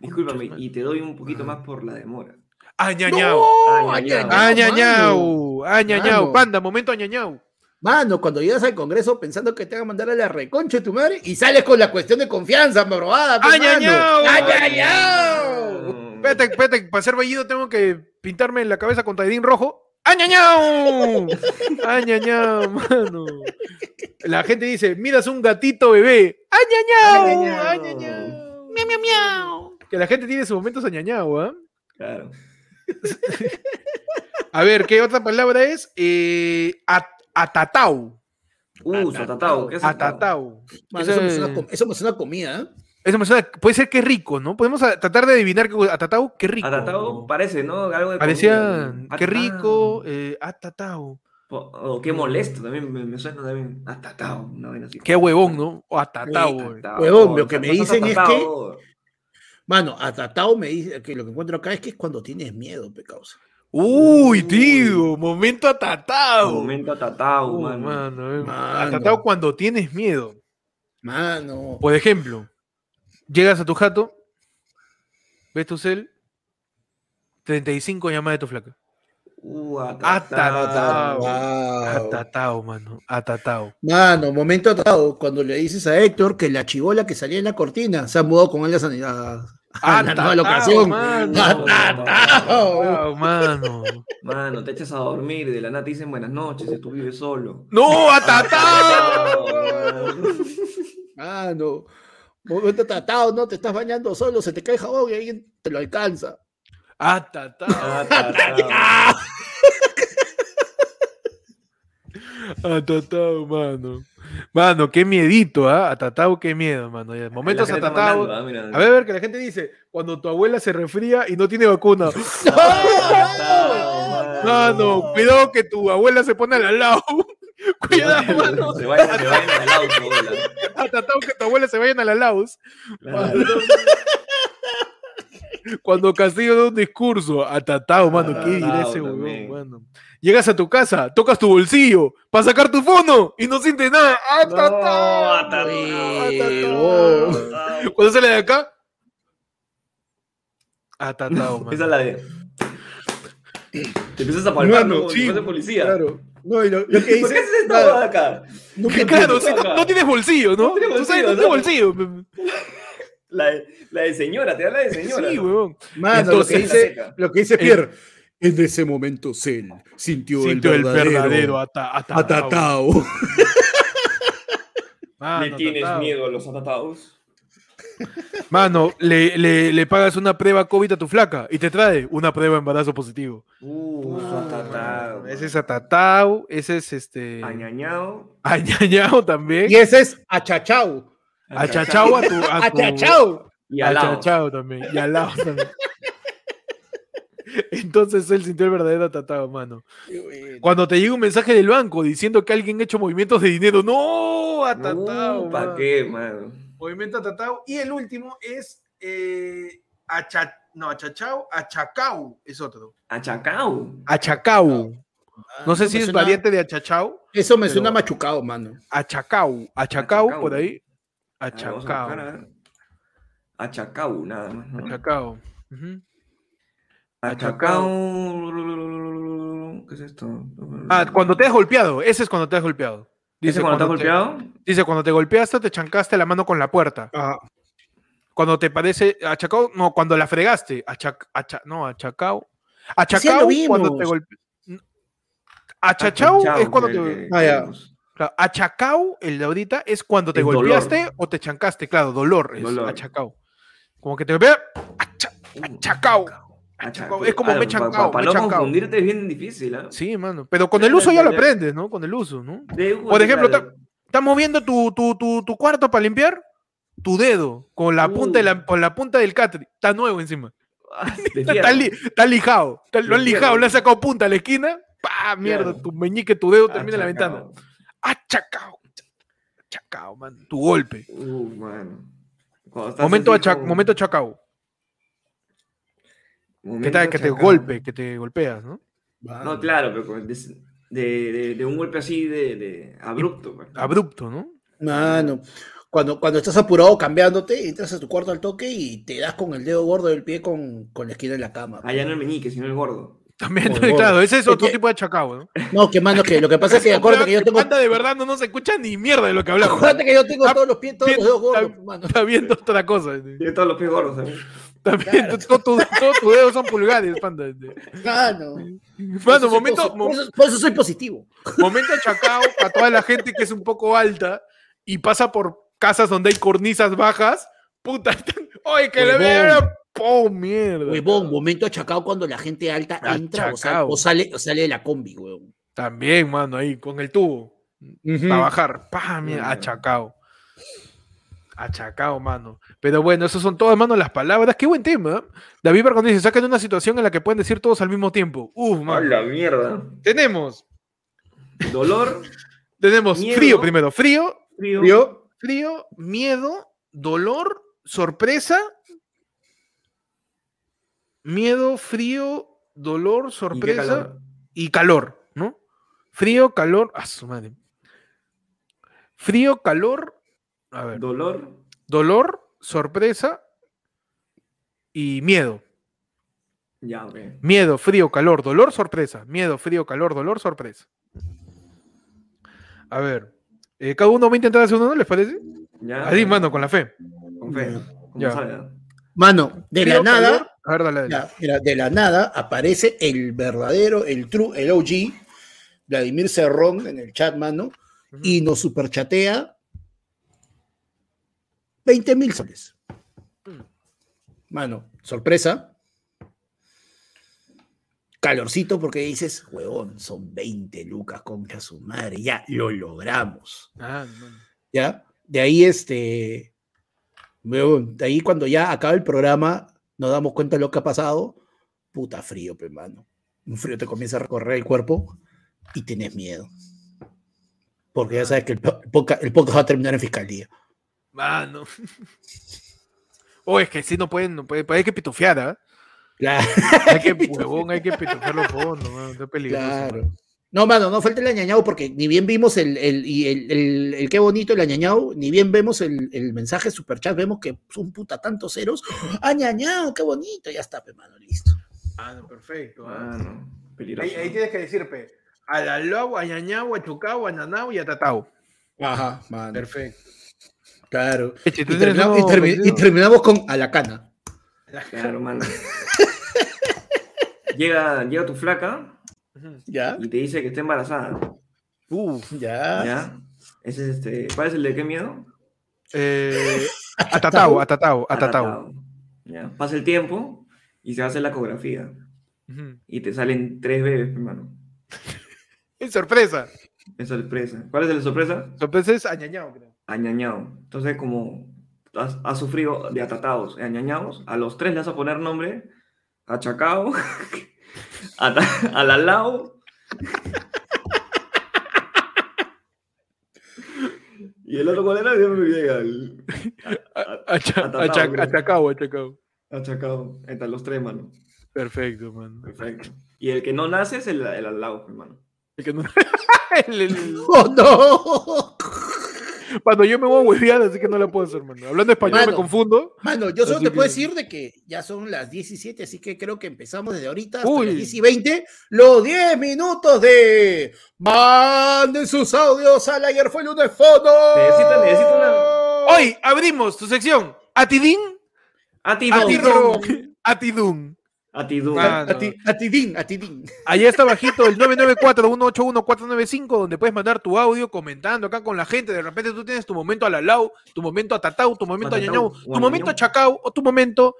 Speaker 3: Discúlpame, y te doy un poquito más por la demora.
Speaker 1: Añañao.
Speaker 2: No,
Speaker 3: Añañao.
Speaker 1: Añañao, panda, momento añañao.
Speaker 2: Mano, cuando llegas al Congreso pensando que te van a mandar a la reconcha de tu madre y sales con la cuestión de confianza, probada.
Speaker 1: ¡Añañao!
Speaker 2: ¡Añañao!
Speaker 1: Espérate, espérate, para ser bellido tengo que pintarme en la cabeza con taidín rojo. ¡Añañao! ¡Añañao, mano! La gente dice, miras un gatito bebé. ¡Añañao!
Speaker 3: Añañao.
Speaker 1: ¡Miau, miau, miau! Que la gente tiene sus momentos añañao, ¿ah?
Speaker 3: Claro. (laughs)
Speaker 1: A ver, ¿qué otra palabra es? Eh, at- atatau.
Speaker 3: Uh, satatao. ¿Qué es?
Speaker 1: Atatau.
Speaker 2: Eso, me suena, eso me suena a comida,
Speaker 1: Eso me suena- puede ser que rico, ¿no? Podemos a- tratar de adivinar que atatau, qué rico.
Speaker 3: Atatao parece, ¿no? Algo de
Speaker 1: Parecía,
Speaker 3: comida.
Speaker 1: qué rico,
Speaker 3: Atatao.
Speaker 1: eh, atatau.
Speaker 3: O, o qué molesto también me, me suena también. Atatao, una vaina así.
Speaker 1: Qué huevón, ¿no? O atatau.
Speaker 3: Atatao.
Speaker 2: Huevón, lo que me dicen es que-
Speaker 3: atatao.
Speaker 2: Mano, atatao me dice que lo que encuentro acá es que es cuando tienes miedo, pe causa.
Speaker 1: Uy, tío, momento atatau.
Speaker 3: Momento atatao,
Speaker 1: Uh,
Speaker 3: mano.
Speaker 1: mano, eh.
Speaker 2: Mano.
Speaker 1: Atatau cuando tienes miedo.
Speaker 2: Mano.
Speaker 1: Por ejemplo, llegas a tu jato, ves tu cel, 35 llamadas de tu flaca.
Speaker 3: Uh,
Speaker 1: Atatao.
Speaker 3: atatao.
Speaker 2: Atatao.
Speaker 1: Atatao, mano. Atatao.
Speaker 2: Mano, momento atatao, cuando le dices a Héctor que la chivola que salía en la cortina se ha mudado con él a, San- a- a la nueva
Speaker 1: Atatao,
Speaker 2: locación.
Speaker 1: mano.
Speaker 2: Atatao.
Speaker 1: Atatao, mano.
Speaker 3: Mano, te echas a dormir y de la nada te dicen buenas noches y tú vives solo.
Speaker 1: ¡No, atatao! (laughs)
Speaker 2: Mano, momento atatao, no te estás bañando solo, se te cae el jabón y alguien te lo alcanza.
Speaker 1: Atatao.
Speaker 3: Atatao.
Speaker 1: Atatao, mano. Mano, qué miedito, ¿ah? Atatao, qué miedo, mano. Momentos atatao.
Speaker 3: mandando, ah.
Speaker 1: A ver, a ver, que la gente dice, cuando tu abuela se resfría y no tiene vacuna. (laughs) (laughs)
Speaker 3: Atatao,
Speaker 1: Mano, cuidado que tu abuela se pone al lado. (laughs) Cuidado, mano.
Speaker 3: Se vayan, se.
Speaker 1: Atatao (laughs) que tu abuela se vayan a la.
Speaker 3: Claro.
Speaker 1: Cuando Castillo da un discurso, atatao, mano, ¿qué dirá ese huevón, mano? Llegas a tu casa, tocas tu bolsillo para sacar tu fono y no sientes nada. Atatao.
Speaker 3: Atatao.
Speaker 1: Cuando sale de acá, atatao, mano. (laughs)
Speaker 3: Esa es la de. Te empiezas a palpar, policía.
Speaker 2: Claro. No, y lo, lo que
Speaker 3: ¿Por qué
Speaker 2: dice.
Speaker 3: haces esto
Speaker 2: nada,
Speaker 3: acá?
Speaker 2: nunca
Speaker 1: claro, no, no tienes bolsillo, ¿no?
Speaker 3: No tienes
Speaker 1: Tú sabes,
Speaker 3: bolsillo,
Speaker 1: no bolsillo.
Speaker 3: La de, la de señora, te habla de señora.
Speaker 1: Sí,
Speaker 3: ¿no?
Speaker 1: huevón.
Speaker 2: Mano, lo que
Speaker 1: Entonces-
Speaker 2: dice, lo que dice Pierre. En ese momento Cell sintió,
Speaker 1: Sintió
Speaker 2: el verdadero,
Speaker 1: ata- atatao.
Speaker 2: atatao. (laughs)
Speaker 1: Mano,
Speaker 3: ¿Le tienes
Speaker 1: atatao.
Speaker 3: miedo a los atatados?
Speaker 1: Mano, le, le, le pagas una prueba COVID a tu flaca y te trae una prueba de embarazo positivo.
Speaker 3: Uh, atatao.
Speaker 1: Ese es atatao, ese es este.
Speaker 3: Añañao.
Speaker 1: Añañao también.
Speaker 2: Y ese es achachao.
Speaker 1: Achachao a tu. A tu
Speaker 2: Achachao.
Speaker 3: Y al lado.
Speaker 1: Achachao también. Y al lado también. (laughs) Entonces él sintió el verdadero atatao, mano. Cuando te llega un mensaje del banco diciendo que alguien ha hecho movimientos de dinero, no, atatao.
Speaker 3: Uh, ¿Para qué, mano?
Speaker 1: Movimiento atatao. Y el último es eh, acha- no, achachao, achacao es otro.
Speaker 3: Achacao.
Speaker 1: Achacao. No sé si es
Speaker 2: suena-
Speaker 1: variante de achachao.
Speaker 2: Eso me
Speaker 1: pero-
Speaker 2: suena machucado, mano.
Speaker 1: Achacao. Achacao,
Speaker 3: Achacao.
Speaker 1: por ahí.
Speaker 3: A ver, vamos a
Speaker 1: Achacao.
Speaker 3: buscar, a ver. Achacao, nada más. ¿no?
Speaker 1: Achacao. Ujú.
Speaker 3: Achacao. ¿Qué es esto?
Speaker 1: Ah, cuando te has golpeado. Ese es cuando te has golpeado.
Speaker 3: ¿Dice cuando te has golpeado?
Speaker 1: Dice, cuando te golpeaste, te chancaste la mano con la puerta.
Speaker 2: Ah,
Speaker 1: Cuando te parece achacao, no, cuando la fregaste. Achac, acha- no, achacao. Achacao
Speaker 2: mismo.
Speaker 1: cuando te golpeaste. Achachau
Speaker 3: Chao,
Speaker 1: es cuando
Speaker 3: el
Speaker 1: te.
Speaker 2: Ah, ya.
Speaker 1: Claro, achacao, el de ahorita, es cuando te
Speaker 3: Es dolor.
Speaker 1: golpeaste o te chancaste. Claro, dolor es
Speaker 3: Dolor.
Speaker 1: achacao. Como que te golpea. acha- achacao.
Speaker 3: Achacao.
Speaker 1: Es como me he chancao,
Speaker 3: Para no confundirte es bien difícil, ¿ah?
Speaker 1: Sí, mano. Pero con el uso
Speaker 3: ya,
Speaker 1: lo aprendes, ¿no? Con el uso, ¿no? Por ejemplo,
Speaker 3: claro.
Speaker 1: ¿Estás moviendo tu, tu, tu, tu cuarto para limpiar? Tu dedo con la punta, de la,
Speaker 3: Uh.
Speaker 1: con la punta del catre. Está nuevo encima.
Speaker 3: Ah, (laughs)
Speaker 1: Está, li- está lijado. Está- lo han lijado, le han sacado punta a la esquina. ¡Pah! Mierda,
Speaker 3: Claro.
Speaker 1: tu meñique, tu dedo termina en la ventana. ¡Achacao! ¡Achacao, man! Tu golpe.
Speaker 3: Uh, estás
Speaker 1: Momento,
Speaker 3: así
Speaker 1: acha-
Speaker 3: con-
Speaker 1: momento achacao. Que te golpe, que te golpeas, ¿no?
Speaker 3: No, claro, pero de, de, de- de un golpe así de, de abrupto. pues.
Speaker 1: Abrupto, ¿no?
Speaker 2: Mano, cuando, cuando estás apurado cambiándote, entras a tu cuarto al toque y te das con el dedo gordo del pie con, con la esquina de la cama.
Speaker 3: Allá no el meñique, sino el gordo.
Speaker 1: También, (laughs) claro, ese es
Speaker 2: Es
Speaker 1: otro
Speaker 2: que-
Speaker 1: tipo de achacao, ¿no?
Speaker 2: No, que mano, que lo que pasa es que (laughs) acuérdate que yo tengo,
Speaker 1: Anda de verdad no nos escucha ni mierda de lo que hablamos.
Speaker 2: acuérdate que yo tengo
Speaker 1: Está
Speaker 2: todos los pies, todos los dedos gordos,
Speaker 1: está-
Speaker 2: mano.
Speaker 1: Está viendo otra cosa.
Speaker 3: Tiene todos los pies gordos, ¿sabes?
Speaker 1: También, todos tus todo dedos son pulgares, panda.
Speaker 2: Mano. Por
Speaker 1: Mano, momento,
Speaker 2: por, eso, por eso soy positivo.
Speaker 1: momento chacao para toda la gente que es un poco alta y pasa por casas donde hay cornisas bajas. Puta, oye, que le vea. ¡Oh, mierda!
Speaker 2: Huevón, momento achacado cuando la gente alta entra o, sale, o sale de la combi, huevón.
Speaker 1: También, mano, ahí con el tubo. Para bajar. ¡Pah! Mierda,
Speaker 3: Mierda.
Speaker 1: Achacao. Achacao, mano. Pero bueno, esos son todas, mano, las palabras. Qué buen tema. ¿eh? David Barcón dice: sacan una situación en la que pueden decir todos al mismo tiempo. Uf,
Speaker 3: ¡A
Speaker 1: mano.
Speaker 3: la mierda!
Speaker 1: Tenemos,
Speaker 3: Dolor,
Speaker 1: tenemos
Speaker 3: Miedo.
Speaker 1: frío primero. Frío,
Speaker 3: frío,
Speaker 1: frío, miedo, dolor, sorpresa. Miedo, frío, dolor,
Speaker 3: y
Speaker 1: sorpresa
Speaker 3: calor.
Speaker 1: y calor, ¿no? Frío, calor, a su madre. Frío, calor, a ver,
Speaker 3: Dolor,
Speaker 1: dolor, sorpresa y miedo.
Speaker 3: ya, ok.
Speaker 1: Miedo, frío, calor, dolor, sorpresa. Miedo, frío, calor, dolor, sorpresa. A ver, eh, cada uno va a intentar hacer uno, ¿no? ¿Les parece?
Speaker 3: Ya.
Speaker 1: Así, mano, con la fe.
Speaker 3: Con fe.
Speaker 1: Ya.
Speaker 2: mano, de la nada,
Speaker 1: calor. A ver, dale, dale.
Speaker 2: ya, mira, de la nada aparece el verdadero, el true, el OG, Vladimir Cerrón en el chat, mano, y nos superchatea 20 mil soles. Mano, sorpresa. Calorcito porque dices, huevón, son 20 lucas, concha su madre, ya lo logramos.
Speaker 1: Ah.
Speaker 2: ¿Ya? De ahí, este, huevón, de ahí cuando ya acaba el programa, nos damos cuenta de lo que ha pasado, puta frío, pe, mano. Un frío te comienza a recorrer el cuerpo y tienes miedo. Porque ya sabes que el, po- el podcast, el podcast va a terminar en fiscalía.
Speaker 1: Mano. O es que sí, no pueden, no pueden, hay que pitufear, ¿ah?
Speaker 2: Claro.
Speaker 1: Hay (laughs) que, huevón, hay que pitufear los fondos, mano. Está peligroso.
Speaker 2: Claro.
Speaker 1: mano.
Speaker 2: No, mano, no falta el añañado porque ni bien vimos el, el, el, el- el qué bonito el añañado, ni bien vemos el, el mensaje superchat, vemos que son puta tantos ceros. (gasps) Añañado, qué bonito, ya está, pe, mano, listo.
Speaker 1: Ah, no, perfecto. ah.
Speaker 3: Mano, peligroso.
Speaker 1: Ahí, ahí tienes que decir, pe. A la lobo, a ñañao, a chucao, a nanao y a tatao.
Speaker 2: Ajá, mano.
Speaker 1: Perfecto.
Speaker 2: Claro. Y,
Speaker 1: ¿tú tienes
Speaker 2: terminamos, y termi- y terminamos con Alacana.
Speaker 3: Claro, mano. (laughs) llega, llega tu flaca.
Speaker 2: ¿Ya?
Speaker 3: y te dice que está embarazada.
Speaker 1: Uf.
Speaker 2: ¿Ya?
Speaker 3: ¿Ya? Ese es este. ¿Cuál es el de qué miedo?
Speaker 1: Eh, a tatao, a tatao, a tatao.
Speaker 3: Atatao. Ya. Pasa el tiempo y se hace la ecografía. Y te salen tres bebés, hermano. (laughs)
Speaker 1: Es sorpresa.
Speaker 3: Es sorpresa. ¿Cuál es la sorpresa?
Speaker 1: Sorpresa es añañao, creo.
Speaker 3: Añañado. Entonces, como has, has sufrido de atatados y añañados, a los tres le vas a poner nombre a Chacao, (laughs) a, Ta- a y el otro cuál era, yo me olvidé. al-
Speaker 1: A,
Speaker 3: a-
Speaker 1: a, cha- a
Speaker 3: Atatao,
Speaker 1: cha-
Speaker 3: creo.
Speaker 1: a chacao, a chacao.
Speaker 3: a Chacao. Ahí están los tres, mano.
Speaker 1: Perfecto, man.
Speaker 3: Perfecto. Y el que no nace es el, el Alao, hermano.
Speaker 1: El que no- (laughs) el- el-
Speaker 2: ¡Oh, no!
Speaker 1: Cuando yo me voy a huevear, así que no la puedo hacer, mano. Hablando español me confundo.
Speaker 2: Mano, yo solo te puedo decir de que ya son las 17, así que creo que empezamos desde ahorita hasta
Speaker 1: Uy.
Speaker 2: las 10 y 20. Los 10 minutos de Manden sus audios al ayer fue lunes fondo.
Speaker 3: Necesita una-
Speaker 1: Hoy abrimos tu sección. Atidín,
Speaker 3: A ti,
Speaker 1: Atidún, Atidún.
Speaker 3: A ti, Du.
Speaker 1: Ah,
Speaker 2: A ti, a ti, Din, a ti, Din.
Speaker 1: Ahí está bajito el 994-181-495, donde puedes mandar tu audio comentando acá con la gente. De repente tú tienes tu momento a Lalau, tu momento a Tatau, tu momento a Ñañau, tu
Speaker 3: a
Speaker 1: momento a. Chacao o tu momento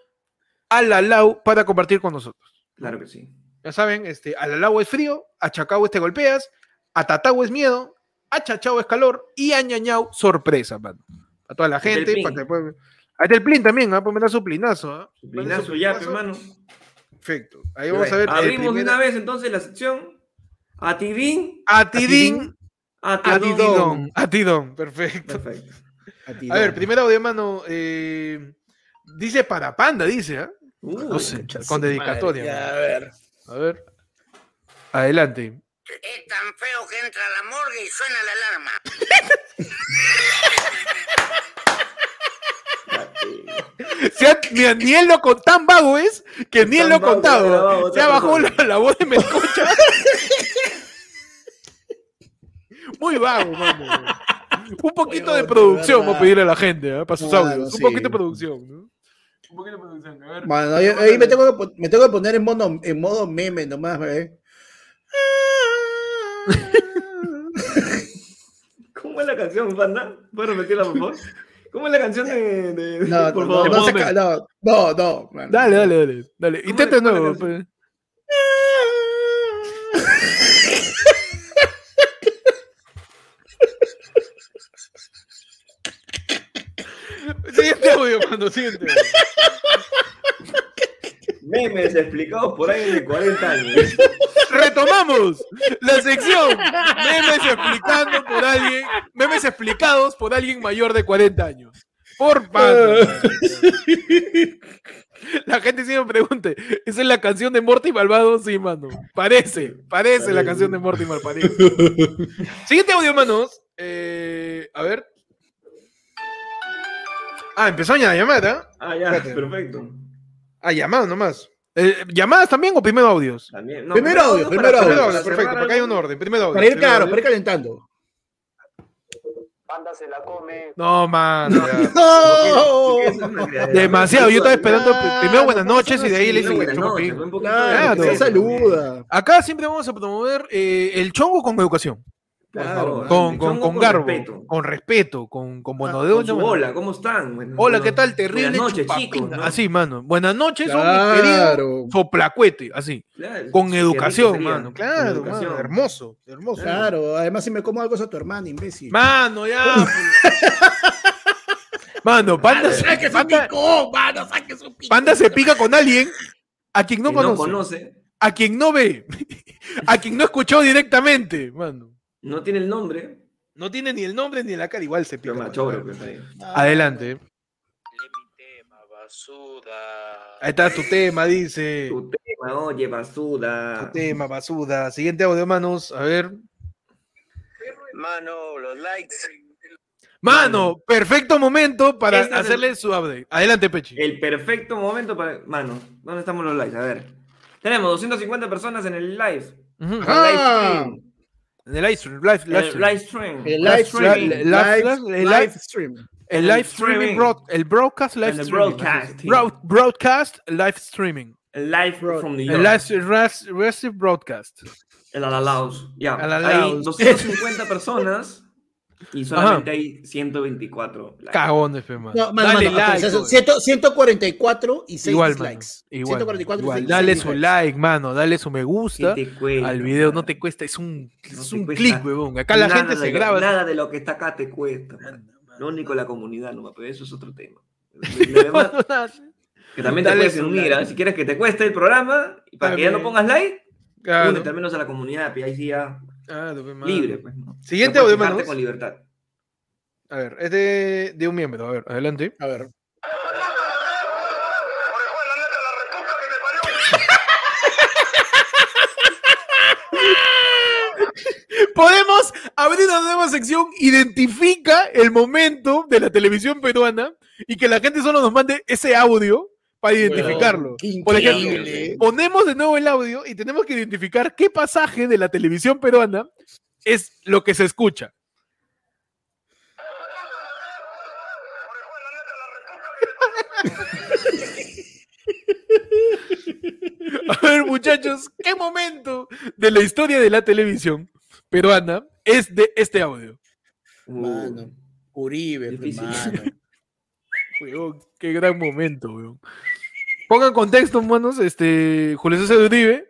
Speaker 1: a Lalau para compartir con nosotros.
Speaker 3: Claro que sí.
Speaker 1: Ya saben, este, a Lalau es frío, a Chacao es te golpeas, a Tatau es miedo, a Chachao es calor y a Ñañau sorpresa, mano. A toda la gente. para que puedan- Ahí está el plin también, ¿ah? Pueden mandar su plinazo. ¿ah?
Speaker 3: Su
Speaker 1: Manden
Speaker 3: plinazo
Speaker 1: su
Speaker 3: ya,
Speaker 1: plinazo.
Speaker 3: hermano.
Speaker 1: Perfecto. Ahí vamos a ver. el
Speaker 3: Abrimos de
Speaker 1: primera-
Speaker 3: una vez entonces la sección. A ti, Din.
Speaker 1: A Tidín,
Speaker 3: A ti,
Speaker 1: a
Speaker 3: Don.
Speaker 1: Tidón. A Tidón, perfecto.
Speaker 3: Perfecto.
Speaker 2: A, ti,
Speaker 1: A ver, primero audio, mano. eh, dice para panda, dice, ¿ah?
Speaker 3: Uh,
Speaker 1: No sé, con
Speaker 2: madre,
Speaker 1: dedicatoria.
Speaker 2: ya,
Speaker 1: mano.
Speaker 2: a ver.
Speaker 1: A ver. Adelante.
Speaker 4: Es tan feo que entra a la morgue y suena la alarma. (laughs)
Speaker 1: Se ha- mira, ni él lo con- tan vago es que ni él lo ha contado. Se bajado la, la voz de Melcocha. Muy vago, mano. Un poquito de producción
Speaker 2: verdad.
Speaker 1: va a pedirle a la gente ¿ah? para sus audios. Un
Speaker 2: sí.
Speaker 1: poquito de producción, ¿no? Un poquito de producción. A ver.
Speaker 2: Mano, ahí, ahí me, tengo que, me tengo que poner en modo, en modo meme nomás, ¿ve? (laughs)
Speaker 3: ¿Cómo es la canción, panda? ¿Puedes repetirla, por favor? ¿Cómo es la canción de. de-
Speaker 2: No,
Speaker 3: por
Speaker 2: no,
Speaker 3: favor?
Speaker 2: no, no, no.
Speaker 1: Dale, dale, dale. dale.
Speaker 3: ¿Cómo
Speaker 1: Intenta de nuevo. pues. (laughs) Siguiente audio, cuando siguiente.
Speaker 3: Memes explicados por alguien de 40 años.
Speaker 1: Retomamos la sección. Memes explicando por alguien. Memes explicados por alguien mayor de 40 años. Por favor. La gente siempre pregunta, ¿esa es la canción de Morty Malvado? Sí, mano. Parece, parece la canción de Morty Malvado. Siguiente audio, manos. Eh, a ver. Ah, empezó ya la llamada.
Speaker 3: Ah, ya,
Speaker 1: Espérate.
Speaker 3: perfecto.
Speaker 1: Ah, llamadas nomás. Eh, ¿Llamadas también o primero audios?
Speaker 3: También, no,
Speaker 2: Primero audio, primero
Speaker 3: cerrar,
Speaker 1: Primero
Speaker 2: audio,
Speaker 1: audio,
Speaker 3: para
Speaker 1: perfecto, porque hay un orden. Primero audio.
Speaker 2: Para ir, claro,
Speaker 1: audio.
Speaker 2: para ir calentando.
Speaker 5: Panda se la come.
Speaker 1: No, mano. ya.
Speaker 2: ¡No!
Speaker 1: Demasiado. Yo estaba esperando
Speaker 2: Ah,
Speaker 1: primero buenas
Speaker 2: no
Speaker 1: noches y de ahí le
Speaker 3: buenas
Speaker 1: chocopín.
Speaker 3: noches,
Speaker 2: Claro, que saluda.
Speaker 1: Acá siempre vamos a promover eh, el chongo con educación.
Speaker 3: Por
Speaker 2: Claro,
Speaker 3: favor,
Speaker 1: Con, con, con garbo,
Speaker 3: respeto.
Speaker 1: con respeto, con, con bueno,
Speaker 2: Ah,
Speaker 1: de
Speaker 3: Con
Speaker 1: una
Speaker 3: su
Speaker 1: manera.
Speaker 3: hola, ¿cómo están? Bueno,
Speaker 1: Hola,
Speaker 3: bueno,
Speaker 1: ¿qué tal? Terrible
Speaker 3: Buenas noches, chicos. ¿no?
Speaker 1: Así, mano. Buenas noches,
Speaker 2: Claro.
Speaker 1: soplacuete, así.
Speaker 3: Claro,
Speaker 1: Con educación, mano.
Speaker 3: con
Speaker 1: Claro,
Speaker 3: educación.
Speaker 1: mano. Hermoso, hermoso.
Speaker 2: Claro, además si me como algo es a tu hermana, imbécil.
Speaker 1: Mano, ya. pues. (laughs) mano, Panda, se-
Speaker 2: ¡Saque su
Speaker 1: Panda,
Speaker 2: picón, mano! ¡Saque su picón!
Speaker 1: Panda se pica con alguien a quien no conoce,
Speaker 3: no conoce,
Speaker 1: a quien no ve, (laughs) a quien no escuchó directamente, mano.
Speaker 3: No tiene el nombre,
Speaker 1: No tiene ni el nombre ni la cara, igual se pica.
Speaker 3: pero
Speaker 1: alguien.
Speaker 3: pues, ahí.
Speaker 1: Adelante.
Speaker 5: tema, basura.
Speaker 1: Ahí está tu tema, dice.
Speaker 3: Tu tema, oye,
Speaker 1: Tu
Speaker 3: basura.
Speaker 1: tema, basuda. Siguiente audio, manos. A ver.
Speaker 5: Mano, los likes.
Speaker 1: Mano, perfecto momento para
Speaker 3: Este el-
Speaker 1: hacerle su update. Adelante, Pechi.
Speaker 3: El perfecto momento para. Mano, ¿dónde estamos los likes? A ver. Tenemos 250 personas en el live. El
Speaker 2: Ah.
Speaker 3: live.
Speaker 1: En el live stream, live, live
Speaker 3: el
Speaker 1: stream.
Speaker 3: live stream.
Speaker 2: El
Speaker 1: Live
Speaker 2: live
Speaker 1: stream,
Speaker 2: stream.
Speaker 1: live-
Speaker 2: stream.
Speaker 1: El
Speaker 3: el
Speaker 1: live streaming,
Speaker 3: streaming.
Speaker 1: broad- el broadcast live
Speaker 3: el
Speaker 1: streaming.
Speaker 3: broadcasting.
Speaker 1: Broad- broadcast live streaming.
Speaker 3: El live from New
Speaker 1: El
Speaker 3: York.
Speaker 1: live broadcast.
Speaker 3: El Alalaos. Ya.
Speaker 1: Al
Speaker 3: Hay
Speaker 1: Alalaos.
Speaker 3: 250 personas y solamente hay 124 likes.
Speaker 1: Cagones, fe, mano.
Speaker 2: No, mano,
Speaker 1: Dale
Speaker 2: mano,
Speaker 1: like.
Speaker 2: actualización,
Speaker 1: oye.
Speaker 2: 100 144 y 6
Speaker 1: Igual, mano.
Speaker 2: dislikes.
Speaker 1: Igual,
Speaker 2: 144
Speaker 1: igual.
Speaker 2: y 6
Speaker 1: Dale su
Speaker 2: dislikes.
Speaker 1: like, mano. Dale su me gusta
Speaker 3: ¿Qué te cuesta,
Speaker 1: al video. No te cuesta, es un,
Speaker 3: No
Speaker 1: es un clic, huevón. Acá la gente
Speaker 3: de
Speaker 1: se
Speaker 3: lo-
Speaker 1: graba.
Speaker 3: Nada de lo que está acá te cuesta. mano. Lo único la comunidad, no, pero eso es otro tema. (laughs) Demás, que también te puedes unir,
Speaker 1: like.
Speaker 3: ¿ah? si quieres que te cueste el programa y para que ya no pongas like, únete al menos a la comunidad, y ahí sí ya
Speaker 1: Mano.
Speaker 3: libre. Pues, ¿no?
Speaker 1: Siguiente
Speaker 3: puedes
Speaker 1: audio, manos.
Speaker 3: con libertad.
Speaker 1: A ver, es de, de un miembro. A ver, adelante.
Speaker 2: A ver. (laughs)
Speaker 1: Podemos abrir una nueva sección, identifica el momento de la televisión peruana y que la gente solo nos mande ese audio para identificarlo. Por ejemplo, ponemos de nuevo el audio y tenemos que identificar qué pasaje de la televisión peruana es lo que se escucha. (laughs) A ver, muchachos, ¿qué momento de la historia de la televisión peruana es de este audio?
Speaker 2: Mano. Uribe, hermano. (laughs)
Speaker 1: Qué gran momento, weón. Pongan contexto, manos, este, Julio César Uribe,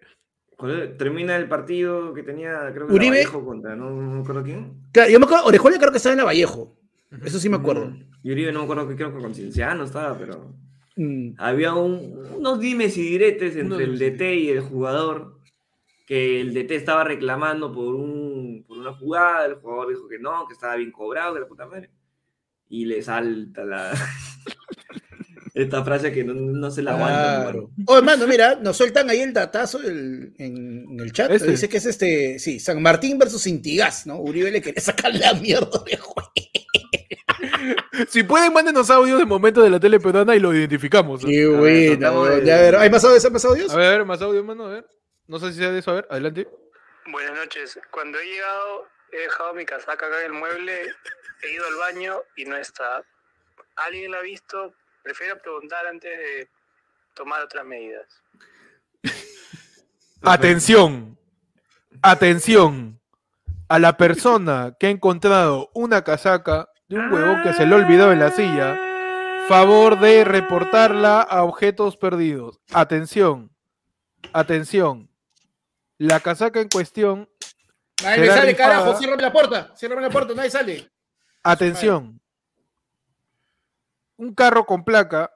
Speaker 3: Termina el partido que tenía, creo que
Speaker 2: Uribe.
Speaker 3: Vallejo contra, no, no me acuerdo quién.
Speaker 2: Claro, yo me acuerdo, Orejuela creo que estaba en la Vallejo. Eso sí me acuerdo.
Speaker 3: Mm, Y Uribe no me acuerdo que creo que con Cienciano estaba, pero
Speaker 2: Mm.
Speaker 3: había un- unos dimes y diretes entre el DT y el jugador, que el DT estaba reclamando por, un, por una jugada, el jugador dijo que no, que estaba bien cobrado, que la puta madre. Y le salta la... (laughs) Esta frase que no, no se la aguanta.
Speaker 2: Claro.
Speaker 3: hermano.
Speaker 2: Oh, hermano, mira, nos sueltan ahí el datazo el- en, en el chat.
Speaker 1: Este.
Speaker 2: Dice que es este, sí, San Martín versus Intigas, ¿no? Uribe le quería sacar la mierda de juego.
Speaker 1: si pueden, mándenos audios de momento de la tele peruana y lo identificamos. ¿no?
Speaker 2: Qué bueno.
Speaker 3: de-
Speaker 2: Ya, a ver, ¿hay más audios? ¿Hay más audios?
Speaker 1: A ver, a ver, más audio, mano, a ver. No sé si sea de eso, a ver, adelante.
Speaker 5: Buenas noches. Cuando he llegado, he dejado mi casaca acá en el mueble, he ido al baño y no está. ¿Alguien la ha visto? Prefiero preguntar antes de tomar otras medidas. (laughs)
Speaker 1: Atención, atención a la persona que ha encontrado una casaca de un huevón que se le ha olvidado en la silla. Favor de reportarla a objetos perdidos. Atención, atención. La casaca en cuestión,
Speaker 2: Nadie me sale,
Speaker 1: rifada.
Speaker 2: carajo. Ciérrame la puerta. Ciérrame la puerta, nadie sale.
Speaker 1: atención. Un carro con placa.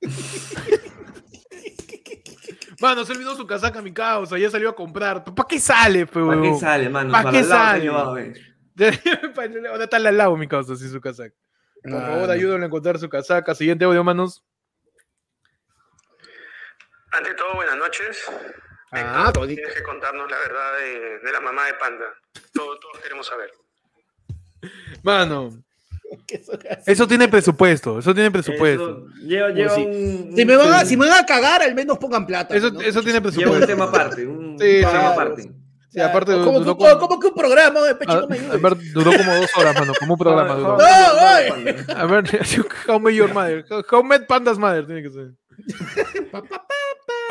Speaker 1: (laughs) Mano, se olvidó su casaca, mi causa, ya salió a comprar. ¿Para qué sale, pe,
Speaker 3: ¿Para qué sale, mano?
Speaker 1: ¿Pa'
Speaker 3: Para
Speaker 1: qué sale? Ahora (laughs) está al lado mi causa, sin su casaca. Por favor,
Speaker 2: Mano.
Speaker 1: ayúdenle a encontrar su casaca. Siguiente audio, manos.
Speaker 5: Ante todo, buenas noches.
Speaker 2: Ah, bonito.
Speaker 5: Tienes que contarnos la verdad de, de la mamá de Panda. Todo- todos queremos saber.
Speaker 1: Mano. (laughs) eso tiene presupuesto. Eso tiene presupuesto.
Speaker 3: Eso lleva, lleva
Speaker 2: sí.
Speaker 3: un,
Speaker 2: Si me, van a, si me van a cagar, al menos pongan plata.
Speaker 1: Eso,
Speaker 2: ¿no?
Speaker 1: eso tiene
Speaker 3: lleva un
Speaker 1: presupuesto.
Speaker 3: tema aparte. Un
Speaker 1: Sí,
Speaker 3: aparte.
Speaker 1: Sí, aparte duró
Speaker 2: ¿Cómo,
Speaker 1: como-
Speaker 2: cómo que un programa? de
Speaker 1: A,
Speaker 2: no me ayudes.
Speaker 1: a ver, duró como dos horas, mano. Como un programa duró.
Speaker 2: No.
Speaker 1: A ver, (laughs) How Met Your Mother. How- How Met Panda's Mother tiene que ser.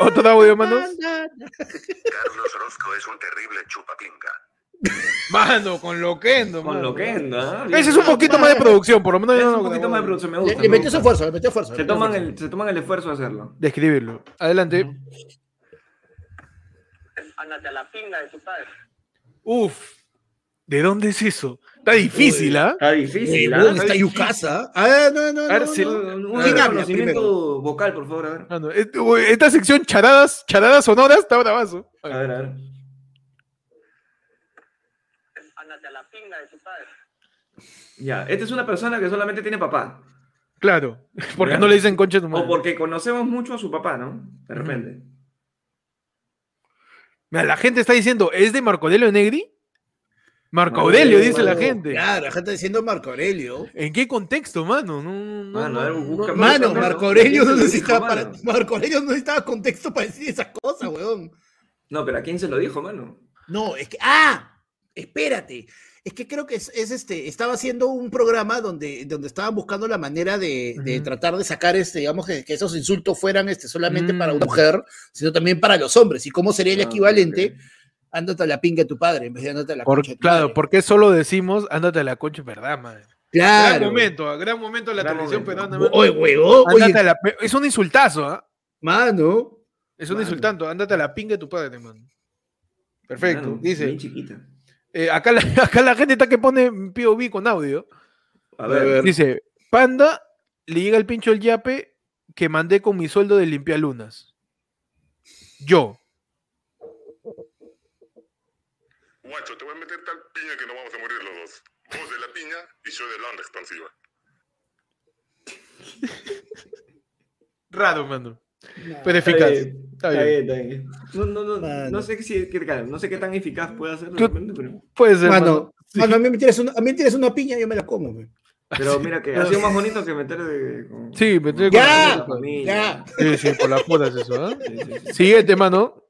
Speaker 1: Otro audio, manos.
Speaker 4: Carlos Orozco es un terrible chupapinga.
Speaker 1: Mano, con Loquendo,
Speaker 3: Con
Speaker 1: mano.
Speaker 3: lo que ¿no?
Speaker 1: Ese es un poquito más de producción, por lo menos.
Speaker 3: Es un
Speaker 1: no-
Speaker 3: poquito más de producción, me gusta.
Speaker 2: le
Speaker 3: me
Speaker 2: metió su esfuerzo, le metió esfuerzo.
Speaker 3: Se toman, el, se toman el esfuerzo de hacerlo.
Speaker 1: De escribirlo. Adelante.
Speaker 5: Ándate a la pinga de tu padre.
Speaker 1: Uf. ¿De dónde es eso? Está difícil, ¿ah?
Speaker 3: Está difícil,
Speaker 2: Eh,
Speaker 3: ¿ah?
Speaker 2: ¿Dónde está Yucasa? Ah, no, no,
Speaker 1: A ver,
Speaker 2: no, no.
Speaker 3: Un, un
Speaker 2: ¿Quién habla
Speaker 3: reconocimiento vocal, por favor, a ver.
Speaker 1: Ah, no, Esta sección charadas, charadas sonoras está bravazo.
Speaker 3: A ver, a ver.
Speaker 5: A la pinga de tu padre.
Speaker 3: Ya, esta es una persona que solamente tiene papá.
Speaker 1: Claro. (laughs) Porque
Speaker 3: Ya.
Speaker 1: no le dicen concha tu madre.
Speaker 3: O porque conocemos mucho a su papá, ¿no? De repente.
Speaker 1: Mira, la gente está diciendo, ¿es de Marco Aurelio Negri? Marco Aurelio,
Speaker 3: Aurelio,
Speaker 1: dice la gente.
Speaker 2: Claro, la gente está diciendo Marco Aurelio.
Speaker 1: ¿En qué contexto, mano? No, no,
Speaker 3: Mano,
Speaker 1: no,
Speaker 3: busca-
Speaker 2: Marco Aurelio
Speaker 3: ¿quién
Speaker 2: no necesitaba para.
Speaker 3: mano?
Speaker 2: Marco Aurelio no necesitaba contexto para decir esas cosas, weón.
Speaker 3: No, pero ¿a quién se lo dijo, mano?
Speaker 2: No, es que. ¡Ah! Espérate. Es que creo que es, es este. Estaba haciendo un programa donde, donde estaban buscando la manera de, tratar de sacar este, digamos, que, que esos insultos fueran este, solamente para
Speaker 1: Mm.
Speaker 2: una mujer, sino también para los hombres. ¿Y cómo sería el
Speaker 3: Ah,
Speaker 2: equivalente?
Speaker 3: ok.
Speaker 2: Ándate a la pinga de tu padre en vez de ándate a la
Speaker 1: Por-
Speaker 2: concha de tu
Speaker 1: claro,
Speaker 2: madre.
Speaker 1: porque solo decimos, ándate a la concha, verdad, madre. Gran
Speaker 2: Claro.
Speaker 1: momento, ah, gran momento de la
Speaker 3: Gran
Speaker 1: televisión peruana.
Speaker 2: Oye, huevón,
Speaker 1: Ándate
Speaker 2: oye,
Speaker 1: a la pe- Es un insultazo, ¿ah?
Speaker 2: mano.
Speaker 1: Es un
Speaker 2: Mano.
Speaker 1: insultante, ándate a la pinga de tu padre, mano. Perfecto. Dice,
Speaker 3: Bien chiquita.
Speaker 1: Eh, acá, la, (laughs) acá la gente está que pone POV con audio.
Speaker 3: A ver,
Speaker 2: ver.
Speaker 1: Dice, Panda, le llega el pincho el yape que mandé con mi sueldo de limpialunas. Yo.
Speaker 6: Guacho, te voy a meter tal piña que no vamos a morir los dos. Vos de la piña y yo de la onda expansiva. (laughs)
Speaker 1: Raro, mano. Pero eficaz.
Speaker 3: bien,
Speaker 1: Está bien.
Speaker 3: está bien. No, no, no,
Speaker 2: Mano.
Speaker 3: no sé si, no sé qué tan eficaz puede hacer pero,
Speaker 1: Puede ser.
Speaker 2: Mano,
Speaker 1: mano. Sí.
Speaker 2: mano, a mí me tienes una, a mí me tienes una piña, yo me la como, güey.
Speaker 3: pero mira que ha sido más bonito que meter de. Con,
Speaker 1: Sí, meter
Speaker 3: con
Speaker 2: Ya,
Speaker 3: la familia.
Speaker 2: ya.
Speaker 1: Sí, sí, por las putas eso, ¿ah?
Speaker 3: Sí, sí, sí.
Speaker 1: Siguiente, mano.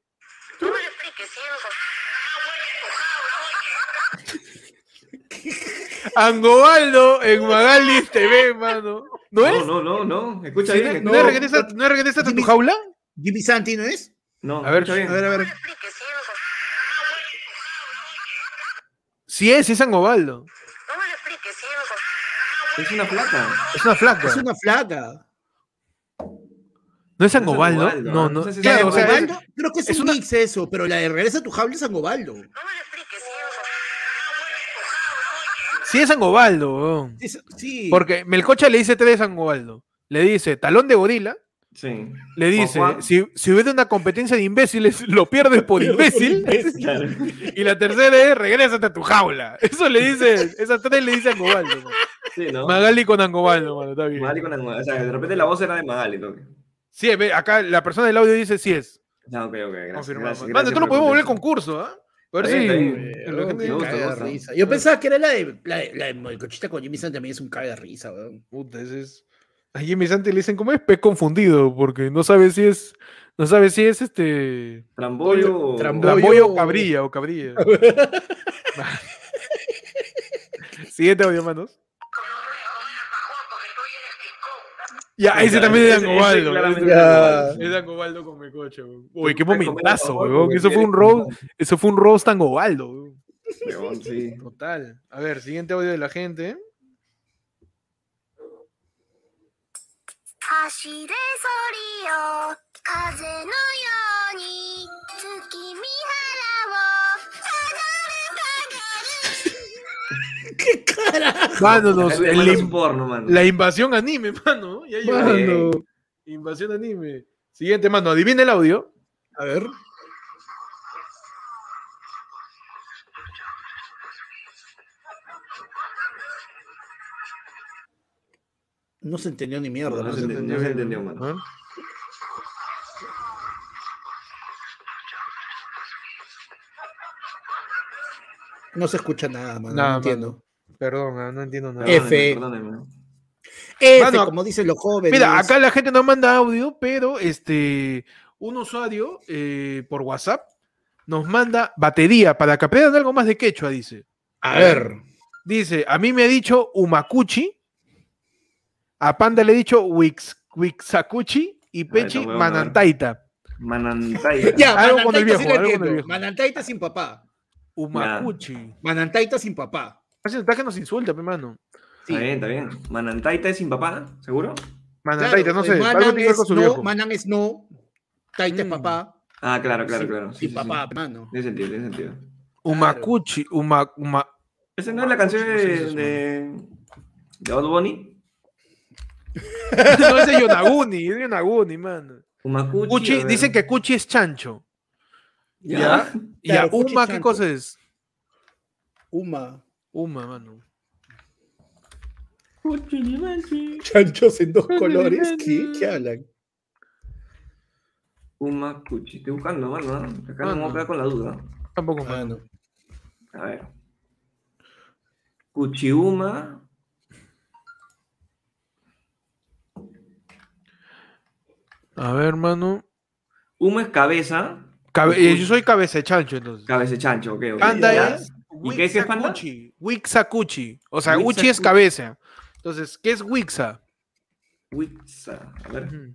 Speaker 1: (laughs) Angobaldo en Magali TV, mano. ¿No es?
Speaker 3: No, no, no, no. Escucha
Speaker 1: ¿Sí,
Speaker 3: bien.
Speaker 1: ¿No,
Speaker 2: no,
Speaker 1: regresa, ¿No es regresa a tu jaula?
Speaker 2: Jimmy Santi, ¿no es?
Speaker 3: No,
Speaker 1: A ver.
Speaker 2: A ver, a ver.
Speaker 1: Sí es, es San Gobaldo.
Speaker 4: No me lo expliques, sí,
Speaker 3: Es una placa.
Speaker 1: Es una flaca.
Speaker 2: Es una flaca.
Speaker 1: ¿No es San
Speaker 3: No es
Speaker 1: Gobaldo?
Speaker 3: Sangobaldo,
Speaker 1: No, no. Claro,
Speaker 2: creo que es,
Speaker 1: es
Speaker 2: un
Speaker 1: una-
Speaker 2: mix eso, pero la de Regresa a tu jaula es Sangobaldo.
Speaker 4: No me lo expliques, sí,
Speaker 1: es San Gobaldo, weón.
Speaker 2: Es- sí.
Speaker 1: Porque Melcocha le dice tres San Gobaldo. Le dice talón de gorila.
Speaker 3: Sí.
Speaker 1: Le dice,
Speaker 3: Juan.
Speaker 1: si, si hubiera una competencia de imbéciles, lo pierdes por (laughs) imbécil. (laughs) Y la tercera es, regrésate a tu jaula. Eso le dice, esas tres le dice Angobaldo. man.
Speaker 3: Sí, ¿no?
Speaker 1: Magali con Angobaldo, mano, está bien.
Speaker 3: Magali con Angola. O sea, de repente la voz era de Magali, toque.
Speaker 1: Sí, acá la persona del audio dice sí es.
Speaker 3: Ah, ok, ok, gracias.
Speaker 1: Confirmado.
Speaker 3: gracias,
Speaker 1: Mano,
Speaker 3: gracias
Speaker 1: esto lo podemos volver
Speaker 3: el
Speaker 1: concurso, ¿ah? A ver si.
Speaker 2: Yo pensaba que era la de, la de, la de Melcochita con Jimmy San también es un caga de risa, weón.
Speaker 1: Puta, ese es. A Jimmy Santi le dicen, ¿cómo es? Pez confundido, porque no sabe si es. No sabe si es este.
Speaker 3: Trambollo. o-
Speaker 2: Trambollo.
Speaker 1: Tramboyo o cabrilla o cabrilla. (laughs) (laughs) Siguiente audio, manos. Ya, ese también es
Speaker 3: claramente
Speaker 1: ese-
Speaker 3: es de Angobaldo.
Speaker 1: Es de Angobaldo con Mecoche, weón. Uy, qué momentazo, weón. Eso fue un roast, eso fue un roast Angobaldo, weón.
Speaker 3: Weón, sí.
Speaker 1: Total. A ver, siguiente audio de la gente.
Speaker 7: 走れソリよ風のように月見原を
Speaker 2: ¿Qué cara?
Speaker 1: Mano, nos-
Speaker 3: Es de
Speaker 1: el
Speaker 3: mano
Speaker 1: im-
Speaker 3: su porno, mano.
Speaker 1: la invasión anime, mano. Ya llegó.
Speaker 2: Mano.
Speaker 1: Invasión anime. Siguiente, mano. Adivina el audio.
Speaker 2: A ver. No se entendió ni mierda.
Speaker 3: No,
Speaker 2: no
Speaker 3: se
Speaker 2: se
Speaker 3: entendió, no se entendió, mano.
Speaker 1: ¿Ah?
Speaker 2: No se escucha nada, mano.
Speaker 1: Nada,
Speaker 2: no entiendo.
Speaker 1: Perdón, no entiendo nada.
Speaker 2: F.
Speaker 1: Mano,
Speaker 2: como dicen los jóvenes.
Speaker 1: Mira, acá la gente no manda audio, pero este un usuario eh, por WhatsApp nos manda batería para que aprendan algo más de quechua, dice.
Speaker 2: A ver.
Speaker 1: Dice, a mí me ha dicho Umakuchi, a Panda le he dicho Wix, Wixakuchi y Pechi Manantaita.
Speaker 3: Manantaya. (laughs)
Speaker 2: Ya,
Speaker 1: Algo con el
Speaker 2: Manantaita
Speaker 1: viejo,
Speaker 2: sí lo
Speaker 1: algo con el
Speaker 2: entiendo.
Speaker 1: viejo.
Speaker 2: Manantaita sin papá.
Speaker 1: Umakuchi.
Speaker 2: Manantaita sin papá.
Speaker 1: Está que nos insulta, pe, mano.
Speaker 2: Sí.
Speaker 3: Está bien, está bien. Manantaita es sin papá, ¿seguro?
Speaker 1: Manantaita,
Speaker 2: Claro,
Speaker 1: no sé. algo
Speaker 2: Manan
Speaker 1: tiene
Speaker 2: es
Speaker 1: con su
Speaker 2: no,
Speaker 1: viejo.
Speaker 2: Manan es no, Taita es
Speaker 1: Mm.
Speaker 2: papá.
Speaker 3: Ah, claro, claro,
Speaker 2: sin,
Speaker 3: claro. Sí,
Speaker 2: sin
Speaker 3: sí,
Speaker 2: papá,
Speaker 3: sí.
Speaker 2: mano.
Speaker 3: Tiene sentido, tiene sentido.
Speaker 1: Umakuchi, uma, uma-
Speaker 3: ¿Esa no es la canción
Speaker 1: no sé si
Speaker 3: de,
Speaker 1: es
Speaker 3: de, de Bad Bunny? (laughs)
Speaker 1: no es de Yonaguni, es de Yonaguni, mano.
Speaker 3: Umakuchi.
Speaker 1: Cuchi,
Speaker 3: a ver.
Speaker 1: dicen que Cuchi es chancho.
Speaker 3: Ya.
Speaker 1: ¿Ya? ¿Y
Speaker 2: Claro,
Speaker 1: a
Speaker 2: Cuchi
Speaker 1: Uma qué
Speaker 2: chancho.
Speaker 1: cosa es?
Speaker 2: Uma.
Speaker 1: Uma, mano.
Speaker 2: Chanchos en dos colores. ¿Qué? ¿Qué hablan?
Speaker 3: Umakuchi. Estoy buscando, mano. ¿no? Acá no me voy a quedar con la duda.
Speaker 1: Tampoco, mano.
Speaker 2: Mano.
Speaker 3: A ver. Kuchiuma.
Speaker 1: A ver, mano.
Speaker 3: Uma es cabeza.
Speaker 1: Cabe-
Speaker 3: Y
Speaker 1: eh, yo soy cabeza de chancho, entonces.
Speaker 3: Cabeza de chancho, ok, ok.
Speaker 1: Panda
Speaker 3: ya.
Speaker 1: es
Speaker 3: ¿Y qué es que es panda?
Speaker 1: Wixacuchi. O sea,
Speaker 3: Wixacuchi.
Speaker 1: Uchi es cabeza. Entonces, ¿qué es Wixa?
Speaker 3: Wixa. A ver.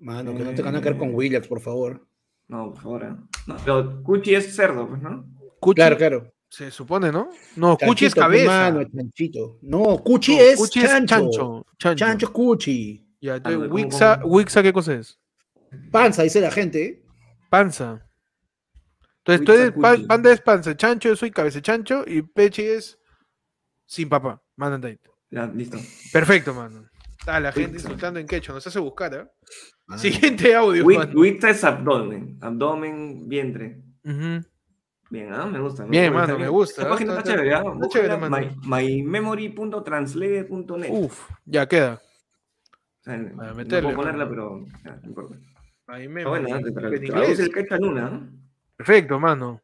Speaker 2: Mano, que no te van a caer con Willax, por favor.
Speaker 3: No, por favor. ¿eh? No, pero Cuchi es cerdo, pues, ¿no?
Speaker 1: Cuchi,
Speaker 2: Claro, claro.
Speaker 1: Se supone, ¿no? No, Cuchi es
Speaker 2: Chanchito,
Speaker 1: cabeza.
Speaker 2: Mano, chanchito. No, Cuchi
Speaker 1: No,
Speaker 2: es
Speaker 1: Cuchi
Speaker 2: chancho.
Speaker 1: es chancho. Chancho.
Speaker 2: Chancho es Cuchi.
Speaker 1: Ya,
Speaker 3: Ah,
Speaker 1: entonces,
Speaker 3: ¿cómo,
Speaker 1: Wixa,
Speaker 3: cómo?
Speaker 1: Wixa, ¿qué cosa es?
Speaker 2: Panza, dice la gente.
Speaker 1: Panza. Entonces, tú eres, pa-
Speaker 3: Wixacuchi.
Speaker 1: Panda es panza, chancho, yo soy cabeza chancho y Pechi es sin papá. Manandate.
Speaker 3: Ya, listo.
Speaker 1: Perfecto, mano. Está la gente insultando en quecho, nos hace buscar, ¿eh?
Speaker 2: Mano.
Speaker 1: Siguiente audio.
Speaker 3: Wixa es abdomen. Abdomen, vientre. Bien, ah, me gusta.
Speaker 1: Bien, mano, me gusta, ¿ah?
Speaker 3: página está,
Speaker 1: Está-
Speaker 3: chévere, ¿ah?
Speaker 1: está chévere, mano.
Speaker 3: my- mymemory.translate.net.
Speaker 1: Uf, ya queda.
Speaker 3: No puedo ponerla, pero no importa.
Speaker 1: Ahí me en
Speaker 3: traduce
Speaker 1: inglés.
Speaker 3: el quechua en una. ¿eh?
Speaker 1: Perfecto, mano.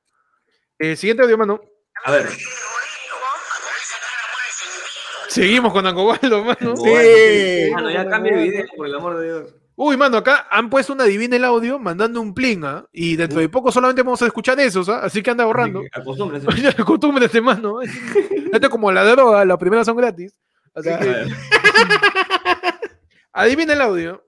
Speaker 1: Eh, siguiente audio, mano.
Speaker 3: A ver.
Speaker 1: Seguimos con Angobaldo, mano.
Speaker 2: Sí.
Speaker 3: Mano, ya cambia de video, por el amor de Dios.
Speaker 1: Uy, mano, acá han puesto una divina el audio mandando un pling, ¿ah? Y dentro de poco solamente vamos a escuchar esos, ¿ah? Así que anda costumbre de este mano. (laughs) Esto es como la droga, las primeras son gratis. Así que (laughs) adivina el audio.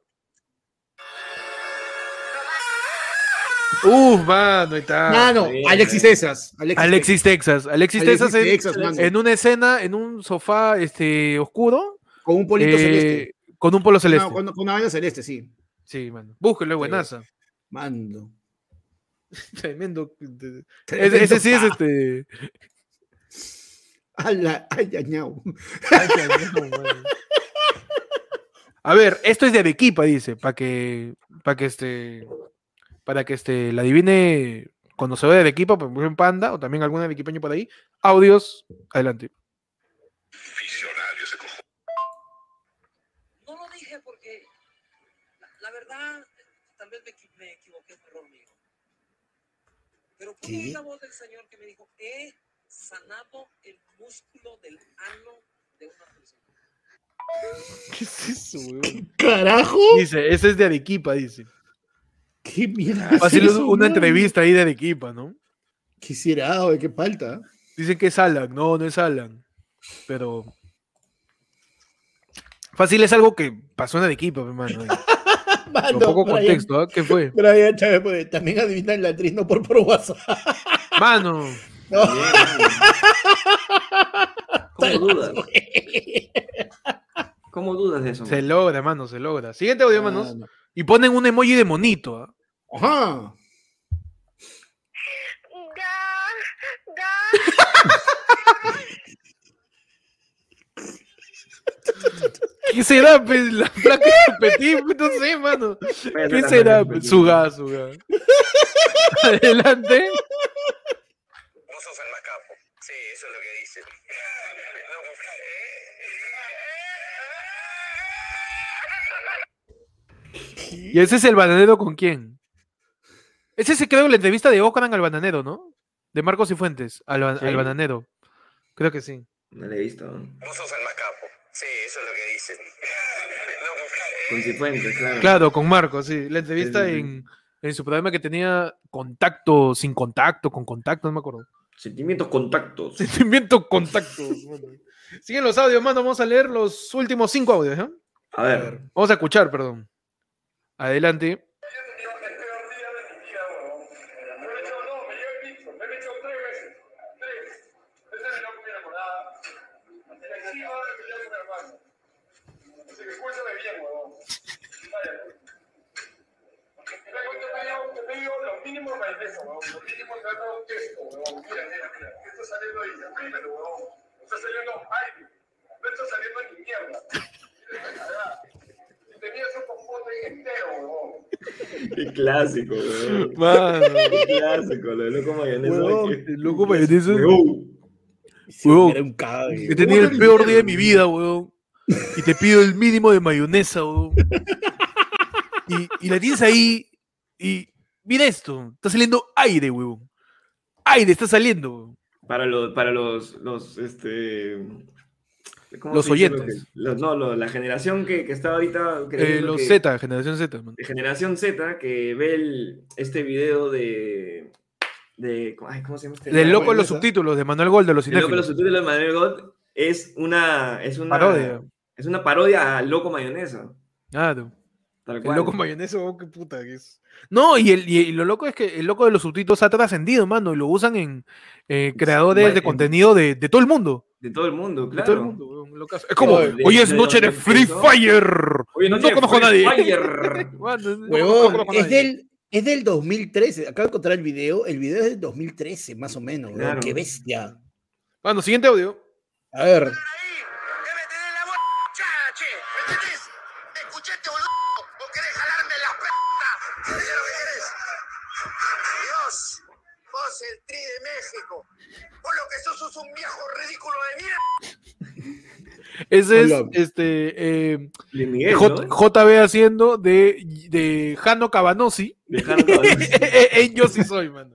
Speaker 1: Uf, mano, ahí está.
Speaker 2: Mano,
Speaker 3: bien,
Speaker 2: Alexis Texas. Alexis,
Speaker 1: Alexis Texas. Alexis,
Speaker 2: Alexis
Speaker 1: Texas, en- una escena, en un sofá este, oscuro.
Speaker 2: Con un polito
Speaker 1: eh,
Speaker 2: celeste.
Speaker 1: Con un polo celeste.
Speaker 2: No, con, con una vaina celeste, sí.
Speaker 1: Sí, mano. Búsquelo, buenaza.
Speaker 2: Mando. (laughs)
Speaker 1: Tremendo. Ese, ese sí es este. (laughs)
Speaker 2: Ala, ay, ay, ñau.
Speaker 1: Ay, mano. A ver, esto es de Arequipa, dice, para que, para que este, para que este, la adivine cuando se ve de Arequipa, por ejemplo en Panda, o también algún arequipeño por ahí. Audios, adelante.
Speaker 6: Visionario ese cojón.
Speaker 8: No lo dije porque la, la verdad tal vez me, me equivoqué, fue error mío. Pero pude
Speaker 2: ¿Qué?
Speaker 8: oír la voz del Señor que me dijo, he sanado el músculo del ano de una persona. (laughs)
Speaker 1: ¿Qué es eso, weón?
Speaker 2: Carajo.
Speaker 1: Dice, ese es de Arequipa, dice.
Speaker 2: ¿Qué mierda?
Speaker 1: Va a
Speaker 2: es
Speaker 1: ser
Speaker 2: eso,
Speaker 1: una
Speaker 2: mano?
Speaker 1: entrevista ahí de Arequipa, ¿no?
Speaker 2: Quisiera, güey, qué falta.
Speaker 1: Dicen que es Alan. No, no es Alan. Pero. Fácil es algo que pasó en Arequipa, hermano. (laughs)
Speaker 2: Mano,
Speaker 1: Un poco
Speaker 2: Brian-
Speaker 1: contexto, ¿ah? ¿Qué fue?
Speaker 2: Brian Chávez, pues, también adivinan la actriz no por, por WhatsApp. (laughs)
Speaker 1: Mano.
Speaker 2: No.
Speaker 3: Bien, mano. ¿Cómo dudas? ¿Cómo dudas de eso?
Speaker 1: Se logra, mano, se logra. Siguiente audio, manos.
Speaker 2: Mano.
Speaker 1: Y ponen un emoji de monito. ¿ah?
Speaker 2: Ajá.
Speaker 7: Da, (laughs) da.
Speaker 1: ¿Qué será, pues, la placa de Petit? (laughs) No sé, mano. ¿Qué será? Suga, suga. (laughs) Adelante.
Speaker 6: Vos sos el macapo. Sí, eso es lo que dicen.
Speaker 1: ¿Y ese es el bananero con quién? Ese se creo en la entrevista de Ocran al bananero, ¿no? De Marcos y Fuentes, al, ba-
Speaker 3: Sí.
Speaker 1: al bananero. Creo que sí.
Speaker 3: No le he visto.
Speaker 6: Vos sos el macapo. Sí, eso es lo que dicen. (laughs)
Speaker 3: Con Cifuentes, claro.
Speaker 1: Claro, con Marcos, sí. La entrevista
Speaker 3: Sí, sí, sí.
Speaker 1: en, en su programa que tenía contacto, sin contacto, con contacto, no me acuerdo.
Speaker 3: Sentimientos contactos. (laughs)
Speaker 1: Sentimiento contacto. mano. Siguen los audios, mano. Vamos a leer los últimos cinco audios, ¿no?
Speaker 3: A ver.
Speaker 1: Vamos a escuchar, perdón. Adelante.
Speaker 6: Está saliendo aire, no está saliendo ni mierda. Tenías un popote entero, huevón.
Speaker 3: Qué clásico, weón.
Speaker 1: Mano.
Speaker 3: Qué clásico, lo de loco mayonesa.
Speaker 1: El loco mayonesa.
Speaker 2: Sí,
Speaker 1: Huevón.
Speaker 2: Era un.
Speaker 1: He tenido el peor día de mi vida, weón. Y te pido el mínimo de mayonesa, weón. Y, y la tienes ahí. Y mira esto. Está saliendo aire, weón. Aire está saliendo, weón.
Speaker 3: Para los, para los, los, este... ¿cómo
Speaker 1: Los
Speaker 3: lo
Speaker 1: oyentes.
Speaker 3: los- no, lo- la generación que, que está ahorita...
Speaker 1: Eh, los
Speaker 3: que-
Speaker 1: Z, generación Z, man.
Speaker 3: de generación Z que ve el- este video de... de ay, ¿Cómo se llama este?
Speaker 1: Del loco de los subtítulos de Manuel Gol de los
Speaker 3: El loco de los subtítulos de Manuel God es una... Es una
Speaker 1: Parodia.
Speaker 3: Es una parodia a Loco Mayonesa.
Speaker 1: Claro.
Speaker 3: Tal
Speaker 1: El loco mayonesa, weón, qué puta que es. No, y, el, y, lo loco es que el loco de los subtítulos ha trascendido, mano, y lo usan en eh, creadores de
Speaker 3: en-
Speaker 1: contenido de, de todo el mundo.
Speaker 3: De todo el mundo,
Speaker 1: De
Speaker 3: claro.
Speaker 1: todo el mundo, locazo. Es como,
Speaker 3: de-
Speaker 1: hoy es
Speaker 3: de
Speaker 1: noche de Free. Fire.
Speaker 3: Oye,
Speaker 1: no,
Speaker 3: de
Speaker 1: conozco a nadie.
Speaker 3: Fire. (laughs)
Speaker 2: Huevón,
Speaker 1: conozco a
Speaker 2: es
Speaker 1: nadie.
Speaker 2: del, es del 2013. Acabo de encontrar el video. El video es del 2013, más o menos.
Speaker 3: Claro.
Speaker 2: Qué bestia.
Speaker 1: Bueno, siguiente audio.
Speaker 2: A ver.
Speaker 1: Ese es este eh,
Speaker 3: Luis Miguel,
Speaker 1: J-
Speaker 3: ¿no?
Speaker 1: JB haciendo de, de Jano Cabanosi.
Speaker 3: Dejando todo (laughs) eso.
Speaker 1: en Yo sí soy, mano.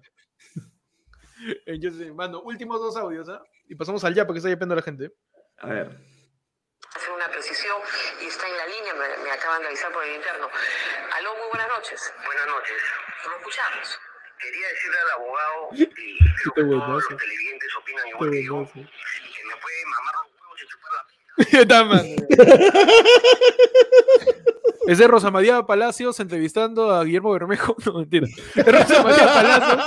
Speaker 1: En Yo sí soy. Mano, últimos dos audios, ¿ah? Y pasamos al ya porque está yapeando la gente.
Speaker 3: A ver.
Speaker 8: hacer una precisión y está en la línea, me, me acaban de avisar por el interno. Aló, muy buenas noches.
Speaker 4: Buenas noches.
Speaker 8: Lo escuchamos.
Speaker 4: Quería decirle al abogado y
Speaker 1: Qué
Speaker 4: sobre todo
Speaker 1: buenazo.
Speaker 4: los televidentes opinan igual que yo, que me puede mamar los huevos y chupar la
Speaker 1: Está, mano. (laughs) (laughs) Es de Rosa María Palacios entrevistando a Guillermo Bermejo. (laughs) No, mentira. Es Rosa María Palacios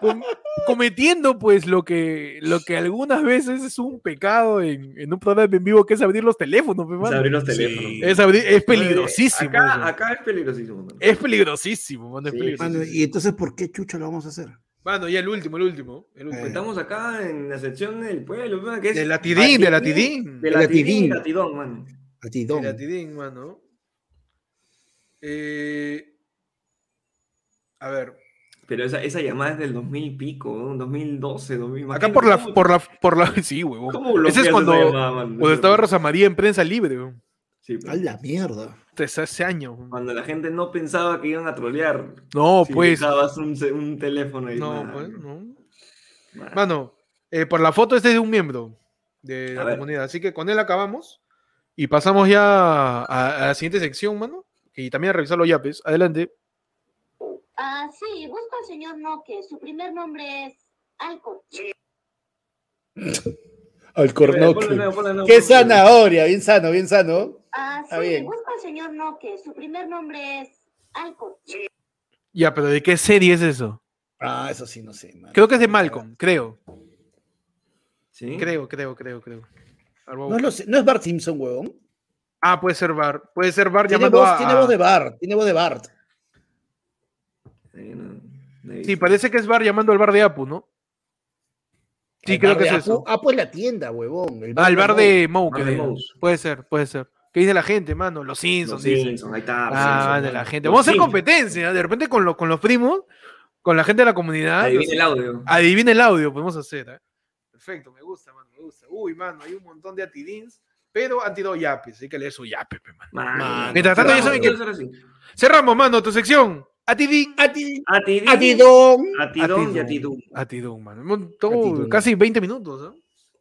Speaker 1: com- cometiendo pues lo que, lo que algunas veces es un pecado en, en un programa en vivo que es abrir los teléfonos.
Speaker 3: Es abrir los teléfonos.
Speaker 1: Es, abrir- es peligrosísimo.
Speaker 3: Acá, es peligrosísimo.
Speaker 1: Es peligrosísimo, mano, es
Speaker 3: Sí,
Speaker 1: peligrosísimo.
Speaker 2: Mano, y entonces, ¿por qué chucha lo vamos a hacer?
Speaker 1: Ya el último, el último. el último.
Speaker 2: Eh.
Speaker 3: Estamos acá en la sección del pueblo, mano, que es
Speaker 1: De latidín, de latidín.
Speaker 3: De
Speaker 2: De
Speaker 3: latidín,
Speaker 2: latidín.
Speaker 3: latidón, mano.
Speaker 1: El
Speaker 2: Don.
Speaker 1: latidín, mano. Eh, a ver.
Speaker 3: Pero esa, esa llamada es del 2000 y pico, ¿no? 2012, 2000.
Speaker 1: Acá por la, por la, por la, (laughs) sí, huevón.
Speaker 3: ¿Cómo
Speaker 1: Ese es cuando,
Speaker 3: llamada,
Speaker 1: cuando estaba Rosa María en prensa libre, huevón.
Speaker 3: Sí, pues.
Speaker 2: A la mierda.
Speaker 1: Desde hace años.
Speaker 3: Cuando la gente no pensaba que iban a trolear.
Speaker 1: No,
Speaker 3: si
Speaker 1: pues.
Speaker 3: dejabas un, teléfono ahí.
Speaker 1: No, pues, no.
Speaker 3: Mano.
Speaker 1: Mano, eh, por la foto este es de un miembro de
Speaker 3: A
Speaker 1: la
Speaker 3: ver.
Speaker 1: comunidad. Así que con él acabamos. Y pasamos ya a, a la siguiente sección, mano. Y también a revisar los yapes. Adelante.
Speaker 7: Ah, sí, busco al señor Noque. Su primer nombre es Alcor.
Speaker 2: Al
Speaker 3: Ponle de nuevo, ponle de nuevo,
Speaker 2: Qué zanahoria, bien sano, bien sano.
Speaker 7: Ah, sí,
Speaker 2: bien.
Speaker 7: busco al señor Noque. Su primer nombre es Alcor.
Speaker 1: Ya, pero ¿de qué serie es eso?
Speaker 2: Ah, eso sí, no sé. mano.
Speaker 1: Creo que es de Malcolm, creo.
Speaker 3: ¿Sí?
Speaker 1: Creo, creo, creo, creo. Ahora voy a
Speaker 2: No, es lo sé- no es Bart Simpson, huevón.
Speaker 1: Ah, puede ser Bar. Puede ser Bar
Speaker 2: Tiene
Speaker 1: llamando
Speaker 2: voz,
Speaker 1: a.
Speaker 2: tiene voz de Bart. Tiene voz de Bart.
Speaker 3: Sí, no, no he
Speaker 1: Sí,
Speaker 3: visto.
Speaker 1: parece que es Bar llamando al bar de Apu, ¿no? Sí,
Speaker 2: El
Speaker 1: creo
Speaker 2: bar
Speaker 1: que
Speaker 2: de
Speaker 1: es
Speaker 2: Apu-
Speaker 1: eso.
Speaker 2: Apu es la tienda, huevón. El
Speaker 1: Ah, el bar de Moe,
Speaker 3: Bar
Speaker 1: que
Speaker 3: de
Speaker 1: diga.
Speaker 3: Moe.
Speaker 1: Puede ser, puede ser. ¿Qué dice la gente, mano? Los Simpsons,
Speaker 3: Los. Simpsons, ahí está.
Speaker 1: Ah,
Speaker 3: Simpsons,
Speaker 1: de la gente.
Speaker 3: Los
Speaker 1: Vamos a hacer competencia, de repente con, lo- con los primos, con la gente de la comunidad.
Speaker 3: Adivina el audio.
Speaker 1: Adivina el audio, podemos hacer. ¿eh? Perfecto, me gusta, mano, me gusta. Uy, mano, hay un montón de atidins, pero han tirado yapes, hay que leer su yape, pe, mano.
Speaker 3: Mano.
Speaker 1: Mientras tanto, ya
Speaker 3: Cerramos,
Speaker 1: saben que-
Speaker 3: quiero hacer así.
Speaker 1: Cerramos, mano, tu sección. Atidín.
Speaker 2: A ti.
Speaker 3: A ti,
Speaker 2: A ti, Don.
Speaker 3: A ti, Don, y a
Speaker 1: Atidón. Atidón, mano.
Speaker 2: Atidón.
Speaker 1: casi 20 minutos, ¿no?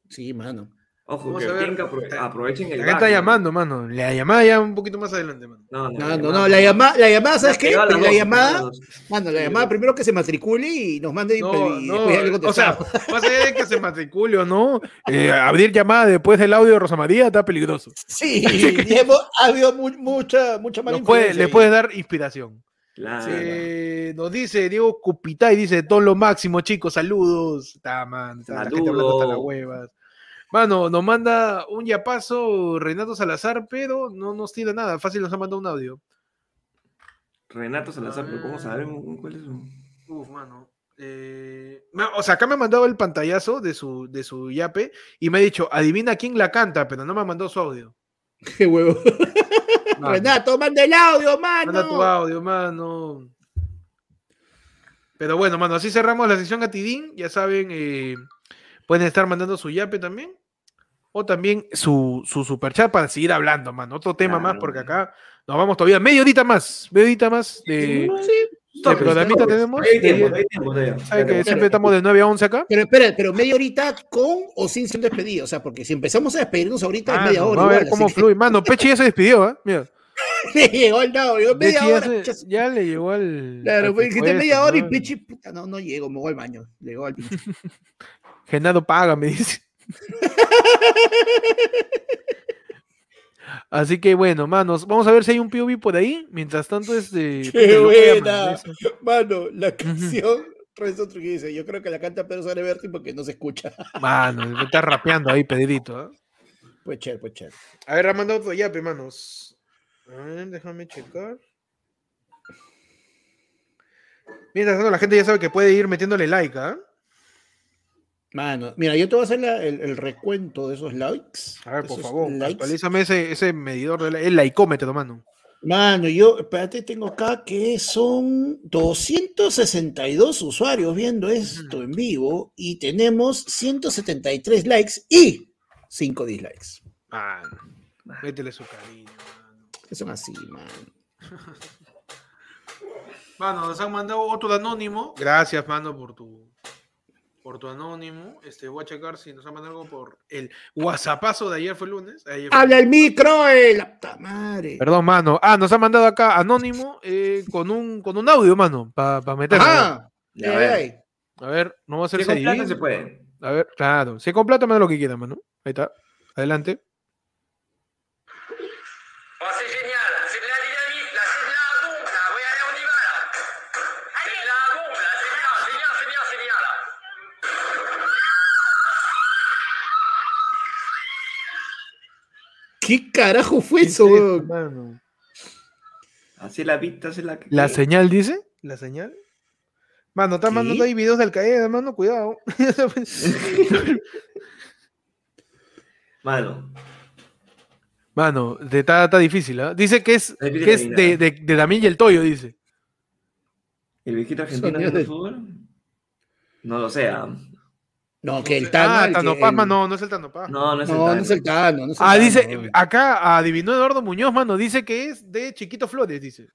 Speaker 2: Sí, mano.
Speaker 3: Ojo, que
Speaker 1: a
Speaker 3: aprovechen el
Speaker 1: La
Speaker 3: back,
Speaker 1: gente está llamando, mano. La llamada ya un poquito más adelante, mano.
Speaker 3: No,
Speaker 2: No, no, no. La llamada, la llamada ¿sabes qué?
Speaker 3: A
Speaker 2: La
Speaker 3: dos,
Speaker 2: llamada,
Speaker 3: a
Speaker 2: mano, la llamada primero que se matricule y nos mande
Speaker 1: No,
Speaker 2: y
Speaker 1: no,
Speaker 2: después ya le
Speaker 1: o sea, (laughs) más allá de que se matricule o no, eh, abrir llamada después del audio de Rosa María está peligroso.
Speaker 2: Sí, (laughs) y hemos- ha habido mu- mucha, mucha mala
Speaker 1: Nos puede, le
Speaker 2: ahí.
Speaker 1: puede dar inspiración.
Speaker 3: Claro.
Speaker 1: Eh, nos dice Diego Cupitay, dice todo lo máximo, chicos, saludos. Está, man, está la gente hablando hasta las
Speaker 3: Saludos.
Speaker 1: huevas. Mano, nos manda un yapazo Renato Salazar, pero no nos tira nada. Fácil nos ha mandado un audio.
Speaker 3: Renato Salazar, pero. ¿cómo sabemos cuál es su...?
Speaker 1: Uf, mano. Eh, o sea, acá me ha mandado el pantallazo de su, de su yape y me ha dicho, adivina quién la canta, pero no me ha mandado su audio. (laughs)
Speaker 2: Qué huevo. (laughs)
Speaker 1: Mano,
Speaker 2: Renato, manda el audio, mano.
Speaker 1: Manda tu audio, mano. Pero bueno, mano, así cerramos la sección Atidín. Ya saben, eh, pueden estar mandando su yape también. O también su, su superchat para seguir hablando, mano. Otro tema más,
Speaker 3: Claro.
Speaker 1: porque acá nos vamos todavía media horita más. Media horita más de, de
Speaker 3: Toques,
Speaker 1: programita tenemos.
Speaker 3: Hay tiempo,
Speaker 1: De-
Speaker 3: hay tiempo todavía.
Speaker 1: ¿Sabe que
Speaker 3: Tenemos
Speaker 1: siempre estamos de 9 a 11 acá?
Speaker 2: Pero espera, pero media horita con o sin ser despedido. O sea, porque si empezamos a despedirnos ahorita es
Speaker 1: Mano,
Speaker 2: media hora.
Speaker 1: a ver
Speaker 2: igual,
Speaker 1: cómo
Speaker 2: así que-
Speaker 1: fluye. Mano, Pechi ya se despidió, ¿ah? Mira. (laughs)
Speaker 2: Le llegó el audio, media
Speaker 1: Pechi ya,
Speaker 2: hora.
Speaker 1: se-
Speaker 2: puchas.
Speaker 1: ya le llegó al.
Speaker 2: Claro,
Speaker 1: al
Speaker 2: pues dijiste
Speaker 1: puesto,
Speaker 2: media hora y
Speaker 1: ¿no?
Speaker 2: Pichi, puta, no, no llego, me voy al baño. Llegó al pinche. (laughs)
Speaker 1: Genaro paga, me dice. Así que bueno, manos, vamos a ver si hay un POV por ahí. Mientras tanto, (laughs) este.
Speaker 2: ¡Qué
Speaker 1: a
Speaker 2: buena! Mano, la canción. Renzo Trujillo dice, yo creo que la canta Pedro Sareberti porque no se escucha.
Speaker 1: Mano, me está rapeando ahí, Pedrito. ¿ah?
Speaker 2: Pues chévere, pues chévere.
Speaker 1: A ver, ha mandado otro yape, manos. A ver, déjame checar. Mientras tanto, la gente ya sabe que puede ir metiéndole like, ¿ah?
Speaker 2: Mano, mira, yo te voy a hacer la- el, el recuento de esos likes.
Speaker 1: A ver, por favor,
Speaker 2: likes.
Speaker 1: actualízame ese, ese medidor, de la- el laicómetro, mano.
Speaker 2: Mano, yo, espérate, tengo acá que son 262 usuarios viendo esto en vivo y tenemos 173 likes y 5 dislikes.
Speaker 1: Mano, métele su cariño, mano.
Speaker 2: Que son así, mano. (laughs)
Speaker 1: Mano, nos han mandado otro de anónimo. Gracias, mano, por tu por tu anónimo. Este, voy a checar si nos han mandado algo por el WhatsAppazo de ayer fue lunes. Ayer fue
Speaker 2: ¡Habla el micro, eh! ¡La puta madre!
Speaker 1: Perdón, mano. Ah, nos han mandado acá anónimo eh, con un con un audio, mano, para meterlo.
Speaker 2: ¡Ajá!
Speaker 3: Ya,
Speaker 2: Ay,
Speaker 3: a ver.
Speaker 1: A ver, no va a
Speaker 3: Si plata
Speaker 1: divino.
Speaker 3: se puede.
Speaker 1: A ver, claro. Si con plata, manda lo que quiera, mano. Ahí está. Adelante.
Speaker 2: ¿Qué carajo fue eso, weón?
Speaker 1: Mano.
Speaker 3: Así la vista, así la.
Speaker 1: ¿La señal dice? ¿La señal? Mano, está mandando ahí videos del caída, mano, cuidado. (laughs)
Speaker 3: Mano,
Speaker 1: Mano, de- está, está difícil, ¿ah? Dice que es,
Speaker 3: difícil
Speaker 1: que es
Speaker 3: adivinar.
Speaker 1: de, de, de Damián y el Toyo, dice.
Speaker 3: ¿el viejito argentino de
Speaker 2: de-
Speaker 3: fútbol? No lo sé. ah.
Speaker 2: No, que el Tano.
Speaker 1: ah,
Speaker 2: el
Speaker 1: no, no es el Tano Pazma.
Speaker 3: No, no es el
Speaker 2: No,
Speaker 3: Tano.
Speaker 2: no es el Tano. no es el
Speaker 1: Ah,
Speaker 2: Tano,
Speaker 1: dice, acá adivinó Eduardo Muñoz, mano, dice que es de Chiquito Flores, dice.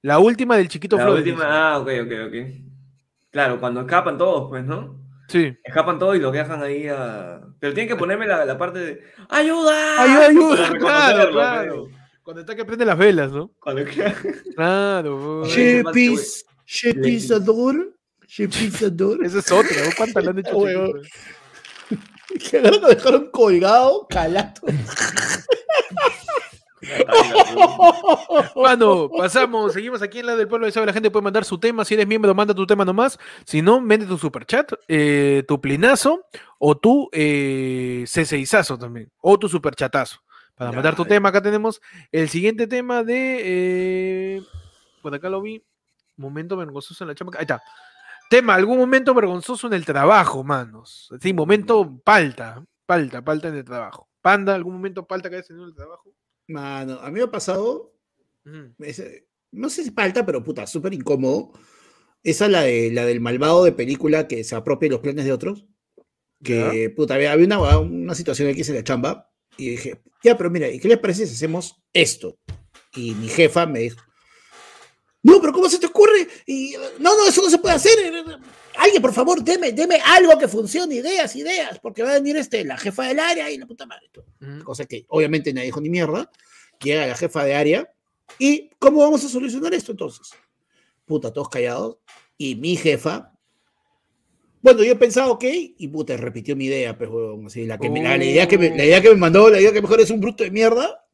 Speaker 1: La última del Chiquito
Speaker 3: La
Speaker 1: Flores.
Speaker 3: última, ah, ok, ok, ok. Claro, cuando escapan todos, pues, ¿no?
Speaker 1: Sí.
Speaker 3: Escapan todos y los dejan ahí a. Pero tienen que ponerme la, la parte de. ¡Ayuda!
Speaker 1: Ayuda, ayuda. (laughs) Claro,
Speaker 3: reconocerlo,
Speaker 1: claro.
Speaker 3: pues.
Speaker 1: Cuando está que prende las velas, ¿no?
Speaker 3: Cuando (laughs)
Speaker 1: Claro.
Speaker 2: Chepis, Chepisador. Chepisador.
Speaker 1: Esa es otra, ¿no? ¿Cuántas le han hecho?
Speaker 2: Weón.
Speaker 1: Chiquito?
Speaker 2: Que ahora lo dejaron colgado, calato.
Speaker 1: Bueno, pasamos, seguimos aquí en la del pueblo de sabe la gente puede mandar su tema, si eres miembro manda tu tema nomás, si no, vende tu superchat, eh, tu plinazo o tu eh, C6azo también, o tu superchatazo. Para
Speaker 3: Ya,
Speaker 1: mandar tu
Speaker 3: ya.
Speaker 1: tema, acá tenemos el siguiente tema de, eh, por acá lo vi, momento vergonzoso en la chamba, ahí está. Tema, algún momento vergonzoso en el trabajo, manos. Sí, momento palta, palta, palta en el trabajo. Panda, algún momento palta que hayas tenido en el trabajo.
Speaker 2: Mano, a mí me ha pasado, no sé si falta, pero puta, súper incómodo. Esa la de la del malvado de película que se apropia de los planes de otros. Que puta, había, había una, una situación aquí en la chamba y dije, ya, pero mira, ¿y qué les parece si hacemos esto? Y mi jefa me dijo, no, pero ¿cómo se te ocurre? Y, no, no, eso no se puede hacer. Alguien, por favor, deme, deme algo que funcione, ideas, ideas, porque va a venir este, la jefa del área y la puta madre.
Speaker 1: Ujú.
Speaker 2: Cosa que obviamente nadie dijo ni mierda. Llega la jefa de área. ¿Y cómo vamos a solucionar esto entonces? Puta, todos callados. Y mi jefa. Bueno, yo pensaba, ok, y puta, repitió mi idea, pues, huevón, así, la, que me- la, la idea que me, la idea que me mandó, la idea que mejor es un bruto de mierda,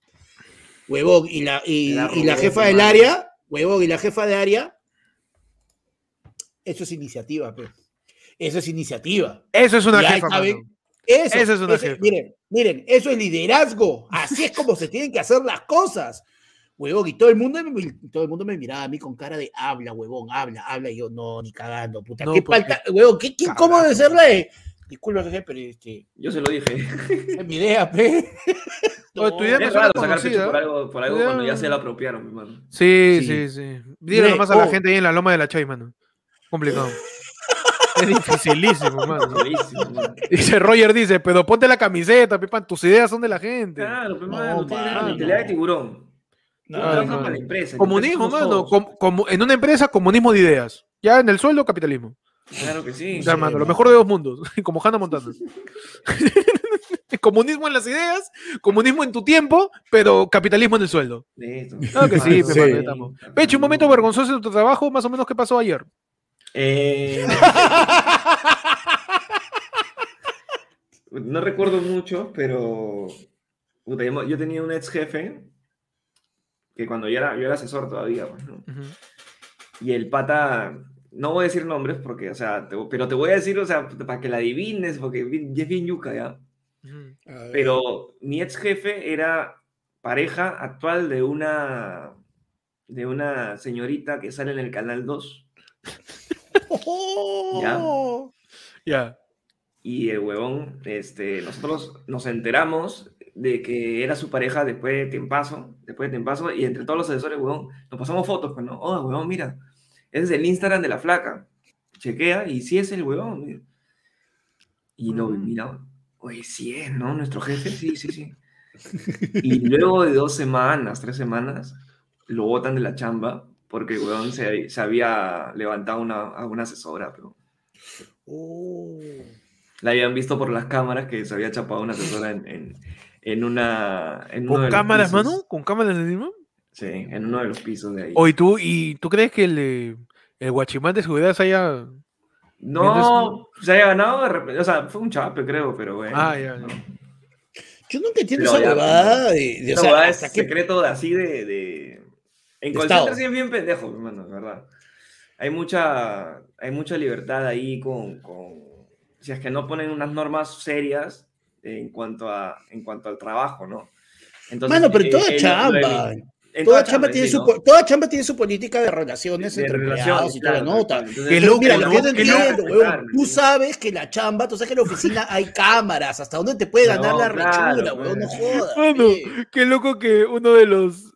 Speaker 2: huevón, y la, y,
Speaker 3: La
Speaker 2: y la jefa del área, huevón, y la jefa de área, eso es iniciativa, pues. Eso es iniciativa.
Speaker 1: Eso es una jefa.
Speaker 2: Eso,
Speaker 1: Esa es una
Speaker 2: eso-
Speaker 1: jefa.
Speaker 2: Miren, miren, eso es liderazgo. Así es como se tienen que hacer las cosas. Huevón, y todo el mundo me, todo el mundo me miraba a mí con cara de habla, huevón, habla, habla. Y yo, no, ni cagando, puta.
Speaker 1: No,
Speaker 2: ¿Qué falta, huevón? ¿Qué, qué incómodo de ser la de. Disculpa, jefe, pero este,
Speaker 3: Yo se lo dije.
Speaker 2: es mi idea, pe.
Speaker 1: Oye, tu idea
Speaker 3: Es
Speaker 1: no
Speaker 3: raro sacar pecho por algo, por algo cuando ya se lo apropiaron, mi hermano.
Speaker 1: Sí,
Speaker 2: Sí.
Speaker 1: sí, sí. Dile nomás a la
Speaker 2: oh.
Speaker 1: gente ahí en la loma de la Chay, mano. Complicado. (laughs) es dificilísimo, mano. Dice Roger, dice, pero ponte la camiseta, Pipan, tus ideas son de la gente.
Speaker 3: Claro, pero
Speaker 2: No,
Speaker 3: mano, tiene
Speaker 2: mano.
Speaker 3: mentalidad de tiburón.
Speaker 2: No,
Speaker 3: Tú trabajas
Speaker 1: no.
Speaker 3: para la empresa. la
Speaker 1: Comunismo, mano. en una empresa, comunismo de ideas. Ya en el sueldo, capitalismo.
Speaker 3: Claro que sí.
Speaker 2: Sí,
Speaker 1: mano, lo mejor de dos mundos. (laughs) Como Hannah Montana. (laughs) comunismo en las ideas, comunismo en tu tiempo, pero capitalismo en el sueldo.
Speaker 3: Listo.
Speaker 1: Claro que sí,
Speaker 2: Sí.
Speaker 1: mano. Pecho, un momento vergonzoso en tu trabajo, más o menos, ¿qué pasó ayer?
Speaker 3: Eh, no recuerdo mucho, pero puta, yo tenía un ex jefe que cuando yo era, yo era asesor todavía, pues, y el pata, no voy a decir nombres porque, o sea, te- pero te voy a decir, o sea, para que la adivines, porque es bien- ya es bien yuca ya. Pero mi ex jefe era pareja actual de una de una señorita que sale en el canal 2 (laughs) Ya.
Speaker 1: Ya.
Speaker 3: y el huevón, este, nosotros nos enteramos de que era su pareja después de tiempazo, después de tiempazo, y entre todos los asesores, huevón, nos pasamos fotos, pues, ¿no? Oh, huevón, mira, ese es el Instagram de la flaca. Chequea y sí es el huevón. mira. Y lo
Speaker 1: Mm.
Speaker 3: mira, oye, sí es, ¿no? Nuestro jefe, sí, sí, sí. Y luego de dos semanas, tres semanas, lo botan de la chamba porque el huevón se, se había levantado una, a una asesora, pero
Speaker 2: Oh.
Speaker 3: la habían visto por las cámaras que se había chapado una asesora en, en, en una... En de
Speaker 1: ¿Con cámaras, mano? ¿Con cámaras encima?
Speaker 3: Sí, en uno de los pisos de ahí.
Speaker 1: Oye, tú, ¿y tú crees que el, el guachimán de seguridad se haya...
Speaker 3: no, se haya ganado de repente, o sea, fue un chape, creo, pero bueno.
Speaker 1: Ah, ya, ya.
Speaker 2: Yo nunca entiendo
Speaker 3: Pero
Speaker 2: esa huevada de, de, o
Speaker 3: Esa
Speaker 2: sea,
Speaker 3: huevada es secreto de así de... de... En
Speaker 2: De
Speaker 3: call sí es bien pendejo, hermano, de verdad. Hay mucha, hay mucha libertad ahí con, con... Si es que no ponen unas normas serias en cuanto, a, en cuanto al trabajo, ¿no? Entonces,
Speaker 2: Mano, pero
Speaker 3: eh,
Speaker 2: toda
Speaker 3: eh,
Speaker 2: chamba.
Speaker 3: En
Speaker 2: Toda chamba, tiene
Speaker 3: sí,
Speaker 2: su,
Speaker 3: ¿no?
Speaker 2: toda chamba tiene su política de relaciones
Speaker 3: De
Speaker 2: entre
Speaker 3: relaciones,
Speaker 2: empleados y toda la
Speaker 3: claro,
Speaker 2: nota.
Speaker 3: claro. Entonces,
Speaker 1: Qué
Speaker 2: Pero
Speaker 1: loco,
Speaker 2: mira, lo que yo
Speaker 1: loco.
Speaker 2: entiendo, weón, tú sabes que la chamba, tú sabes que en la oficina hay cámaras, hasta dónde te puede ganar
Speaker 3: No,
Speaker 2: la
Speaker 3: claro,
Speaker 2: rechura, weón, no
Speaker 3: pues.
Speaker 2: jodas. Pe.
Speaker 1: qué loco que uno de los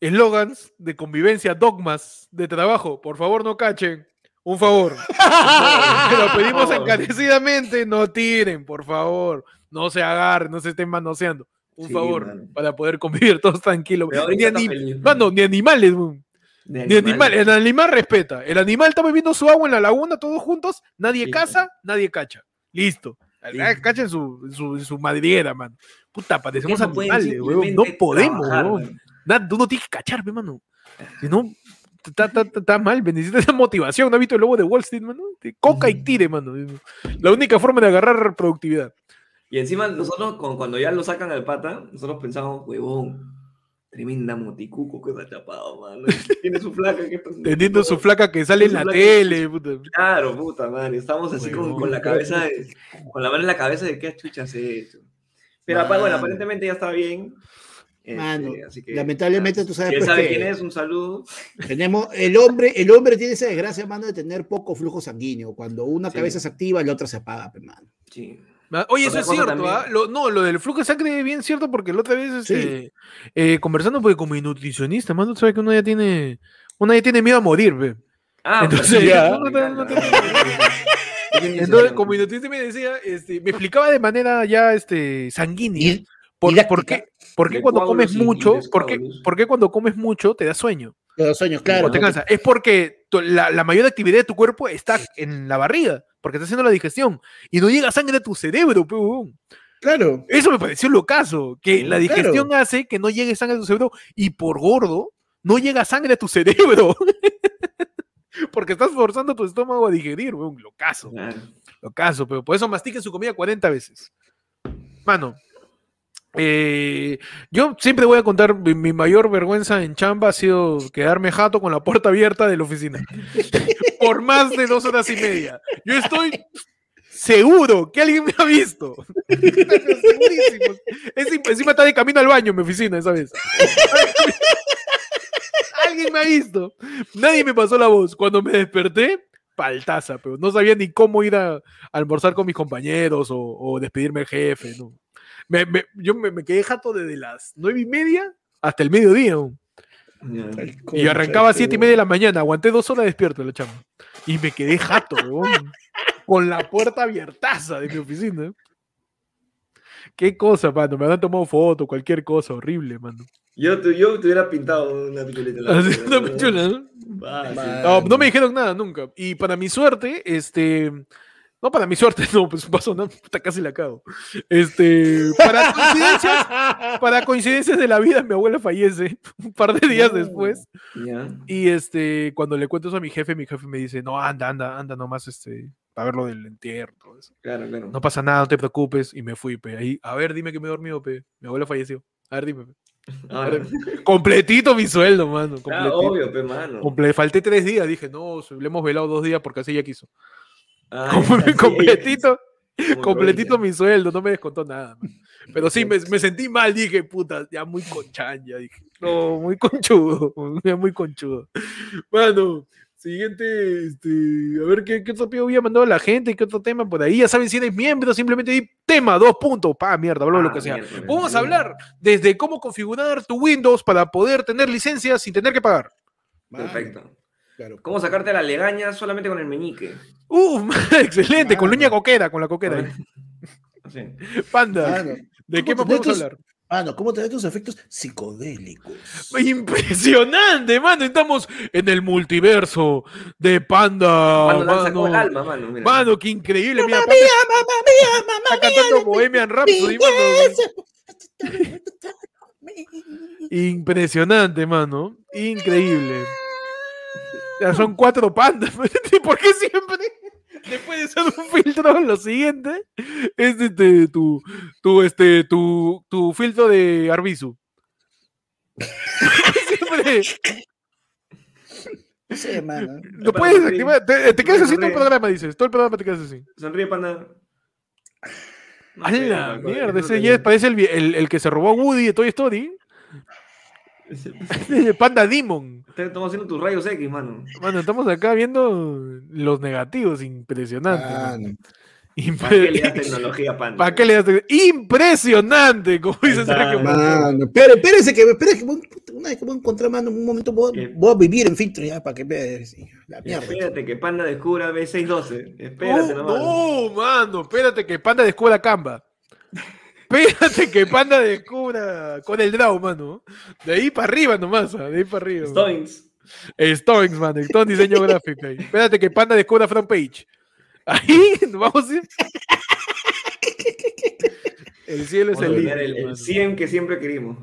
Speaker 1: eslogans de convivencia, dogmas de trabajo, por favor no cachen, un favor. (laughs) Te lo pedimos encarecidamente, no tiren, por favor. No se agarren, no se estén manoseando. Un
Speaker 3: Sí,
Speaker 1: favor,
Speaker 3: mano.
Speaker 1: para poder convivir todos tranquilos. Ni, anim-
Speaker 3: feliz,
Speaker 1: mano, ni animales, Ni animal. El animal respeta. El animal está bebiendo su agua en la laguna, todos juntos. Nadie
Speaker 3: Sí.
Speaker 1: caza, nadie cacha. Listo.
Speaker 3: Sí.
Speaker 1: Cacha en su, su, su madriguera, man. Puta, parecemos
Speaker 3: no
Speaker 1: animales, weón. No podemos, weón. tú no tienes que cachar, pe, mano. Si no, está, está- está- está mal, necesitas esa motivación. ¿No has visto el lobo de Wall Street, mano? Coca y tire, mano. La única forma de agarrar productividad.
Speaker 3: Y encima nosotros, cuando ya lo sacan al pata, nosotros pensamos, huevón, tremenda moticuco que está chapado, mano. Tiene su flaca que está...
Speaker 1: Teniendo su flaca que sale en la tele, puta.
Speaker 3: Claro, puta madre, estamos así con,
Speaker 1: Huevón.
Speaker 3: con la cabeza, de- con la mano en la cabeza de qué chuchas es esto. Pero bueno, aparentemente ya está bien. este,
Speaker 2: Mano,
Speaker 3: así que,
Speaker 2: lamentablemente tú sabes
Speaker 3: Si
Speaker 2: pues,
Speaker 3: sabe quién es, un saludo.
Speaker 2: Tenemos, el hombre, el hombre tiene esa desgracia, mano, de tener poco flujo sanguíneo. Cuando una
Speaker 3: Sí.
Speaker 2: cabeza se activa, la otra se apaga, pe, mano.
Speaker 3: Sí.
Speaker 1: Ah, Oye, eso es cierto. ¿ah? Lo- no, lo del flujo de sangre es bien cierto porque la otra vez, este, eh, conversando pues, como nutricionista, mano, sabes que uno ya tiene, uno ya tiene miedo a morir, ve.
Speaker 3: Ah,
Speaker 1: Entonces,
Speaker 3: pues,
Speaker 1: ya, (laughs) no te- no te- Entonces, como nutricionista me decía, este, me explicaba de manera ya, este, sanguínea,
Speaker 2: Y-
Speaker 1: por, qué, por qué cuando comes mucho, por qué, por qué cuando comes mucho te da sueño.
Speaker 2: Los sueños, claro.
Speaker 1: o te cansa. Es porque tu- la, la mayor actividad de tu cuerpo está en la barriga, porque está haciendo la digestión y no llega sangre a tu cerebro, pe, huevón.
Speaker 2: Claro.
Speaker 1: Eso me pareció locazo, que la
Speaker 2: Claro.
Speaker 1: digestión hace que no llegue sangre a tu cerebro y por gordo no llega sangre a tu cerebro. (laughs) Porque estás forzando tu estómago a digerir, weón, locazo, locazo, pero por eso mastiquen su comida 40 veces. Mano, eh, yo siempre voy a contar, mi, mi mayor vergüenza en chamba ha sido quedarme jato con la puerta abierta de la oficina. (laughs) por más de dos horas y media. Yo estoy seguro que alguien me ha visto. Encima está de camino al baño en mi oficina esa vez. Alguien me ha visto. Nadie me pasó la voz. Cuando me desperté, paltaza, pero no sabía ni cómo ir a, almorzar con mis compañeros o, despedirme del jefe. ¿no? Yo me, quedé jato desde las nueve y media hasta el mediodía. Y arrancaba a siete y media de la mañana. Aguanté dos horas despierto la chamba. Y me quedé jato, (laughs) weón, con la puerta abiertaza de mi oficina. Qué cosa, mano. Me habrán tomado foto, cualquier cosa. Horrible, mano.
Speaker 3: Yo, te, yo te hubiera pintado una pichulita. en la
Speaker 1: una
Speaker 3: ¿no?
Speaker 1: pichula, ¿no?
Speaker 3: Fácil.
Speaker 2: Man.
Speaker 1: No, no me dijeron nada nunca. Y para mi suerte, este. No, para mi suerte, (laughs) no, pues pasó nada, puta, casi la cago. Este. Para coincidencias, (laughs) para coincidencias de la vida, mi abuela fallece (laughs) un par de días después.
Speaker 3: Ya.
Speaker 1: Y este, cuando le cuento eso a mi jefe, mi jefe me dice, no, anda, anda, anda nomás, este, para ver lo del entierro, todo eso.
Speaker 3: Claro, claro.
Speaker 1: No pasa nada, no te preocupes. Y me fui, pe. Ahí, a ver, dime que me he dormido, pe. Mi abuela falleció. A ver, dime, pe.
Speaker 3: Ahora,
Speaker 1: Completito mi sueldo, mano.
Speaker 3: ah,
Speaker 1: Completito.
Speaker 3: obvio, pe, mano.
Speaker 1: Comple- falté tres días, dije, no, le hemos velado dos días porque así ella quiso.
Speaker 3: Ah, (laughs)
Speaker 1: completito, completito mi sueldo, no me descontó nada. man. Pero sí, me, me sentí mal, dije, puta, ya muy conchan, ya dije. No, (laughs) muy conchudo, (laughs) ya muy conchudo. Bueno, siguiente, este, a ver qué, qué otro pedido había mandado la gente, qué otro tema por ahí. Ya saben si eres miembro, simplemente di tema, dos puntos, pa, mierda, hablo lo
Speaker 3: Ah,
Speaker 1: que sea.
Speaker 3: miércoles.
Speaker 1: Vamos a hablar desde cómo configurar tu Windows para poder tener licencias sin tener que pagar.
Speaker 3: Perfecto.
Speaker 2: Claro.
Speaker 3: ¿Cómo sacarte la legaña solamente con el meñique?
Speaker 1: Uh, (laughs) excelente, con
Speaker 2: Mano.
Speaker 1: luña coquera, con la coquera. ahí.
Speaker 3: Así.
Speaker 1: Panda,
Speaker 2: Mano,
Speaker 1: ¿de qué más
Speaker 2: ¿cómo
Speaker 1: podemos hablar?
Speaker 2: mano, ¿cómo tener tus efectos psicodélicos?
Speaker 1: Impresionante, mano. Estamos en el multiverso de Panda.
Speaker 3: Cuando lanza con el
Speaker 1: mano.
Speaker 3: alma, mano. Mira.
Speaker 1: Mano, qué increíble. Mira,
Speaker 2: Mamma
Speaker 1: Panda
Speaker 2: mía, mamma mía,
Speaker 1: está cantando Bohemian Rhapsody, mano. (laughs) (laughs) Impresionante, mano. Increíble. Ya son cuatro pandas. (laughs) ¿Por qué siempre? Después de hacer un (laughs) filtro, lo siguiente es este, tu, tu, este, tu, tu filtro de Arbizu. (laughs) Siempre
Speaker 2: No sé, mano.
Speaker 1: lo puedes
Speaker 3: sonreír.
Speaker 1: activar. Te, te quedas así todo el
Speaker 3: Sonríe.
Speaker 1: programa, dices. Todo el programa te quedas así.
Speaker 3: Sonríe, panda.
Speaker 1: A
Speaker 3: sé,
Speaker 1: la
Speaker 3: man,
Speaker 1: mierda, ese ya parece el, el que se robó a Woody de Toy Story. (laughs) Panda Demon.
Speaker 3: Estamos haciendo tus rayos X, mano.
Speaker 1: Bueno, estamos acá viendo los negativos, impresionante.
Speaker 2: Ah.
Speaker 3: ¿Para qué le das tecnología, (laughs) panda?
Speaker 1: ¿Para qué le das te- Impresionante, como dice Sergio.
Speaker 2: Mano, espere, espérese que, espérese que voy- una vez que voy a encontrar, mano, en un momento voy, a vivir en filtro ya para que vea sí, la mierda.
Speaker 3: Espérate que Panda descubra B612. Espérate
Speaker 1: No,
Speaker 3: nomás.
Speaker 1: no, mano, espérate que Panda descubra Canva. Espérate que Panda descubra con el Draw, mano. De ahí para arriba nomás, ah, de ahí para arriba.
Speaker 3: Stones.
Speaker 1: Stones, mano, en diseño gráfico ahí. Espérate que Panda descubra front page. Ahí (laughs) nos vamos a ir. El cielo es el límite,
Speaker 3: el, el
Speaker 1: mano.
Speaker 3: 100 que siempre querimos.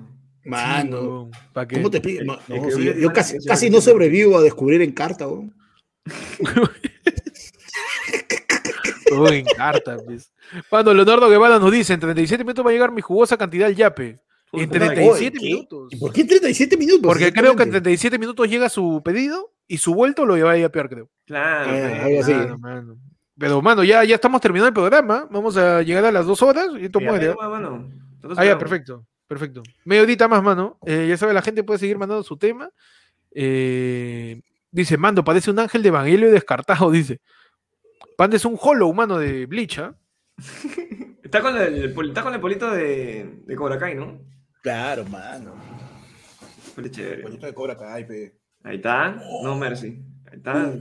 Speaker 2: Mano,
Speaker 1: ¿Para qué?
Speaker 2: ¿cómo te No, no, sí,
Speaker 3: viene
Speaker 2: yo casi, casi no sobrevivo a descubrir en carta, weón. (laughs)
Speaker 1: Todo en carta, pues. Mano, Leonardo Guevara nos dice, en 37 minutos va a llegar mi jugosa cantidad al yape. En
Speaker 3: Puta,
Speaker 1: 37
Speaker 2: ¿qué?
Speaker 1: minutos.
Speaker 2: ¿Y por qué 37 minutos?
Speaker 1: Porque creo que en
Speaker 2: Exactamente.
Speaker 1: 37 minutos llega su pedido y su vuelto lo lleva a peor, creo.
Speaker 3: Claro.
Speaker 2: Ah.
Speaker 1: Mano, mano. Pero, mano, ya, ya estamos terminando el programa. Vamos a llegar a las dos horas y esto muere. Ah, ya, perfecto. Perfecto. Media horita más, mano. Eh, ya sabe, la gente puede seguir mandando su tema. Eh, dice, Mando, parece un ángel de evangelio descartado, (laughs) dice. Panda es un hollow, mano, de Bleach, ¿ah? (laughs)
Speaker 3: Está con el, está con el polito de, de Cobra Kai, ¿no?
Speaker 2: Claro, mano.
Speaker 3: Fue chévere.
Speaker 2: Bonito de Cobra Kai, pe.
Speaker 3: Ahí está. No mercy. Ahí está. A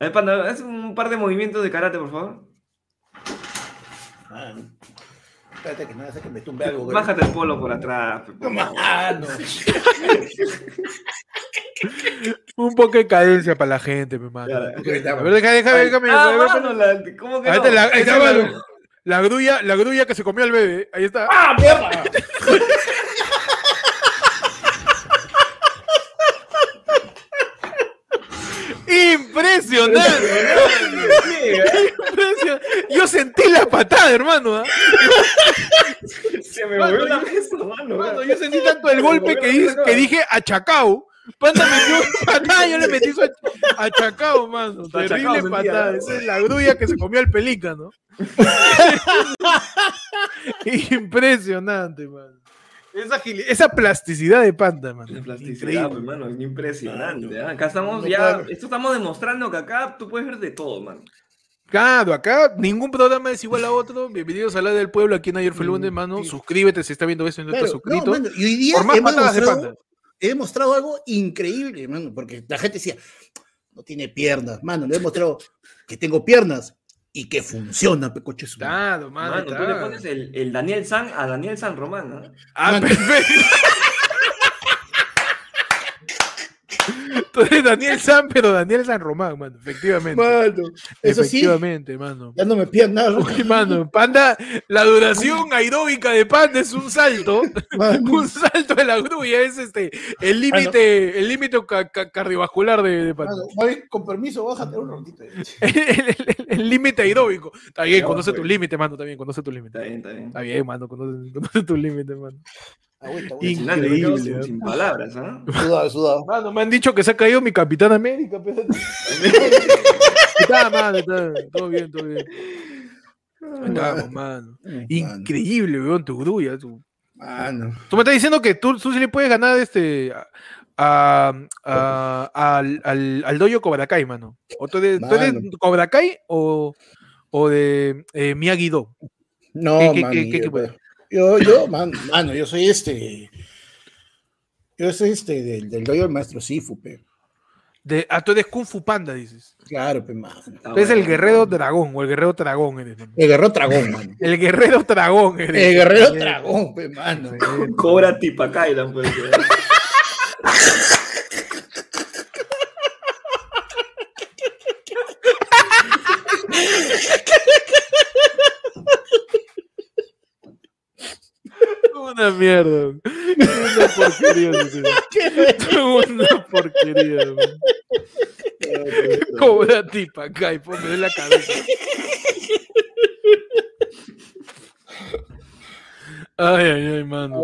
Speaker 3: ver, Panda, haz un par de movimientos de karate, por favor.
Speaker 2: Mano. Espérate que no hace que me tumbe algo, güey.
Speaker 3: Bájate el polo por atrás. por. (laughs)
Speaker 2: Mano. (laughs)
Speaker 1: Un poco de cadencia para la gente, mi mano.
Speaker 3: Ya,
Speaker 1: A ver, déjame, déjame,
Speaker 3: Ay,
Speaker 1: déjame.
Speaker 3: ah,
Speaker 1: a ver,
Speaker 3: mano, la- ¿cómo que no?
Speaker 1: la, ahí está
Speaker 3: Esa es
Speaker 1: la- la grulla, la grulla que se comió al bebé. Ahí está.
Speaker 2: ¡Ah, mierda! (laughs)
Speaker 1: Impresionante. Impresionante. Yo sentí la patada, hermano. ¿ah?
Speaker 3: Se me
Speaker 1: Mano,
Speaker 3: movió la
Speaker 1: yo-
Speaker 3: mesa, mano.
Speaker 1: Mano, yo sentí tanto el golpe que, que dije achacao. Panda metió patada, yo le metí su ach- achacao, mano.
Speaker 3: Achacao
Speaker 1: Terrible
Speaker 3: sentía,
Speaker 1: patada. Esa es la grulla que se comió al pelícano. (laughs) Impresionante, mano. Esa, esa plasticidad de panda, mano.
Speaker 3: La plasticidad,
Speaker 1: Increíble.
Speaker 3: hermano, es impresionante. ¿ah? Acá estamos ya, esto estamos demostrando que acá tú puedes ver de todo, mano.
Speaker 1: Claro, acá ningún programa es igual a otro. Bienvenidos a la del pueblo aquí en Ayer fue lunes, mano. Suscríbete si está viendo eso y no
Speaker 2: Claro,
Speaker 1: estás
Speaker 2: no,
Speaker 1: suscrito.
Speaker 2: mano, y hoy día
Speaker 1: Por más
Speaker 2: hemos
Speaker 1: patadas de panda.
Speaker 2: He demostrado algo increíble, mano, porque la gente decía, no tiene piernas, mano, le he demostrado que tengo piernas y que funciona, pecoche su.
Speaker 1: Claro, mano.
Speaker 3: Mano, tú le
Speaker 1: claro.
Speaker 3: pones el, el Daniel San a Daniel San Román, ¿no?
Speaker 1: Ah, perfecto. (laughs) Tú eres Daniel San, pero Daniel San Román, mano, efectivamente.
Speaker 2: Mano, eso sí,
Speaker 1: efectivamente, mano.
Speaker 2: ya no me pierdo nada.
Speaker 1: Uy, (laughs) mano, Panda, la duración aeróbica de Panda es un salto.
Speaker 2: Mano.
Speaker 1: Un salto de la grulla es este el límite, el límite ca- ca- cardiovascular de, de Panda.
Speaker 2: Mano, con permiso, bájate un ratito. (laughs)
Speaker 1: El- límite aeróbico. Está bien, conoce
Speaker 3: pues.
Speaker 1: tu límite, mano, está bien, conoce tu límite.
Speaker 3: Está bien, está bien.
Speaker 1: Está bien, mano, conoce, conoce tu límite, mano.
Speaker 2: Agüita, agüita.
Speaker 1: Increíble,
Speaker 3: sin, palabras, ¿ah?
Speaker 2: Sudado, sudado.
Speaker 1: Mano, me han dicho que se ha caído mi Capitán América, pero... (laughs) Está, mano, está, todo bien, todo bien. Estamos, mano.
Speaker 2: Mano,
Speaker 1: Increíble, weón, tu grulla. Tu...
Speaker 2: Mano.
Speaker 1: Tú me estás diciendo que tú, tú sí le puedes ganar este a, a- a- al, al, al dojo Cobra Kai, mano. ¿O tú eres, tú eres
Speaker 2: Mano.
Speaker 1: Cobra Kai o, o de eh, Miyagi-Do?
Speaker 2: No,
Speaker 1: ¿Qué- qué-
Speaker 2: mano,
Speaker 1: qué- qué
Speaker 2: yo,
Speaker 1: equipo eres?
Speaker 2: Yo, yo, man- mano, yo soy este. Yo soy este del, del doyo del maestro Sifu, pe.
Speaker 1: De, ah, tú eres Kung Fu Panda, dices.
Speaker 2: Claro, pe, mano.
Speaker 1: Tú eres el guerrero dragón o el guerrero dragón eres, mano.
Speaker 2: El guerrero dragón, mano.
Speaker 1: El guerrero dragón eres.
Speaker 2: El guerrero dragón, pe, mano.
Speaker 3: Cobra Tipacailan, pues.
Speaker 1: una mierda. Una porquería. (laughs) una porquería. Cobra tipa acá y ponme en la cabeza. Ay, ay, ay, mano.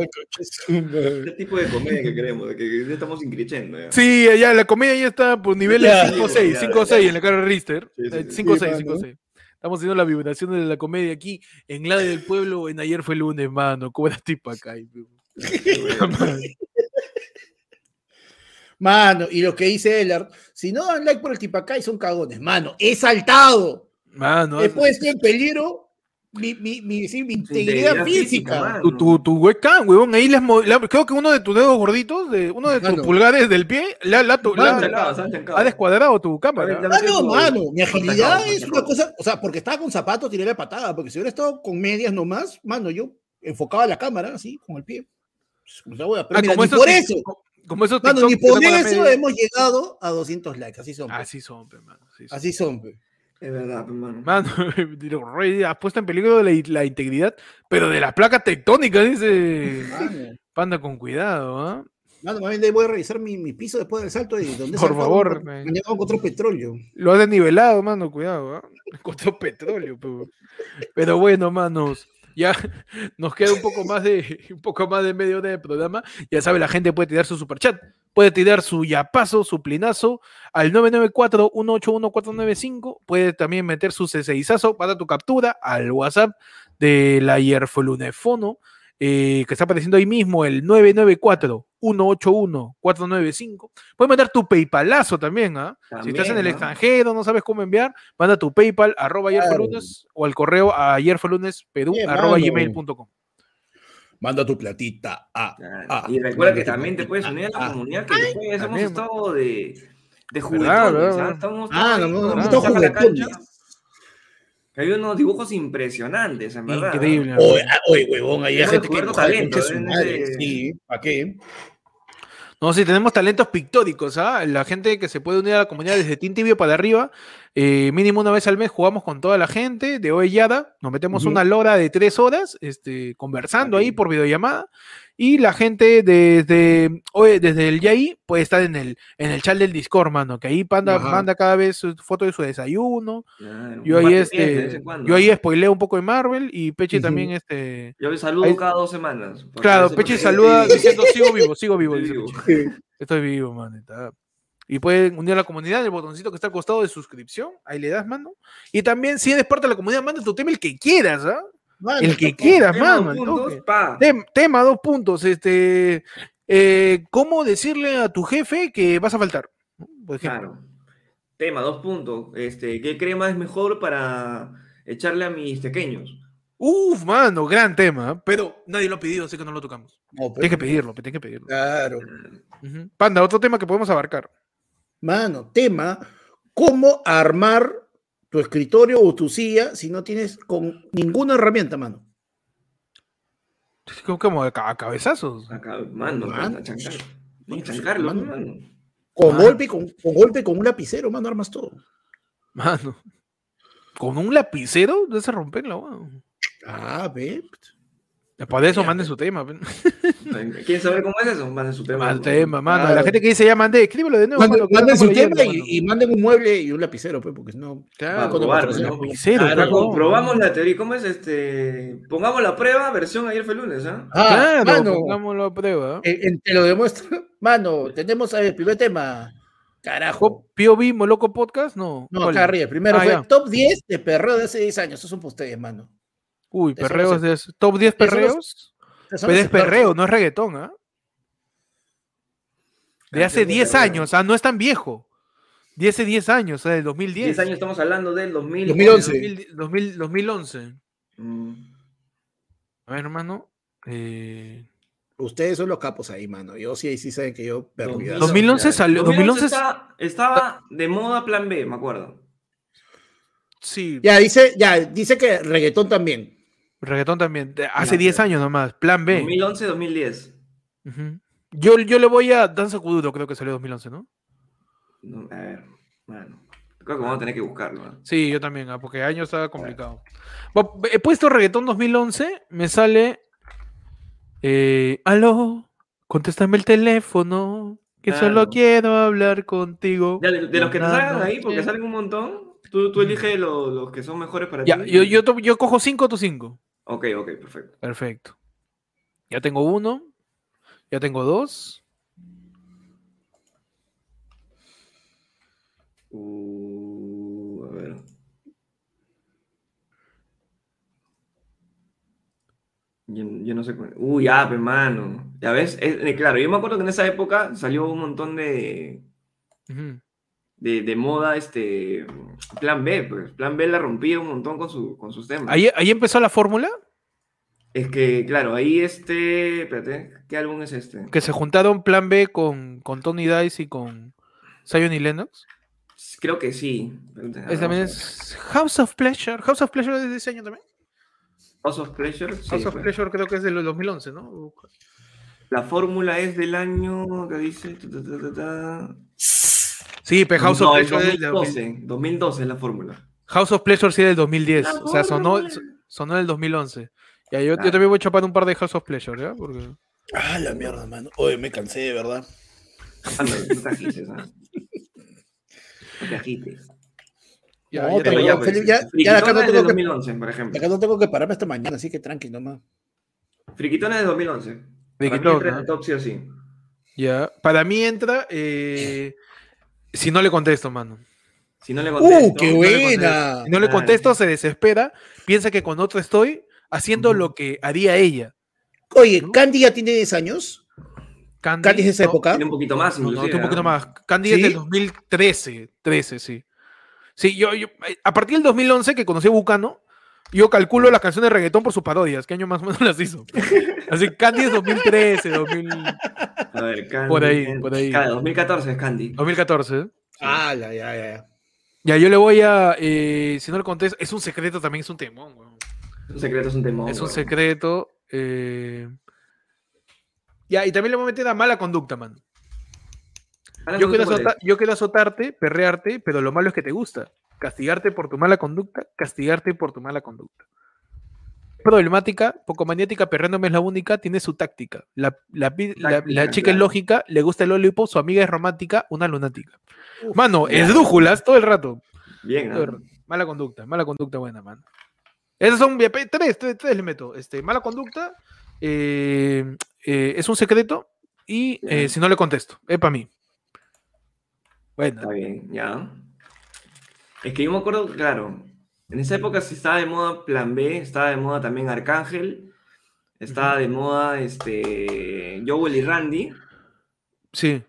Speaker 3: ¿Qué tipo de comedia que queremos? Que ya estamos increciendo.
Speaker 1: Sí, ya la comedia ya está por niveles
Speaker 3: 5-6,
Speaker 1: 5-6 en la cara de
Speaker 2: Richter.
Speaker 1: 5-6, 5-6. Eh, Estamos haciendo la vibración de la comedia aquí en la del pueblo. En ayer fue lunes, mano. ¿Cómo era tipo acá? (laughs)
Speaker 2: Mano, y lo que dice Eller, si no dan like por el tipacay son cagones. Mano, he saltado.
Speaker 1: Mano,
Speaker 2: He puesto en peligro mi, mi, mi, sí, mi integridad
Speaker 3: integridad física,
Speaker 2: física.
Speaker 3: mano.
Speaker 1: tu, tu, tu webcam, huevón. Ahí les la- creo que uno de tus dedos gorditos, de uno de tus
Speaker 2: Mano.
Speaker 1: pulgares del pie, la, la, tu- la-
Speaker 3: chancado,
Speaker 1: ha descuadrado tu cámara.
Speaker 2: Mano,
Speaker 3: Por-
Speaker 2: mano, mi agilidad es una cosa, o sea, porque estaba con zapatos, tiré la patada, porque si hubiera estado con medias nomás, mano, yo enfocaba la cámara así, con el pie. Pues, la wea, pero
Speaker 1: Ah,
Speaker 2: mira,
Speaker 1: como
Speaker 2: ni por eso,
Speaker 1: Como esos
Speaker 2: mano,
Speaker 1: TikTok
Speaker 2: ni por eso hemos llegado a 200 likes, así son.
Speaker 1: Así son, pe, mano.
Speaker 2: Así son. pe.
Speaker 3: Es verdad, pues, mano.
Speaker 1: Mano, (laughs) digo, Rey ha puesto en peligro la, la integridad, pero de las placas tectónicas, dice
Speaker 2: Mano,
Speaker 1: Panda con cuidado, ¿ah?
Speaker 2: mano, más bien voy a revisar mi, mi piso después del salto y donde
Speaker 1: Por favor,
Speaker 2: me-
Speaker 1: eh.
Speaker 2: Encontró petróleo.
Speaker 1: Lo has desnivelado, mano, cuidado, ¿ah? (laughs) Encontró petróleo, pero, pero bueno, manos, ya (laughs) nos queda un poco más de (laughs) un poco más de media hora de programa. Ya sabe, la gente puede tirar su superchat, puede tirar su yapazo, su plinazo al 994-181-495, puede también meter su C6azo para tu captura al WhatsApp de la Yerfolunefono, eh, que está apareciendo ahí mismo, el 994-181-495. Puedes mandar tu PayPalazo también, ¿ah? Si estás en el
Speaker 3: ¿no?
Speaker 1: extranjero, no sabes cómo enviar, manda tu PayPal arroba ayer fue
Speaker 2: Claro.
Speaker 1: lunes o al correo a ayer fue lunes perú
Speaker 2: Bien,
Speaker 1: arroba gmail.com.
Speaker 2: Manda tu platita. Ah,
Speaker 3: y recuerda que también te puedes unir a la
Speaker 2: ah,
Speaker 3: comunidad que después hemos estado de, de
Speaker 1: ¿Verdad,
Speaker 3: juguetones.
Speaker 1: verdad?
Speaker 3: ¿ah? Estamos,
Speaker 2: Ah,
Speaker 3: estamos
Speaker 2: no, no, no,
Speaker 3: cancha. Que Hay unos dibujos impresionantes, en verdad. ¿ah?
Speaker 1: Increíble.
Speaker 2: Oye, ah, oye, huevón, ahí hay
Speaker 3: Hemos
Speaker 2: gente que no sabe
Speaker 3: talento,
Speaker 2: su
Speaker 3: ¿eh? en
Speaker 2: madre.
Speaker 3: ese-
Speaker 2: Sí, ¿para qué?
Speaker 1: No, sí, tenemos talentos pictóricos, ¿ah? La gente que se puede unir a la comunidad desde Team Tibio para arriba, eh, mínimo una vez al mes jugamos con toda la gente de Oellada, nos metemos una lora de tres horas este, conversando ahí por videollamada, y la gente desde, desde el YAI puede estar en el, en el chat del Discord, mano, que ahí Panda
Speaker 2: Ajá.
Speaker 1: manda cada vez su foto de su desayuno,
Speaker 3: Claro,
Speaker 1: yo ahí, este, yo ahí spoileo un poco de Marvel, y Peche también, este...
Speaker 3: Yo le saludo
Speaker 1: ahí-
Speaker 3: cada dos semanas.
Speaker 1: Claro, Peche saluda (laughs) diciendo sigo vivo, sigo vivo.
Speaker 3: Estoy vivo.
Speaker 1: Peche. Estoy vivo, manita. Y pueden unir a la comunidad, el botoncito que está al costado de suscripción, ahí le das, mano. Y también, si eres parte de la comunidad, manda tu tema el que quieras, ¿ah?
Speaker 2: Mano,
Speaker 1: El que
Speaker 2: papá.
Speaker 1: quieras,
Speaker 3: Tema
Speaker 1: mano.
Speaker 3: puntos.
Speaker 1: Tem- tema, dos puntos. Este, eh, ¿Cómo decirle a tu jefe que vas a faltar? ¿no? Por ejemplo.
Speaker 3: Claro. Tema, dos puntos. Este, ¿qué crema es mejor para echarle a mis pequeños?
Speaker 1: Uf, mano, gran tema. ¿ah? Pero nadie lo ha pedido, así que no lo tocamos.
Speaker 2: No, pero-
Speaker 1: Tienes que pedirlo, tienes que pedirlo.
Speaker 2: Claro.
Speaker 1: Panda, otro tema que podemos abarcar.
Speaker 2: Mano, tema, ¿cómo armar tu escritorio o tu silla si no tienes con ninguna herramienta, mano?
Speaker 1: Como, como a ca- a cabezazos.
Speaker 3: Mano,
Speaker 2: Mano.
Speaker 3: a chancar. Chancarlo,
Speaker 2: Mano.
Speaker 3: mano.
Speaker 2: Con golpe, y con, con golpe, con un lapicero, mano, armas todo.
Speaker 1: Mano. Con un lapicero de ese romper la hueá.
Speaker 2: Ah, ve.
Speaker 1: Para eso manden su tema. (laughs)
Speaker 3: ¿Quieren saber cómo es eso? Manden su tema.
Speaker 1: Manden tema, mano. La
Speaker 2: Claro.
Speaker 1: gente que dice ya mandé, escríbelo de nuevo.
Speaker 2: Manden,
Speaker 1: mano,
Speaker 2: su tema y, y manden un mueble y un lapicero, pues, porque si no.
Speaker 1: Claro,
Speaker 2: patrocinio,
Speaker 3: ¿no?
Speaker 1: lapicero,
Speaker 2: Claro,
Speaker 3: Acá
Speaker 1: ¿no?
Speaker 3: comprobamos la teoría. ¿Cómo es este? Pongamos la prueba, versión ayer fue lunes, ¿ah?
Speaker 2: Ah,
Speaker 1: Claro,
Speaker 2: mano,
Speaker 1: pongámoslo a prueba.
Speaker 2: eh, eh, te lo demuestro. Mano, tenemos a ver, el primer tema. Carajo.
Speaker 1: POV Moloco Podcast, no.
Speaker 2: No, acá arriba. Primero
Speaker 1: Ah,
Speaker 2: fue
Speaker 1: ya.
Speaker 2: top 10 de perreo de hace 10 años. Esos son para ustedes, mano.
Speaker 1: Uy,
Speaker 2: Eso no
Speaker 1: perreos
Speaker 2: sé.
Speaker 1: de top 10
Speaker 2: Eso no sé.
Speaker 1: perreos. Pero es perreo, no es reggaetón, ¿ah? De hace
Speaker 3: Canción de
Speaker 1: 10
Speaker 3: perreo.
Speaker 1: años, ah, no es tan viejo. De hace 10 años, o sea, del 2010.
Speaker 3: 10 años estamos hablando del 2000.
Speaker 2: 2011.
Speaker 1: 2000, 2000, 2011.
Speaker 3: Mm.
Speaker 1: A ver, hermano. Eh,
Speaker 2: Ustedes son los capos ahí, mano. Yo sí, ahí sí saben que yo perruidad.
Speaker 1: 2011 salió- 2011
Speaker 3: está- estaba de moda plan B, me acuerdo.
Speaker 1: sí,
Speaker 2: Ya dice, ya dice que reggaetón también.
Speaker 1: Reggaetón también. de- Hace
Speaker 3: Ya,
Speaker 1: 10
Speaker 3: pero-
Speaker 1: año nomás. Plan B.
Speaker 3: 2011, 2010.
Speaker 1: Ujú. yo, yo le voy a Danza Kuduro, creo que salió 2011, ¿no?
Speaker 3: No, a ver, bueno. Creo que vamos a tener que buscarlo. ¿no?
Speaker 1: Sí, yo también, ah, porque año estaba complicado. Bueno, he puesto reggaetón 2011, me sale. Eh, Aló, contéstame el teléfono, que solo quiero hablar contigo.
Speaker 3: Ya, de, de los que te salgan ahí, porque salen un montón, tú, tú eliges lo- los que son mejores para
Speaker 1: Ya,
Speaker 3: ti.
Speaker 1: yo, yo, yo cojo 5, tú 5.
Speaker 3: Ok, ok, perfecto.
Speaker 1: Perfecto. Ya tengo uno. Ya tengo dos.
Speaker 3: Uh, a ver. Yo, no sé. Uy, ah, ya, hermano. Ya ves, eh, claro, yo me acuerdo que en esa época salió un montón de.
Speaker 1: Uh
Speaker 3: de, de moda, este, Plan B, pues. Plan B la rompía un montón con, su, con sus temas.
Speaker 1: Ahí, ahí empezó la fórmula,
Speaker 3: Es que, claro, ahí este, espérate, ¿qué álbum es este?
Speaker 1: que se juntaron Plan B con, con Tony Dice y con Zion y Lennox.
Speaker 3: Creo que sí.
Speaker 1: Es, también es House of Pleasure. House of Pleasure es de ese año también.
Speaker 3: House of Pleasure. sí,
Speaker 1: House of
Speaker 3: pues.
Speaker 1: Pleasure creo que es del 2011, ¿no?
Speaker 3: La fórmula es del año que dice. ta, ta, ta, ta, ta.
Speaker 1: Sí, pero House
Speaker 3: No,
Speaker 1: of Pleasure es del 2000.
Speaker 3: 2012. 2012 es la fórmula.
Speaker 1: House of Pleasure sí es del 2010.
Speaker 3: La
Speaker 1: O sea, sonó, sonó en el 2011. Ya, yo, yo también voy a chapar un par de House of Pleasure, ¿ya? Porque...
Speaker 2: Ah, la mierda, mano. Oye, me cansé, de verdad.
Speaker 3: Anda, no te agites, ¿ah? No te agites.
Speaker 1: Ya,
Speaker 2: No,
Speaker 1: ya
Speaker 2: pero ya,
Speaker 3: pues,
Speaker 2: Felipe, ya- ya acá no tengo que-
Speaker 3: 2011, por ejemplo.
Speaker 2: Acá no tengo que pararme hasta mañana, así que tranqui nomás.
Speaker 3: Friquitona es de 2011. Para mí
Speaker 1: Friquitona.
Speaker 3: entra en el top sí o sí.
Speaker 1: ya. Para mí entra. eh, si no le contesto, mano.
Speaker 3: Si no le contesto.
Speaker 2: ¡Uh, qué
Speaker 1: No le
Speaker 2: buena!
Speaker 1: contesto. Si no le contesto, se desespera. Piensa que con otro estoy haciendo lo que haría ella.
Speaker 2: Oye, ¿Candy ya tiene 10 años?
Speaker 1: Candy,
Speaker 2: ¿Candy es de esa
Speaker 1: no,
Speaker 2: época?
Speaker 3: Tiene un poquito más,
Speaker 1: No, no, un poquito
Speaker 3: ¿ah?
Speaker 1: más. Candy es
Speaker 2: ¿Sí?
Speaker 1: del 2013, 13, sí. Sí, yo, yo, a partir del 2011 que conocí a Bucano, yo calculo las canciones de reggaetón por sus parodias. ¿Qué año más o menos las hizo? (laughs) Así, Candy es 2013, 2000,
Speaker 3: A ver, Candy.
Speaker 1: Por ahí, por ahí.
Speaker 3: Claro, 2014 es Candy.
Speaker 1: 2014. ¿eh?
Speaker 2: Ah, ya, ya, ya, ya.
Speaker 1: Ya, yo le voy a, eh, si no le contesto, es un secreto también, es un temón, weón.
Speaker 3: Un secreto es un temón.
Speaker 1: Es un
Speaker 3: weón.
Speaker 1: secreto. eh, Ya, y también le voy a meter a mala conducta, man.
Speaker 3: Ahora
Speaker 1: Yo quiero,
Speaker 3: sé cuál es.
Speaker 1: azota- yo quiero azotarte, perrearte, pero lo malo es que te gusta. Castigarte por tu mala conducta, castigarte por tu mala conducta. Problemática, poco maniática, perreándome es la única, tiene su táctica. La, la la- chica es lógica, le gusta el lollipop, su amiga es romántica, una lunática.
Speaker 2: Uf,
Speaker 1: Mano,
Speaker 3: ya.
Speaker 1: esdrújulas todo el rato.
Speaker 3: Bien,
Speaker 1: Todo el
Speaker 3: ¿ah?
Speaker 1: rato. Mala conducta, mala conducta buena, mano. Esos son tres, tres, tres le meto. Este, mala conducta, eh, eh, es un secreto y eh, si no le contesto, es para mí. Buena.
Speaker 3: Está bien, ya. Es que yo me acuerdo, claro, en esa época sí estaba de moda Plan B, estaba de moda también Arcángel, estaba de moda este Joel y Randy,
Speaker 1: Sí,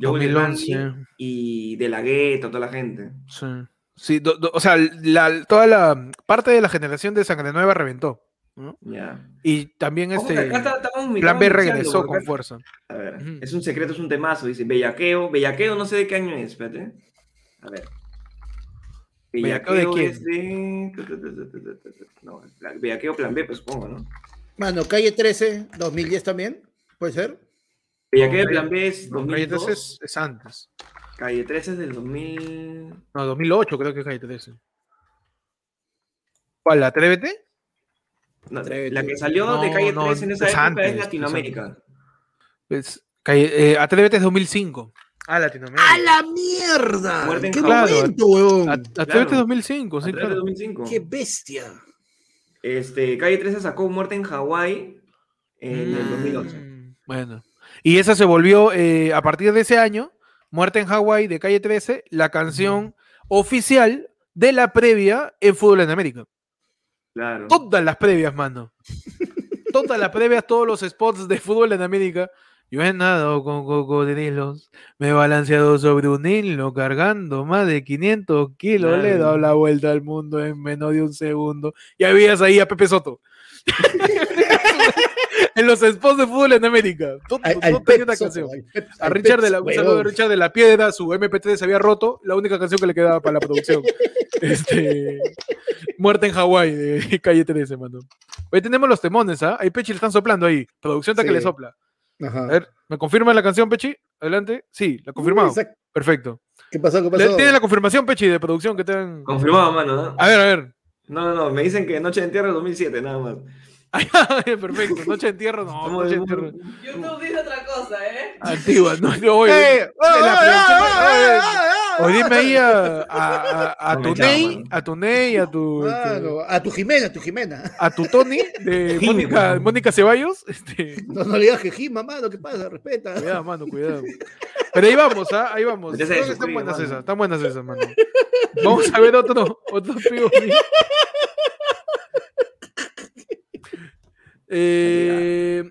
Speaker 3: Joel y
Speaker 1: 2011.
Speaker 3: Randy y De La Gueto, toda la gente.
Speaker 1: sí. Sí, do- do- o sea, la- toda la parte de la generación de Sangre Nueva reventó. ¿No?
Speaker 3: Ya.
Speaker 1: Y también este
Speaker 3: acá está- estamos-
Speaker 1: Plan B regresó con fuerza.
Speaker 3: A ver,
Speaker 1: Ujú.
Speaker 3: es un secreto, es un temazo, dice Bellaqueo, Bellaqueo no sé de qué año es, espérate. A ver.
Speaker 1: ¿Bellaqueo de quién?
Speaker 3: es de... No, Bellaqueo Plan B, pues supongo, ¿no?
Speaker 2: Mano, calle 13, 2010 también. ¿Puede ser?
Speaker 3: Bellaqueo de
Speaker 1: No,
Speaker 3: Plan B es
Speaker 1: No, Calle
Speaker 3: 2002.
Speaker 1: 13 es, es antes.
Speaker 3: Calle 13 es del 2000.
Speaker 1: No, 2008 creo que es Calle 13. ¿Cuál? ¿Atrévete?
Speaker 3: No,
Speaker 2: Atrévete.
Speaker 3: la que salió de Calle
Speaker 1: no,
Speaker 3: 13 en esa
Speaker 1: es
Speaker 3: época
Speaker 1: antes,
Speaker 3: es
Speaker 1: es
Speaker 3: Latinoamérica.
Speaker 1: Es calle, eh, Atrévete es 2005. Ah, Latinoamérica.
Speaker 2: ¡A la mierda!
Speaker 3: Muerte
Speaker 2: ¡Qué
Speaker 1: Hawái.
Speaker 2: momento!
Speaker 1: At- Atrévete
Speaker 3: Claro.
Speaker 1: es 2005, sí,
Speaker 3: Atrévete
Speaker 1: claro.
Speaker 3: 2005.
Speaker 2: ¡Qué bestia!
Speaker 3: Este, Calle 13 sacó Muerte en Hawái en el
Speaker 1: Mm,
Speaker 3: 2011.
Speaker 1: Bueno. Y esa se volvió, eh, a partir de ese año, Muerte en Hawái de Calle 13, la canción oficial de la previa en Fútbol en América.
Speaker 3: Claro.
Speaker 1: Todas las previas, mano. (laughs) Todas las previas, todos los spots de fútbol en América. Yo he nadado con cocodrilos, me he balanceado sobre un hilo cargando más de 500 kilos, le he dado la vuelta al mundo en menos de un segundo. Y habías ahí a Pepe Soto. (laughs) en los spots de fútbol en América. Todo,
Speaker 2: Al,
Speaker 1: todo
Speaker 2: al
Speaker 1: tenía una
Speaker 2: Pep Soto,
Speaker 1: canción.
Speaker 2: al
Speaker 1: A Richard de la, un saludo
Speaker 2: huevón.
Speaker 1: Richard de la Piedra, su MP3 se había roto, la única canción que le quedaba para la producción. (laughs) este, Muerte en Hawái de (laughs) Calle 13, mano. Hoy tenemos los temones, ¿ah? Ahí Pechi le están soplando ahí. Producción está que le sopla.
Speaker 2: Ajá.
Speaker 1: A ver, ¿me confirma la canción, Pechi? Adelante. Sí, la confirmado.
Speaker 2: Exacto.
Speaker 1: Perfecto.
Speaker 2: ¿Qué pasó? ¿Qué
Speaker 1: Le-
Speaker 2: pasó?
Speaker 1: ¿Tiene la confirmación, Pechi, de producción que te han...
Speaker 3: Confirmado, mano. ¿no?
Speaker 1: A ver, a ver.
Speaker 3: No, no, no. Me dicen que Noche de Entierro 2007, nada más. (laughs)
Speaker 1: Perfecto. Noche de entierro, no. Noche de entierro.
Speaker 9: YouTube dice otra cosa, ¿eh?
Speaker 1: Antigua, no, no, oye,
Speaker 2: ¡Eh!
Speaker 1: de la producción-
Speaker 2: ¡Ah,
Speaker 1: O dime ahí a, a, a,
Speaker 3: No
Speaker 1: tu Ney, a tu Ney, a tu,
Speaker 2: a tu Jimena, a tu Jimena.
Speaker 1: a tu Tony de (laughs) Mónica. Mónica Ceballos. Este,
Speaker 2: No, no le digas que Jima, mano, ¿qué pasa? Respeta.
Speaker 1: cuidado, mano, cuidado. Pero ahí vamos, ¿ah? Ahí vamos. Creo que están buenas esas, están buenas esas, mano. Vamos a ver otro, otro POV. Eh,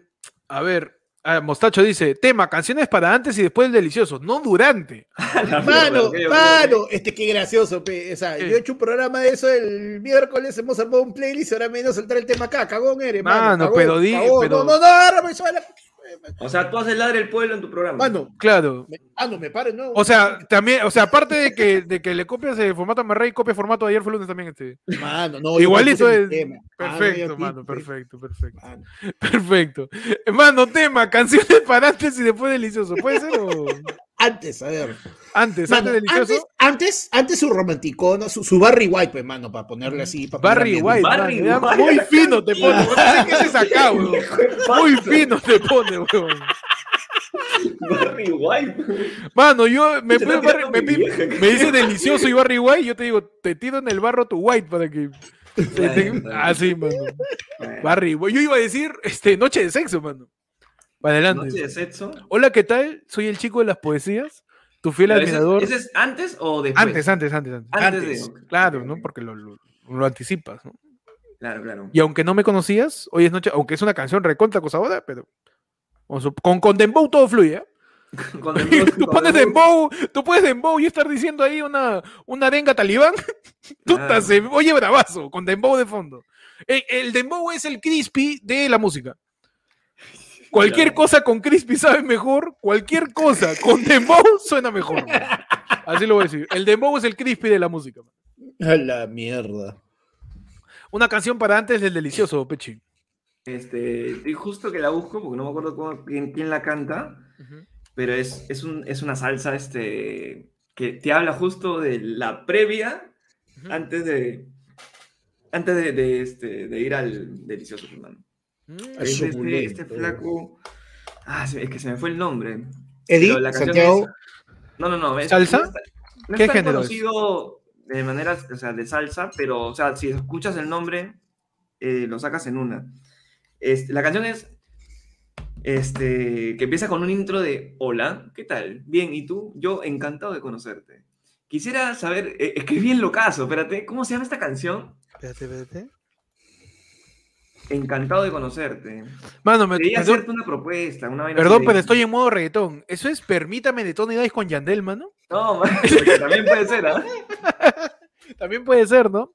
Speaker 1: a ver, ah, Mostacho dice, tema, canciones para antes y después del delicioso, no durante. (laughs)
Speaker 2: Mano, mano, este qué gracioso, pe. O sea,
Speaker 1: ¿Qué?
Speaker 2: yo he hecho un programa de eso el miércoles, hemos armado un playlist ahora me a saltar el tema acá, cagón eres, mano.
Speaker 1: Mano,
Speaker 2: cagón,
Speaker 1: pero di-
Speaker 2: cagón.
Speaker 1: pero-
Speaker 2: No, no, no, agárrame,
Speaker 3: O sea, tú haces ladre el pueblo en tu programa.
Speaker 2: Mano,
Speaker 1: Claro.
Speaker 2: me- ah, no, me pare, no.
Speaker 1: O sea, también, o sea, aparte de que, de que le copias el formato a Marrey, copia formato de ayer fue lunes también este.
Speaker 2: Mano, no,
Speaker 1: Igualito es.
Speaker 2: Ah, no,
Speaker 1: Perfecto, mano, perfecto, perfecto.
Speaker 2: mano.
Speaker 1: Perfecto. Mano, tema, canciones (laughs) para antes y después delicioso. ¿Puede ser o
Speaker 2: Antes, a ver.
Speaker 1: antes,
Speaker 2: Mano,
Speaker 1: antes delicioso?
Speaker 2: antes, antes, antes su romanticón, su, su Barry White, pues, mano, para ponerle así. para
Speaker 1: Barry
Speaker 2: ponerle
Speaker 1: White,
Speaker 3: Barry
Speaker 1: mano,
Speaker 3: White.
Speaker 1: muy fino te pone. weón. No sé qué haces acá, (laughs) weón. Muy fino te pone, weón.
Speaker 3: Barry White.
Speaker 1: Mano, yo me, Barry-
Speaker 3: tirando
Speaker 1: me, me dice delicioso y Barry White, yo te digo, te tiro en el barro tu white para que. Así, mano.
Speaker 3: bueno.
Speaker 1: Barry, White. yo iba a decir, este, noche de sexo, mano. Adelante.
Speaker 3: Noche de sexo.
Speaker 1: Hola, ¿qué tal? Soy el chico de las poesías, tu fiel
Speaker 3: Pero
Speaker 1: admirador.
Speaker 3: ¿Ese es antes o después?
Speaker 1: Antes, antes, antes, antes.
Speaker 3: Antes de.
Speaker 1: Claro, ¿no? Porque lo, lo- lo anticipas, ¿no?
Speaker 3: Claro, claro.
Speaker 1: Y aunque no me conocías, hoy es noche, aunque es una canción recontra acosadora, pero con, con, dembow todo fluye. ¿eh? (laughs)
Speaker 3: Con (laughs)
Speaker 1: Tú
Speaker 3: con
Speaker 1: pones
Speaker 3: el-
Speaker 1: dembow, tú puedes dembow y estar diciendo ahí una, una arenga talibán. (laughs) Tú
Speaker 3: Claro.
Speaker 1: oye, bravazo, con dembow de fondo. El, el dembow es el crispy de la música. Cualquier cosa con crispy sabe mejor, cualquier cosa con dembow suena mejor. man. Así lo voy a decir. El dembow es el crispy de la música. man.
Speaker 2: A la mierda.
Speaker 1: Una canción para antes del delicioso, Pechi.
Speaker 3: Este, y justo que la busco, porque no me acuerdo cómo- quién, quién la canta, pero es, es, un- es una salsa este, que te habla justo de la previa antes de antes de, de, este, de ir al delicioso, hermano.
Speaker 1: Mm,
Speaker 2: Es
Speaker 3: este, este flaco. Ah, es que se me fue el nombre.
Speaker 2: Eddie,
Speaker 3: Pero la canción
Speaker 2: Santiago,
Speaker 3: es- No, no, no. es-
Speaker 1: ¿Salsa?
Speaker 3: No es, tan- no es
Speaker 1: ¿Qué
Speaker 3: tan
Speaker 1: género es?
Speaker 3: conocido de manera, o sea, de salsa, pero, o sea, si escuchas el nombre, eh, lo sacas en una. Este, la canción es, este, que empieza con un intro de, hola, ¿qué tal? Bien, ¿y tú? Yo encantado de conocerte. Quisiera saber, eh, es que es bien locazo, espérate, ¿cómo se llama esta canción?
Speaker 1: Espérate, espérate.
Speaker 3: Encantado de conocerte.
Speaker 1: Mano, me,
Speaker 3: Quería hacerte una propuesta, una vaina
Speaker 1: perdón, pero estoy en modo reggaetón. ¿Eso es Permítame de Tony Dice con Yandel, mano?
Speaker 3: No, (laughs) man, porque también puede ser, ¿ah? (laughs)
Speaker 1: También puede ser, ¿no?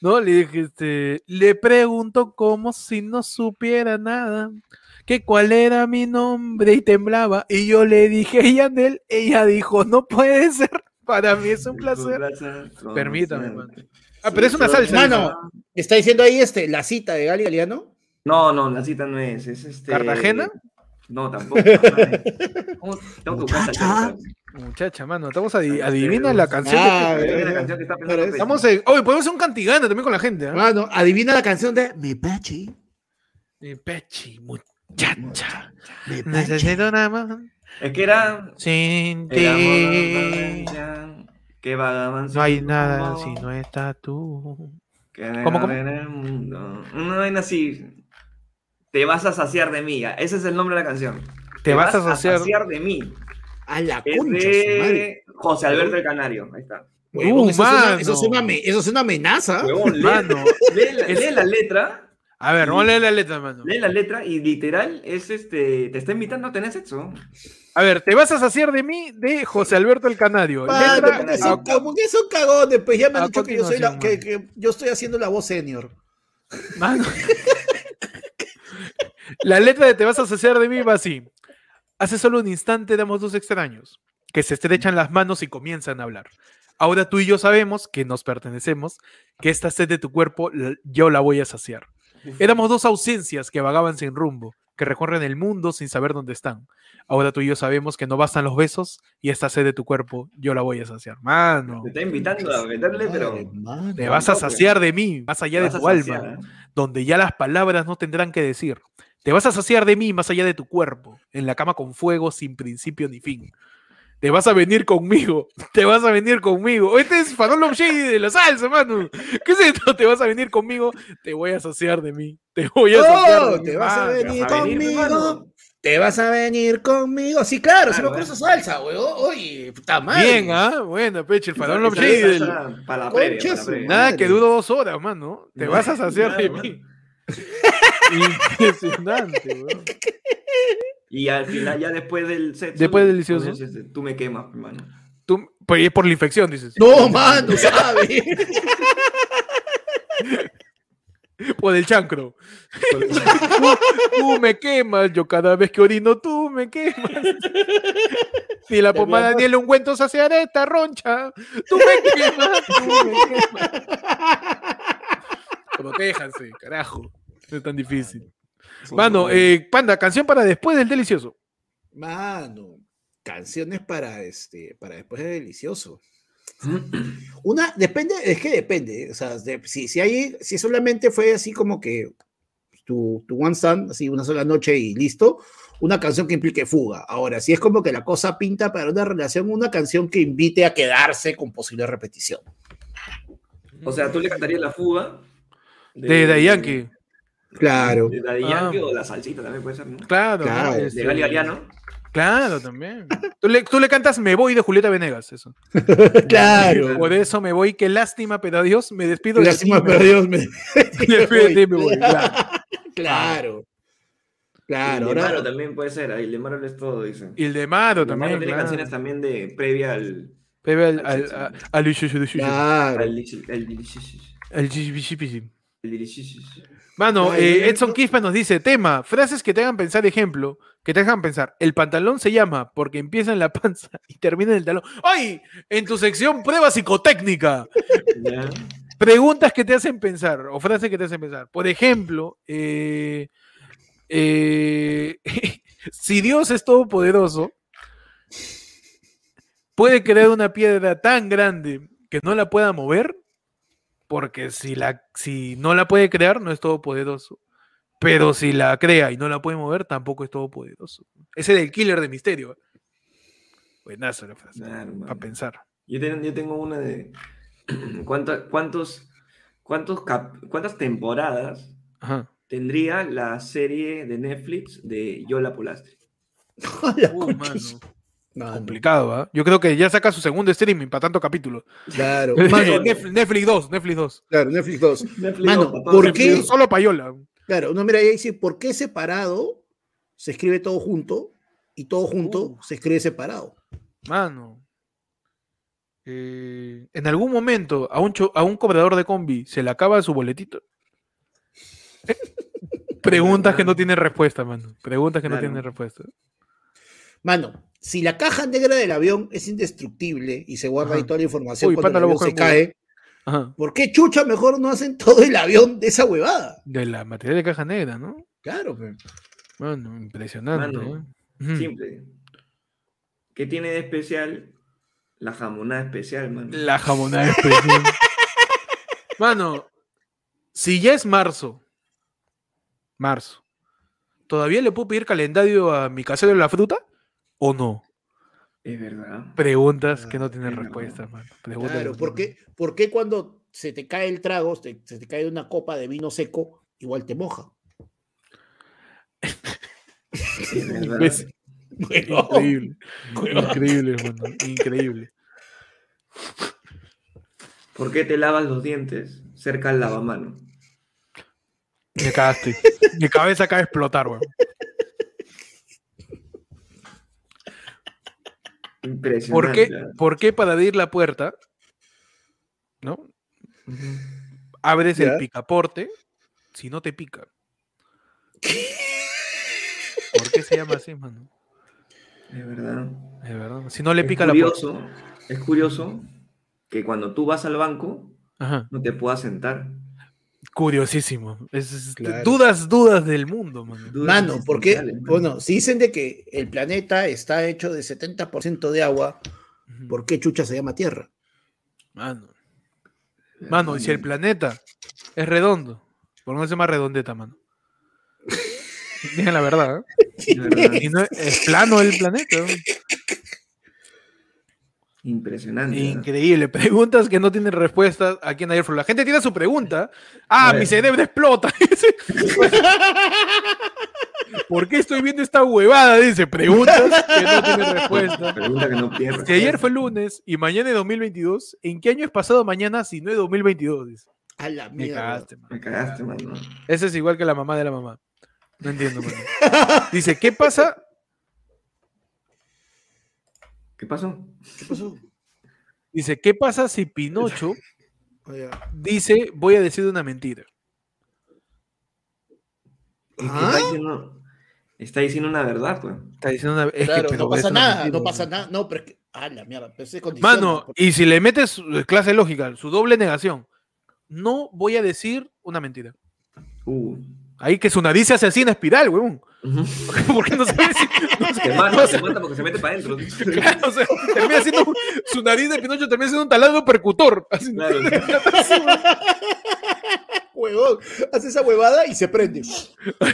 Speaker 1: ¿No? Le dije, este, le pregunto como si no supiera nada, que cuál era mi nombre y temblaba. Y yo le dije, Yandel, ella dijo, no puede ser, para mí es un placer. Permítame, mano. Ah, pero es una salsa.
Speaker 2: Mano, está diciendo ahí este, la cita de Gali Galeano.
Speaker 3: No, no, la cita no es, es este...
Speaker 1: ¿Cartagena?
Speaker 3: No, tampoco. Tengo que
Speaker 2: Muchacha.
Speaker 1: mano, estamos adi- adivina la canción.
Speaker 2: Ah, eh,
Speaker 3: una canción que está
Speaker 2: pero
Speaker 3: pensando
Speaker 2: es-
Speaker 3: Pepe.
Speaker 1: Estamos en. Oye, podemos hacer un cantigana también con la gente. ¿ah?
Speaker 2: Mano, adivina la canción de Mi Pechi.
Speaker 1: Mi Pechi, muchacha.
Speaker 2: Mi Pechi.
Speaker 1: Necesito nada más.
Speaker 3: Es que era...
Speaker 1: Sin ti.
Speaker 3: Que vagaban
Speaker 1: No hay nada si no estás tú.
Speaker 3: que
Speaker 1: ¿Cómo, cómo?
Speaker 3: en el mundo. Una vaina así... Te vas a saciar de mí. Ese es el nombre de la canción.
Speaker 1: Te vas a saciar.
Speaker 3: de mí.
Speaker 2: A la
Speaker 3: Es
Speaker 2: concha, su madre.
Speaker 3: de José Alberto el Canario. Ahí está.
Speaker 2: Huevón,
Speaker 1: Uh,
Speaker 2: eso, es una, eso es una ame- eso es una amenaza.
Speaker 3: Huevón, lee,
Speaker 1: Mano, (laughs)
Speaker 3: lee la,
Speaker 1: es-
Speaker 3: lee la letra,
Speaker 1: A ver, vamos a leer la letra, mano.
Speaker 3: lee la letra y literal es este, te está invitando a tener sexo.
Speaker 1: A ver, te vas a saciar de mí de José Alberto el Canario.
Speaker 2: Mano,
Speaker 1: Letra
Speaker 2: porque
Speaker 1: a-
Speaker 2: son, como que son cagones, pues ya me han dicho que yo, soy la, que, yo estoy haciendo la voz senior.
Speaker 1: Mano. La letra de Te vas a saciar de mí va así. Hace solo un instante éramos dos extraños que se estrechan las manos y comienzan a hablar. Ahora tú y yo sabemos que nos pertenecemos, que esta sed de tu cuerpo yo la voy a saciar. Éramos dos ausencias que vagaban sin rumbo, que recorren el mundo sin saber dónde están. Ahora tú y yo sabemos que no bastan los besos y esta sed de tu cuerpo yo la voy a saciar. Mano,
Speaker 3: Te está invitando a meterle, pero
Speaker 2: mano.
Speaker 1: te vas a saciar de mí, más allá de tu alma
Speaker 3: ¿eh?
Speaker 1: donde ya las palabras no tendrán que decir. Te vas a saciar de mí más allá de tu cuerpo, en la cama con fuego sin principio ni fin. Te vas a venir conmigo, te vas a venir conmigo. Este es Farol Shady de la salsa, mano. ¿Qué es esto? Te vas a venir conmigo, te voy a saciar de mí. Te voy a saciar de
Speaker 2: Oh,
Speaker 1: mí.
Speaker 2: te vas a venir
Speaker 3: vas a venir,
Speaker 2: conmigo. Te vas a venir conmigo. Sí, claro, sí me
Speaker 3: eh.
Speaker 2: esa salsa, weón. Oye, puta madre.
Speaker 1: Bien, ¿ah? Bueno, peche, el Farol Shady. del-
Speaker 3: Para la previa, para la
Speaker 2: su
Speaker 3: previa.
Speaker 1: Nada que duro dos horas, mano. Te
Speaker 3: No,
Speaker 1: vas a saciar de mí. (laughs) Impresionante, weón. (laughs)
Speaker 3: Y al final, ya después del sexo.
Speaker 1: Después del delicioso.
Speaker 3: Tú me quemas, hermano.
Speaker 1: Tú, pues es por la infección, dices.
Speaker 2: No, mano, sabe. (laughs)
Speaker 1: Por el chancro. (laughs) tú, tú me quemas, yo cada vez que orino, tú me quemas. Si la pomada ni el ungüento se hace areta, roncha, tú me quemas, tú me quemas. (laughs) Protéjanse, carajo. No es tan difícil. Mano, eh, Panda, canción para después del delicioso.
Speaker 2: Mano, canciones para este, para después de delicioso. (clears throat) Una, depende, es que depende. O sea, de- si, si hay, si solamente fue así como que tu, tu one stand, así una sola noche y listo, una canción que implique fuga. Ahora, si es como que la cosa pinta para una relación, una canción que invite a quedarse con posible repetición.
Speaker 3: O sea, tú le cantarías la fuga.
Speaker 1: De Yankee.
Speaker 2: Claro.
Speaker 3: De Daddy
Speaker 1: Ah.
Speaker 3: Yankee o la salsita también puede ser, ¿no?
Speaker 1: Claro.
Speaker 3: De
Speaker 1: Este,
Speaker 3: Gali Galiano.
Speaker 1: Claro, también. Tú le, tú le cantas Me voy de Julieta Venegas, eso. (laughs)
Speaker 2: claro.
Speaker 1: Por eso me voy, qué lástima, pero adiós, me despido de
Speaker 2: Lástima,
Speaker 1: ti, me
Speaker 2: perdidos. (laughs) me-
Speaker 1: Despido de ti, me voy, (laughs) claro.
Speaker 2: Claro. Claro,
Speaker 3: Y de Maro también puede ser. Ahí de Maro es todo, dicen.
Speaker 1: Y el de Maro
Speaker 3: De Maro
Speaker 1: también,
Speaker 3: tiene
Speaker 1: claro.
Speaker 3: canciones también de previa al.
Speaker 1: Bebe al,
Speaker 3: al
Speaker 1: al, al
Speaker 3: al, al
Speaker 1: al.
Speaker 3: El delicioso.
Speaker 1: Mano, eh, Edson
Speaker 2: no.
Speaker 1: Quispe nos dice, tema, frases que te hagan pensar, ejemplo, que te hagan pensar, el pantalón se llama porque empieza en la (laughs) panza y termina en el talón. ¡Ay! En tu sección prueba psicotécnica. Preguntas que te hacen pensar o frases que te hacen pensar. Por ejemplo, eh, eh, (laughs) si Dios es todopoderoso, puede crear una piedra tan grande que no la pueda mover, porque si, la, si no la puede crear, no es todopoderoso. Pero si la crea y no la puede mover, tampoco es todopoderoso. Ese del killer de misterio. ¿eh? Buenazo la frase.
Speaker 3: Claro,
Speaker 1: Para pensar.
Speaker 3: Yo, ten- yo tengo una de. (clears throat) ¿Cuánta- ¿Cuántos, cuántos cap- ¿Cuántas temporadas
Speaker 1: Ajá.
Speaker 3: tendría la serie de Netflix de Yo la Polastre? (laughs)
Speaker 2: La
Speaker 1: Uy, mano,
Speaker 2: Mano,
Speaker 1: complicado, ¿ah? Yo creo que ya saca su segundo streaming para tanto capítulo.
Speaker 2: Claro. (laughs) Mano,
Speaker 1: Netflix, Netflix 2, Netflix 2.
Speaker 2: claro, Netflix 2.
Speaker 3: Netflix,
Speaker 2: Mano, ¿por
Speaker 3: Netflix
Speaker 2: qué?
Speaker 1: Solo payola.
Speaker 2: Claro, no, mira, ahí dice, ¿por qué separado se escribe todo junto y todo junto
Speaker 1: Uh.
Speaker 2: se escribe separado?
Speaker 1: Mano. eh, en algún momento a un, a un cobrador de combi se le acaba su boletito. (laughs) Preguntas que no tienen respuesta, mano. Preguntas que no tienen respuesta.
Speaker 2: Mano, si la caja negra del avión es indestructible y se guarda ahí toda la información
Speaker 1: Uy,
Speaker 2: cuando el avión se cae,
Speaker 1: Ajá.
Speaker 2: ¿por qué chucha mejor no hacen (laughs) todo el avión de esa huevada?
Speaker 1: De la materia de caja negra, ¿no?
Speaker 2: Claro, pe.
Speaker 1: Mano, impresionante.
Speaker 3: Mano,
Speaker 1: ¿eh?
Speaker 3: Simple. ¿Qué tiene de especial la jamonada especial, mano?
Speaker 1: La jamonada especial. (laughs) Mano, si ya es marzo, marzo, ¿todavía le puedo pedir calendario a mi casero de la fruta? ¿O no?
Speaker 3: Es verdad.
Speaker 1: Preguntas que no
Speaker 3: Ah,
Speaker 1: tienen
Speaker 3: es
Speaker 1: respuesta,
Speaker 3: verdad.
Speaker 1: mano. Preguntas que
Speaker 2: Claro, ¿por qué, por qué cuando se te cae el trago, se te cae una copa de vino seco, igual te moja?
Speaker 3: Es (laughs) verdad.
Speaker 2: Bueno,
Speaker 1: Increíble. Increíble, mano. Increíble.
Speaker 3: ¿Por qué te lavas los dientes cerca al lavamano?
Speaker 1: Me cagaste. Mi cabeza acaba de explotar, weón.
Speaker 3: Impresionante.
Speaker 1: ¿Por qué. ¿Por qué para abrir la puerta, ¿no? Abres el picaporte si no te pica? ¿Por qué se llama así, mano?
Speaker 3: Es verdad.
Speaker 1: Es verdad. Si no le
Speaker 3: es
Speaker 1: pica la puerta.
Speaker 3: curioso, es curioso que cuando tú vas al banco
Speaker 1: Ajá.
Speaker 3: no te puedas sentar.
Speaker 1: Curiosísimo. Es- es-
Speaker 2: Claro.
Speaker 1: Dudas, dudas del mundo, mano.
Speaker 2: Mano, porque, bueno, si dicen de que el planeta está hecho de 70% de agua. ¿por qué chucha se llama Tierra?
Speaker 1: Mano. Mano, y si el planeta es redondo, ¿por qué no se llama redondeta, mano? (laughs) Digan la verdad, ¿eh? Y no es, es plano el planeta.
Speaker 3: Impresionante.
Speaker 1: Increíble. (laughs) Preguntas que no tienen respuestas aquí en Ayer La gente tiene su pregunta. Ah, mi cerebro explota. (laughs) ¿Por qué estoy viendo esta huevada? Dice, preguntas que no tienen respuesta.
Speaker 3: Pregunta que no pierde.
Speaker 1: Si ayer fue lunes y mañana es 2022, ¿en qué año es pasado mañana si no es 2022? Dice.
Speaker 2: A la
Speaker 1: Me
Speaker 2: mierda.
Speaker 1: cagaste, man.
Speaker 3: Me cagaste, mano.
Speaker 1: Ese es igual que la mamá de la mamá. No entiendo, mano. Dice, ¿qué pasa?
Speaker 3: ¿Qué pasó?
Speaker 2: ¿Qué pasó?
Speaker 1: Dice, ¿qué pasa si Pinocho (laughs) dice, voy a decir una mentira?
Speaker 3: Es que
Speaker 2: ¿Ah?
Speaker 3: Está, diciendo, está diciendo una verdad, pues.
Speaker 1: Está diciendo una... es que,
Speaker 2: Claro,
Speaker 1: pero
Speaker 2: no pasa nada,
Speaker 1: mentira,
Speaker 2: no pasa nada. No, pero es que. Ah, la mierda. Pero
Speaker 1: Mano,
Speaker 2: porque-
Speaker 1: y si le metes eh, clase lógica, su doble negación, no voy a decir una mentira.
Speaker 3: Uh.
Speaker 1: Ahí que su nariz se hace así en espiral, weón. (laughs) Porque no sabe si... (laughs) no
Speaker 3: Se mata,
Speaker 1: no
Speaker 3: se mata porque se mete para adentro.
Speaker 1: Claro, o sea, termina siendo, su nariz de Pinocho termina siendo un taladro percutor. Así,
Speaker 3: Claro. (laughs)
Speaker 2: Huevón, hace esa huevada y se prende.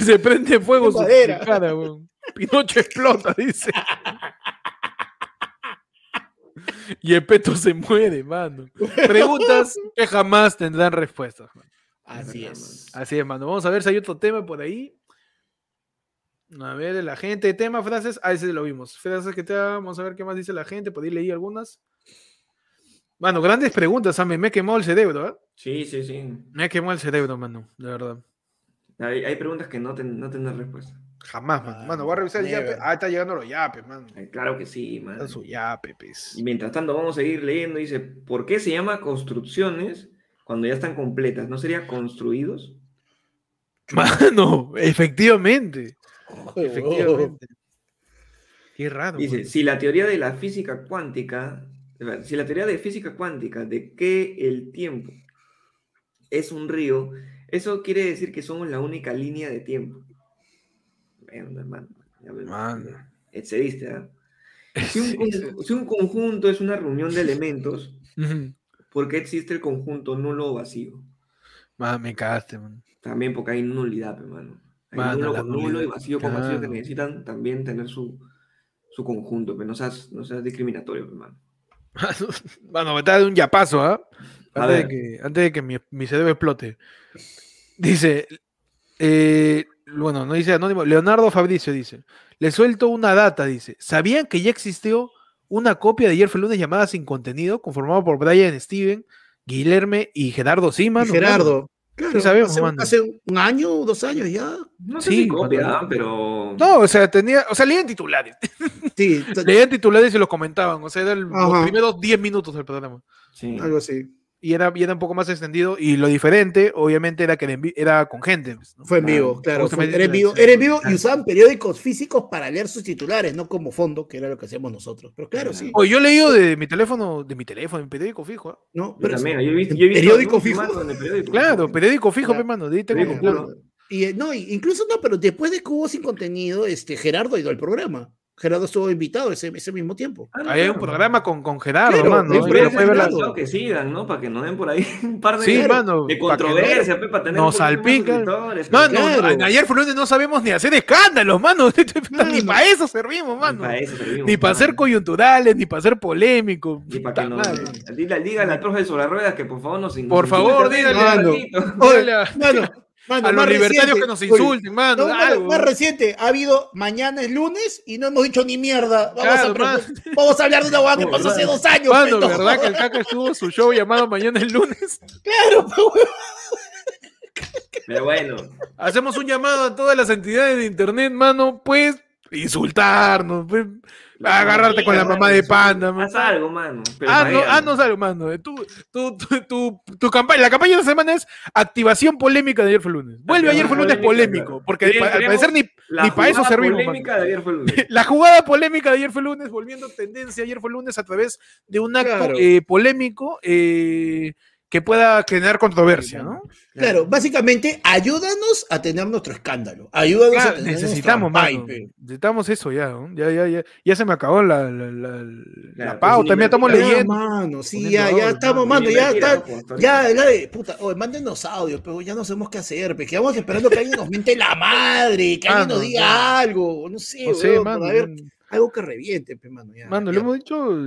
Speaker 1: Se prende fuego su cara, weón. Pinocho explota, dice. Y Epeto se muere, mano. Preguntas que jamás tendrán respuestas.
Speaker 2: Así es.
Speaker 1: Así es, mano. Vamos a ver si hay otro tema por ahí. A ver, la gente, tema, frases. Ah, ese lo vimos. Frases que te Vamos a ver qué más dice la gente. Ahí leí algunas. Mano, grandes preguntas. ah, Me, me quemó el cerebro, ¿eh?
Speaker 3: Sí, sí, sí.
Speaker 1: Me quemó el cerebro, mano. De verdad.
Speaker 3: Hay, hay preguntas que no, ten- no tendrán respuesta.
Speaker 1: Jamás, mano.
Speaker 2: Ah,
Speaker 1: Mano, voy a revisar el
Speaker 2: never.
Speaker 1: yape. Ah, está llegando los yapes, mano.
Speaker 3: Claro que sí, man.
Speaker 1: Está su yape, pues.
Speaker 3: Y mientras tanto vamos a seguir leyendo. Dice, ¿por qué se llama construcciones cuando ya están completas? ¿No sería construidos? (laughs)
Speaker 1: Mano, efectivamente. (laughs) Efectivamente. Qué raro.
Speaker 3: Dice, si la teoría de la física cuántica, si la teoría de física cuántica de que el tiempo es un río, eso quiere decir que somos la única línea de tiempo. Bueno, hermano,
Speaker 1: Mano.
Speaker 3: excediste, ¿ah? (laughs) Si un, con- si un conjunto es una reunión de elementos. ¿por qué existe el conjunto nulo o vacío?
Speaker 1: Mano, me cagaste, man.
Speaker 3: También porque hay nulidad, hermano.
Speaker 1: Mano,
Speaker 3: nulo con nulo y vacío con vacío que necesitan también tener su, su conjunto, pero no seas, no seas discriminatorio, hermano. (laughs)
Speaker 1: Mano, me está de un yapazo, ¿ah? Antes, de que, antes de que mi, mi cerebro explote. Dice, eh, bueno, no dice anónimo, Leonardo Fabricio dice, le suelto una data, dice, ¿sabían que ya existió una copia de ayer fue lunes llamada Sin Contenido, conformada por Brian Steven, Guilherme y Gerardo Siman?
Speaker 2: Gerardo. Claro,
Speaker 1: sabemos,
Speaker 2: hace,
Speaker 1: mano.
Speaker 2: hace un año o dos años ya.
Speaker 3: No sé
Speaker 1: Sí,
Speaker 3: si copia,
Speaker 1: mano.
Speaker 3: ¿ah? pero.
Speaker 1: No, o sea, tenía, o sea, leían titulares. (laughs)
Speaker 2: Sí,
Speaker 1: Leían titulares y los comentaban, o sea, eran los primeros 10 minutos del programa.
Speaker 3: Sí.
Speaker 2: algo así.
Speaker 1: Y era, y era un poco más extendido. Y lo diferente, obviamente, era que era, con gente. pues, ¿no?
Speaker 2: Fue en
Speaker 3: Ah,
Speaker 2: vivo, claro.
Speaker 1: justamente
Speaker 2: fue- era en vivo, era en vivo y
Speaker 3: Claro.
Speaker 2: usaban periódicos físicos para leer sus titulares, no como fondo, que era lo que hacíamos nosotros. Pero claro, sí.
Speaker 1: Oye, yo he leído de mi teléfono, de mi teléfono, en periódico fijo. ¿ah?
Speaker 2: ¿no?
Speaker 3: Yo
Speaker 2: Pero
Speaker 3: también,
Speaker 2: sí,
Speaker 3: yo he visto, yo he visto
Speaker 2: periódico fijo.
Speaker 3: mano, en el periódico.
Speaker 1: Claro, periódico fijo,
Speaker 2: Claro.
Speaker 1: pe, mano. de ahí tengo
Speaker 3: Periódico
Speaker 1: claro.
Speaker 2: Y eh, no, incluso no, pero después de que hubo sin contenido, este Gerardo ha ido al programa. Gerardo estuvo invitado ese, ese mismo tiempo.
Speaker 3: Ah, no,
Speaker 1: Ahí hay un programa con, con Gerardo,
Speaker 2: Claro,
Speaker 1: mano. ¿no?
Speaker 2: Gerardo.
Speaker 3: Que sigan, ¿no? Para que nos den por ahí (laughs) un par de,
Speaker 1: Sí,
Speaker 2: Claro,
Speaker 1: mano.
Speaker 3: de
Speaker 1: no-
Speaker 3: controversia, pe, para tener
Speaker 1: nos salpican.
Speaker 2: Claro.
Speaker 1: a- ayer fue lunes no sabemos ni hacer escándalos, mano. (laughs) Ni para eso servimos,
Speaker 3: Ni
Speaker 1: mano.
Speaker 3: para eso servimos,
Speaker 1: Ni para
Speaker 3: mano.
Speaker 1: ser coyunturales, ni para ser polémicos.
Speaker 3: Y para que nos. Dígale, dígale al profe sobre ruedas que por favor nos
Speaker 1: Por favor, dígale,
Speaker 2: mano.
Speaker 3: ratito.
Speaker 2: Oye,
Speaker 1: Dale a-
Speaker 2: mano, mano,
Speaker 1: A los libertarios
Speaker 2: reciente,
Speaker 1: que nos insulten, mano.
Speaker 2: no, mano,
Speaker 1: algo.
Speaker 2: más reciente, ha habido mañana es lunes y no hemos dicho ni mierda. Vamos,
Speaker 1: Claro, (laughs)
Speaker 2: a, vamos hablar de una hueá que
Speaker 3: No, (laughs)
Speaker 2: pasó hace dos años.
Speaker 1: Mano. ¿verdad que el caca estuvo su show llamado Mañana el lunes? (laughs)
Speaker 2: Claro, pe, huevón.
Speaker 3: Pero bueno,
Speaker 1: Hacemos un llamado a todas las entidades de internet, mano, pues insultarnos, pues, agarrarte con la mamá de panda, man.
Speaker 3: haz algo, mano.
Speaker 1: Ah, ah, no algo, mano. Tu, tu, tu, tu, tu campaña, la campaña de la semana es activación polémica de ayer fue lunes. Vuelve ayer fue lunes polémico, porque al parecer ni,
Speaker 3: La
Speaker 1: ni para eso
Speaker 3: jugada
Speaker 1: servimos.
Speaker 3: polémica de ayer fue lunes. (laughs)
Speaker 1: La jugada polémica de ayer fue lunes, volviendo tendencia ayer fue lunes a través de un acto eh, polémico eh, que pueda generar controversia, ¿no?
Speaker 2: Claro, básicamente, ayúdanos a tener nuestro escándalo. Ayúdanos a tener
Speaker 1: necesitamos,
Speaker 2: hype.
Speaker 1: Necesitamos eso ya, ¿no? Ya, ya, ya, ya se me acabó la, la, la, la pauta,
Speaker 3: pues,
Speaker 1: estamos
Speaker 3: Ya,
Speaker 2: Ya,
Speaker 1: leyendo.
Speaker 2: mano, sí, ya, ya estamos,
Speaker 1: mano,
Speaker 2: ya está.
Speaker 3: Por
Speaker 2: Ya, ya de puta, oye, mándenos audio, pero ya no sabemos qué hacer, pe, quedamos esperando que alguien nos miente la madre, que alguien
Speaker 1: Mano,
Speaker 2: nos diga algo, no sé,
Speaker 1: No sé,
Speaker 2: weón,
Speaker 1: mano.
Speaker 2: para ver algo que reviente, pe, mano, ya.
Speaker 1: Mano,
Speaker 2: ya.
Speaker 1: le hemos dicho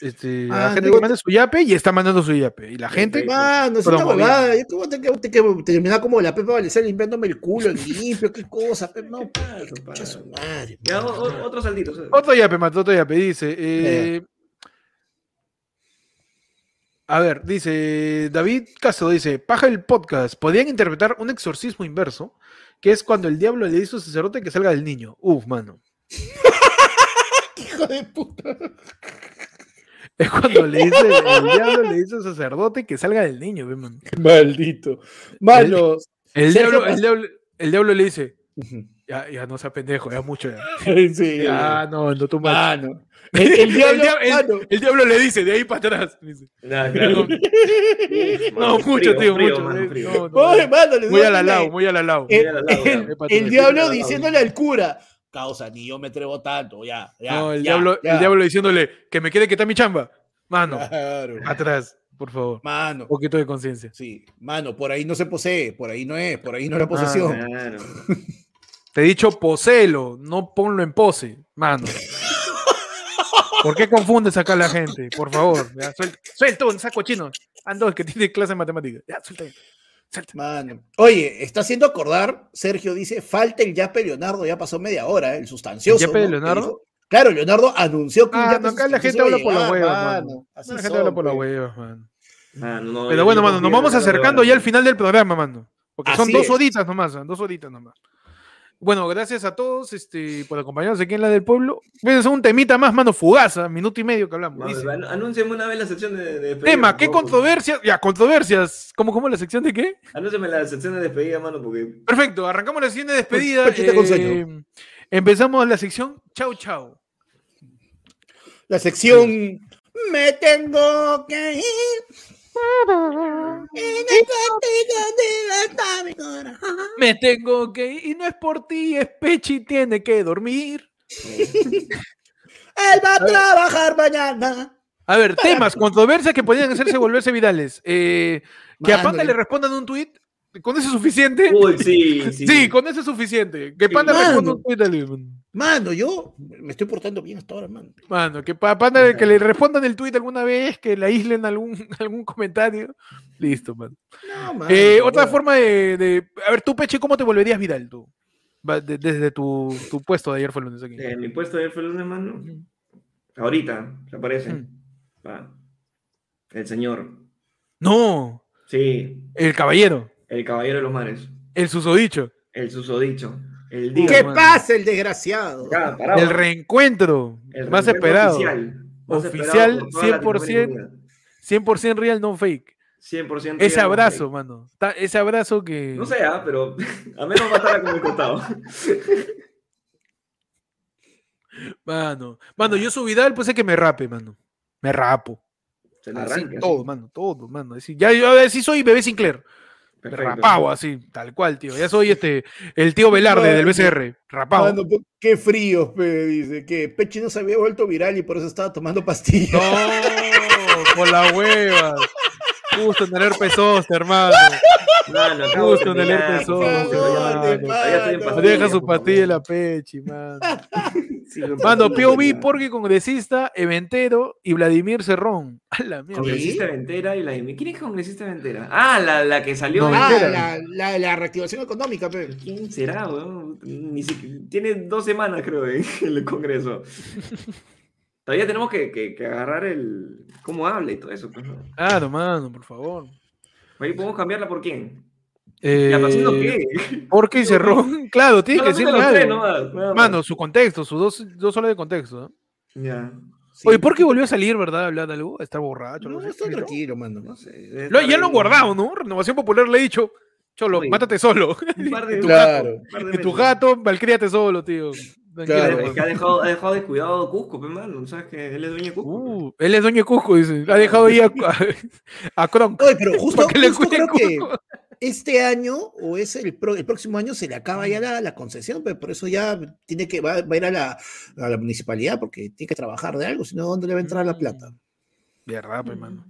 Speaker 1: este, a
Speaker 2: Ah,
Speaker 1: la gente
Speaker 2: luego-
Speaker 1: que mande su yape y está mandando su yape. Y la gente,
Speaker 2: Mano, es una huevada, yo como tengo que, que terminar como la Pepa Valenzuela limpiándome el culo en limpio, qué cosa, pe, no, (laughs) chucha su madre,
Speaker 3: Ya, o- o- otro saldito.
Speaker 1: otro yape, Mato, otro yape, dice. eh, A ver, dice David Castro, dice, paja el podcast, podrían interpretar un exorcismo inverso, que es cuando el diablo le dice al sacerdote que salga del niño. Uf, mano. (laughs)
Speaker 2: Hijo de puta. (laughs)
Speaker 1: Es cuando le dice, el diablo le dice al sacerdote que salga del niño, ve, mano.
Speaker 2: Maldito. Manos.
Speaker 1: El
Speaker 2: Sergio
Speaker 1: diablo, el, diablo, el diablo le dice, ya, ya no sea pendejo, ya mucho. Ya, (laughs)
Speaker 2: Sí.
Speaker 1: Ya, no, no tú más.
Speaker 2: Mano. El, el (laughs) diablo,
Speaker 1: el, diablo- el- el diablo le dice de ahí para atrás. dice.
Speaker 3: Nah, claro.
Speaker 1: No, mucho,
Speaker 3: frío,
Speaker 1: tío,
Speaker 3: frío,
Speaker 1: mucho.
Speaker 3: mano, frío.
Speaker 1: no, no,
Speaker 2: Oye, mano, les
Speaker 1: muy
Speaker 2: voy a
Speaker 1: al alao, muy al.
Speaker 2: El,
Speaker 3: lado,
Speaker 2: el- el diablo
Speaker 3: lado.
Speaker 2: diciéndole al cura, causa, ni yo me atrevo tanto, ya, ya.
Speaker 1: No, el,
Speaker 2: ya,
Speaker 1: diablo,
Speaker 2: ya".
Speaker 1: el diablo diciéndole que me quede que está mi chamba. Mano,
Speaker 2: Claro.
Speaker 1: atrás, por favor.
Speaker 2: Mano,
Speaker 1: Un poquito de conciencia.
Speaker 2: sí, mano, por ahí no se posee, por ahí no es, por ahí no es la posesión.
Speaker 3: Claro. (laughs)
Speaker 1: Te he dicho poselo, no ponlo en pose, mano. ¿Por qué confundes acá a la gente? Por favor, ya, suelta, suelta un saco chino. Ando, que tiene clase de matemáticas. Ya, suelta.
Speaker 2: Mano. Oye, está haciendo acordar, Sergio dice, falta el yape Leonardo, ya pasó media hora, ¿eh? el sustancioso.
Speaker 1: ¿El yape de
Speaker 2: ¿no?
Speaker 1: Leonardo?
Speaker 2: Claro, Leonardo anunció que un
Speaker 1: Ah,
Speaker 2: yape
Speaker 1: no, acá la gente habla por las
Speaker 2: llegar,
Speaker 1: huevas,
Speaker 2: mano. Así
Speaker 1: La gente
Speaker 2: son,
Speaker 1: habla por huevas, man.
Speaker 3: Mano, no,
Speaker 1: Pero bueno, mano, nos vamos acercando ya al final del programa, mano. Porque son
Speaker 2: Así
Speaker 1: dos
Speaker 2: es.
Speaker 1: horitas nomás, ¿ah? dos horitas nomás. Bueno, gracias a todos este, por acompañarnos aquí en la del pueblo. Voy a hacer un temita más, mano, fugaza, minuto y medio que hablamos.
Speaker 3: Anúnciame una vez la sección de, de despedida.
Speaker 1: tema, ¿qué controversias? Ya, controversias. ¿Cómo, cómo la sección de qué?
Speaker 3: Anúnciame la sección de despedida, mano, porque.
Speaker 1: Perfecto, arrancamos la siguiente despedida.
Speaker 2: Pachita con
Speaker 1: eh,
Speaker 2: sueño.
Speaker 1: empezamos la sección Chau Chau.
Speaker 2: La sección Me tengo que ir.
Speaker 1: Me tengo que ir y no es por ti, es Pechi, tiene que dormir.
Speaker 2: Él va a trabajar mañana.
Speaker 1: A ver, temas, controversias que podrían hacerse volverse virales. Eh, que a Panda
Speaker 2: le-
Speaker 1: le respondan un tweet, ¿con eso es suficiente?
Speaker 3: Uy, sí, (laughs) sí.
Speaker 1: Sí, con eso es suficiente. Que Panda responda un tweet al-
Speaker 2: Mano, yo me estoy portando bien hasta ahora, mano.
Speaker 1: Mano, que Panda que le respondan el tweet alguna vez, que le aíslen algún, (laughs) algún comentario. Listo, man.
Speaker 2: No, mano,
Speaker 1: Eh, otra
Speaker 2: bueno.
Speaker 1: forma de, de- A ver, tú, Peche, ¿cómo te volverías viral tú? De- desde tu, tu puesto de ayer fue el lunes aquí.
Speaker 3: Eh, mi puesto de ayer fue el lunes, mano. Ahorita, se aparece.
Speaker 1: Mm.
Speaker 3: Va. El señor.
Speaker 1: No,
Speaker 3: Sí,
Speaker 1: el caballero,
Speaker 3: el caballero de los mares.
Speaker 1: el susodicho,
Speaker 3: El susodicho. El día.
Speaker 2: ¿Qué
Speaker 1: mano.
Speaker 2: pasa el desgraciado?
Speaker 1: El reencuentro
Speaker 3: El
Speaker 1: más
Speaker 3: reencuentro
Speaker 1: esperado.
Speaker 3: Oficial, Más
Speaker 1: Oficial,
Speaker 3: esperado por toda
Speaker 1: 100%.
Speaker 3: Latinoamérica.
Speaker 1: 100% real, no fake.
Speaker 3: 100%
Speaker 1: Ese
Speaker 3: real,
Speaker 1: abrazo, mano. Ta- Ese abrazo que.
Speaker 3: No sé, ah, pero (laughs) a menos va a estar con mi costado. (laughs)
Speaker 1: Mano, mano, yo su Vidal, pues es que me rape, mano. Me rapo.
Speaker 3: Se la
Speaker 1: Así,
Speaker 3: arranca.
Speaker 1: todo, mano, todo, mano. Así, ya yo así soy bebé Sinclair.
Speaker 3: Perfecto.
Speaker 1: rapado así, tal cual, tío. Ya soy este, el tío Velarde del. BCR. Rapado.
Speaker 2: Mano, qué frío, pe, dice que Pechi no se había vuelto viral y por eso estaba tomando pastillas.
Speaker 1: No, por la hueva. Justo en el herpes zóster, hermano.
Speaker 3: Mano,
Speaker 1: Justo en Mano.
Speaker 3: pastillas,
Speaker 1: Deja su pastilla en la pechi, mano.
Speaker 3: Sí, (laughs) pasó,
Speaker 1: POV, porque congresista, Eventero y Vladimir Cerrón. (laughs) A la mierda.
Speaker 3: Congresista Ventera y la ¿Quién es congresista Ventera? Ah, la, la que salió.
Speaker 1: No,
Speaker 2: Ah, la, la, la reactivación económica, pe.
Speaker 3: ¿Quién será, weón? Ni siquiera- Tiene dos semanas, creo, en (laughs) el Congreso. Todavía tenemos que, que- que agarrar el. cómo habla y todo eso. Pues, ¿no?
Speaker 1: Claro, mano, por favor.
Speaker 3: Ahí podemos cambiarla por quién.
Speaker 1: Eh,
Speaker 3: ¿Ya haciendo qué?
Speaker 1: Porque y (laughs) Cerrón, (laughs) claro, tiene que
Speaker 3: tres
Speaker 1: algo. Mano, su contexto, sus dos, dos horas de contexto. ¿no?
Speaker 3: Ya.
Speaker 1: Oye,
Speaker 3: Sí.
Speaker 1: ¿por qué volvió a salir, verdad? Hablar de algo, estar borracho. algo
Speaker 2: No,
Speaker 1: así?
Speaker 2: está
Speaker 1: ¿No?
Speaker 2: tranquilo, mano.
Speaker 3: No sé.
Speaker 1: Lo- ya lo han guardado, ¿no? Renovación Popular le he dicho, Cholo,
Speaker 3: Oye.
Speaker 1: mátate solo.
Speaker 3: Un par de, (laughs)
Speaker 1: tu
Speaker 2: Claro.
Speaker 3: par de
Speaker 1: tu gato, malcríate solo, tío.
Speaker 2: Claro.
Speaker 3: Es que ha dejado, ha dejado descuidado Cusco, pe, mano. ¿Sabes que él es dueño de Cusco?
Speaker 1: Uh, él es dueño de Cusco, dice. Ha dejado ahí a, a, a Kronk.
Speaker 2: Oye, pero justo, justo creo que. Este año o es el, pro- el próximo año se le acaba ya la, la concesión, pero por eso ya tiene que va, va a ir a la, a la municipalidad porque tiene que trabajar de algo, si no, ¿dónde le va a entrar la plata?
Speaker 1: Verdad, pues, mano.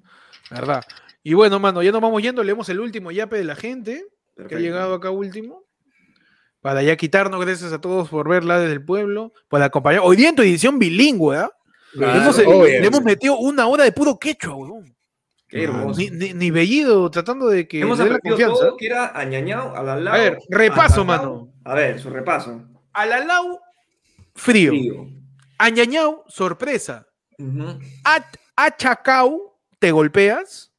Speaker 1: Verdad. Y bueno, mano, ya nos vamos yendo. Leemos el último yape de la gente que ha llegado acá último. Para ya quitarnos, gracias a todos por verla desde el pueblo, por acompañar. Hoy día en tu edición bilingüe, ¿ah? Le hemos- le hemos metido una hora de puro quechua, weón.
Speaker 3: Qué hermoso.
Speaker 1: Ni, ni, ni Bellido tratando de que
Speaker 3: Hemos
Speaker 1: la confianza.
Speaker 3: todo que era añañao, alalao.
Speaker 1: A ver, repaso,
Speaker 3: atatao.
Speaker 1: mano.
Speaker 3: A ver, su repaso.
Speaker 1: Alalau, frío.
Speaker 3: Frío.
Speaker 1: Añañau, sorpresa. At, achacau, te golpeas,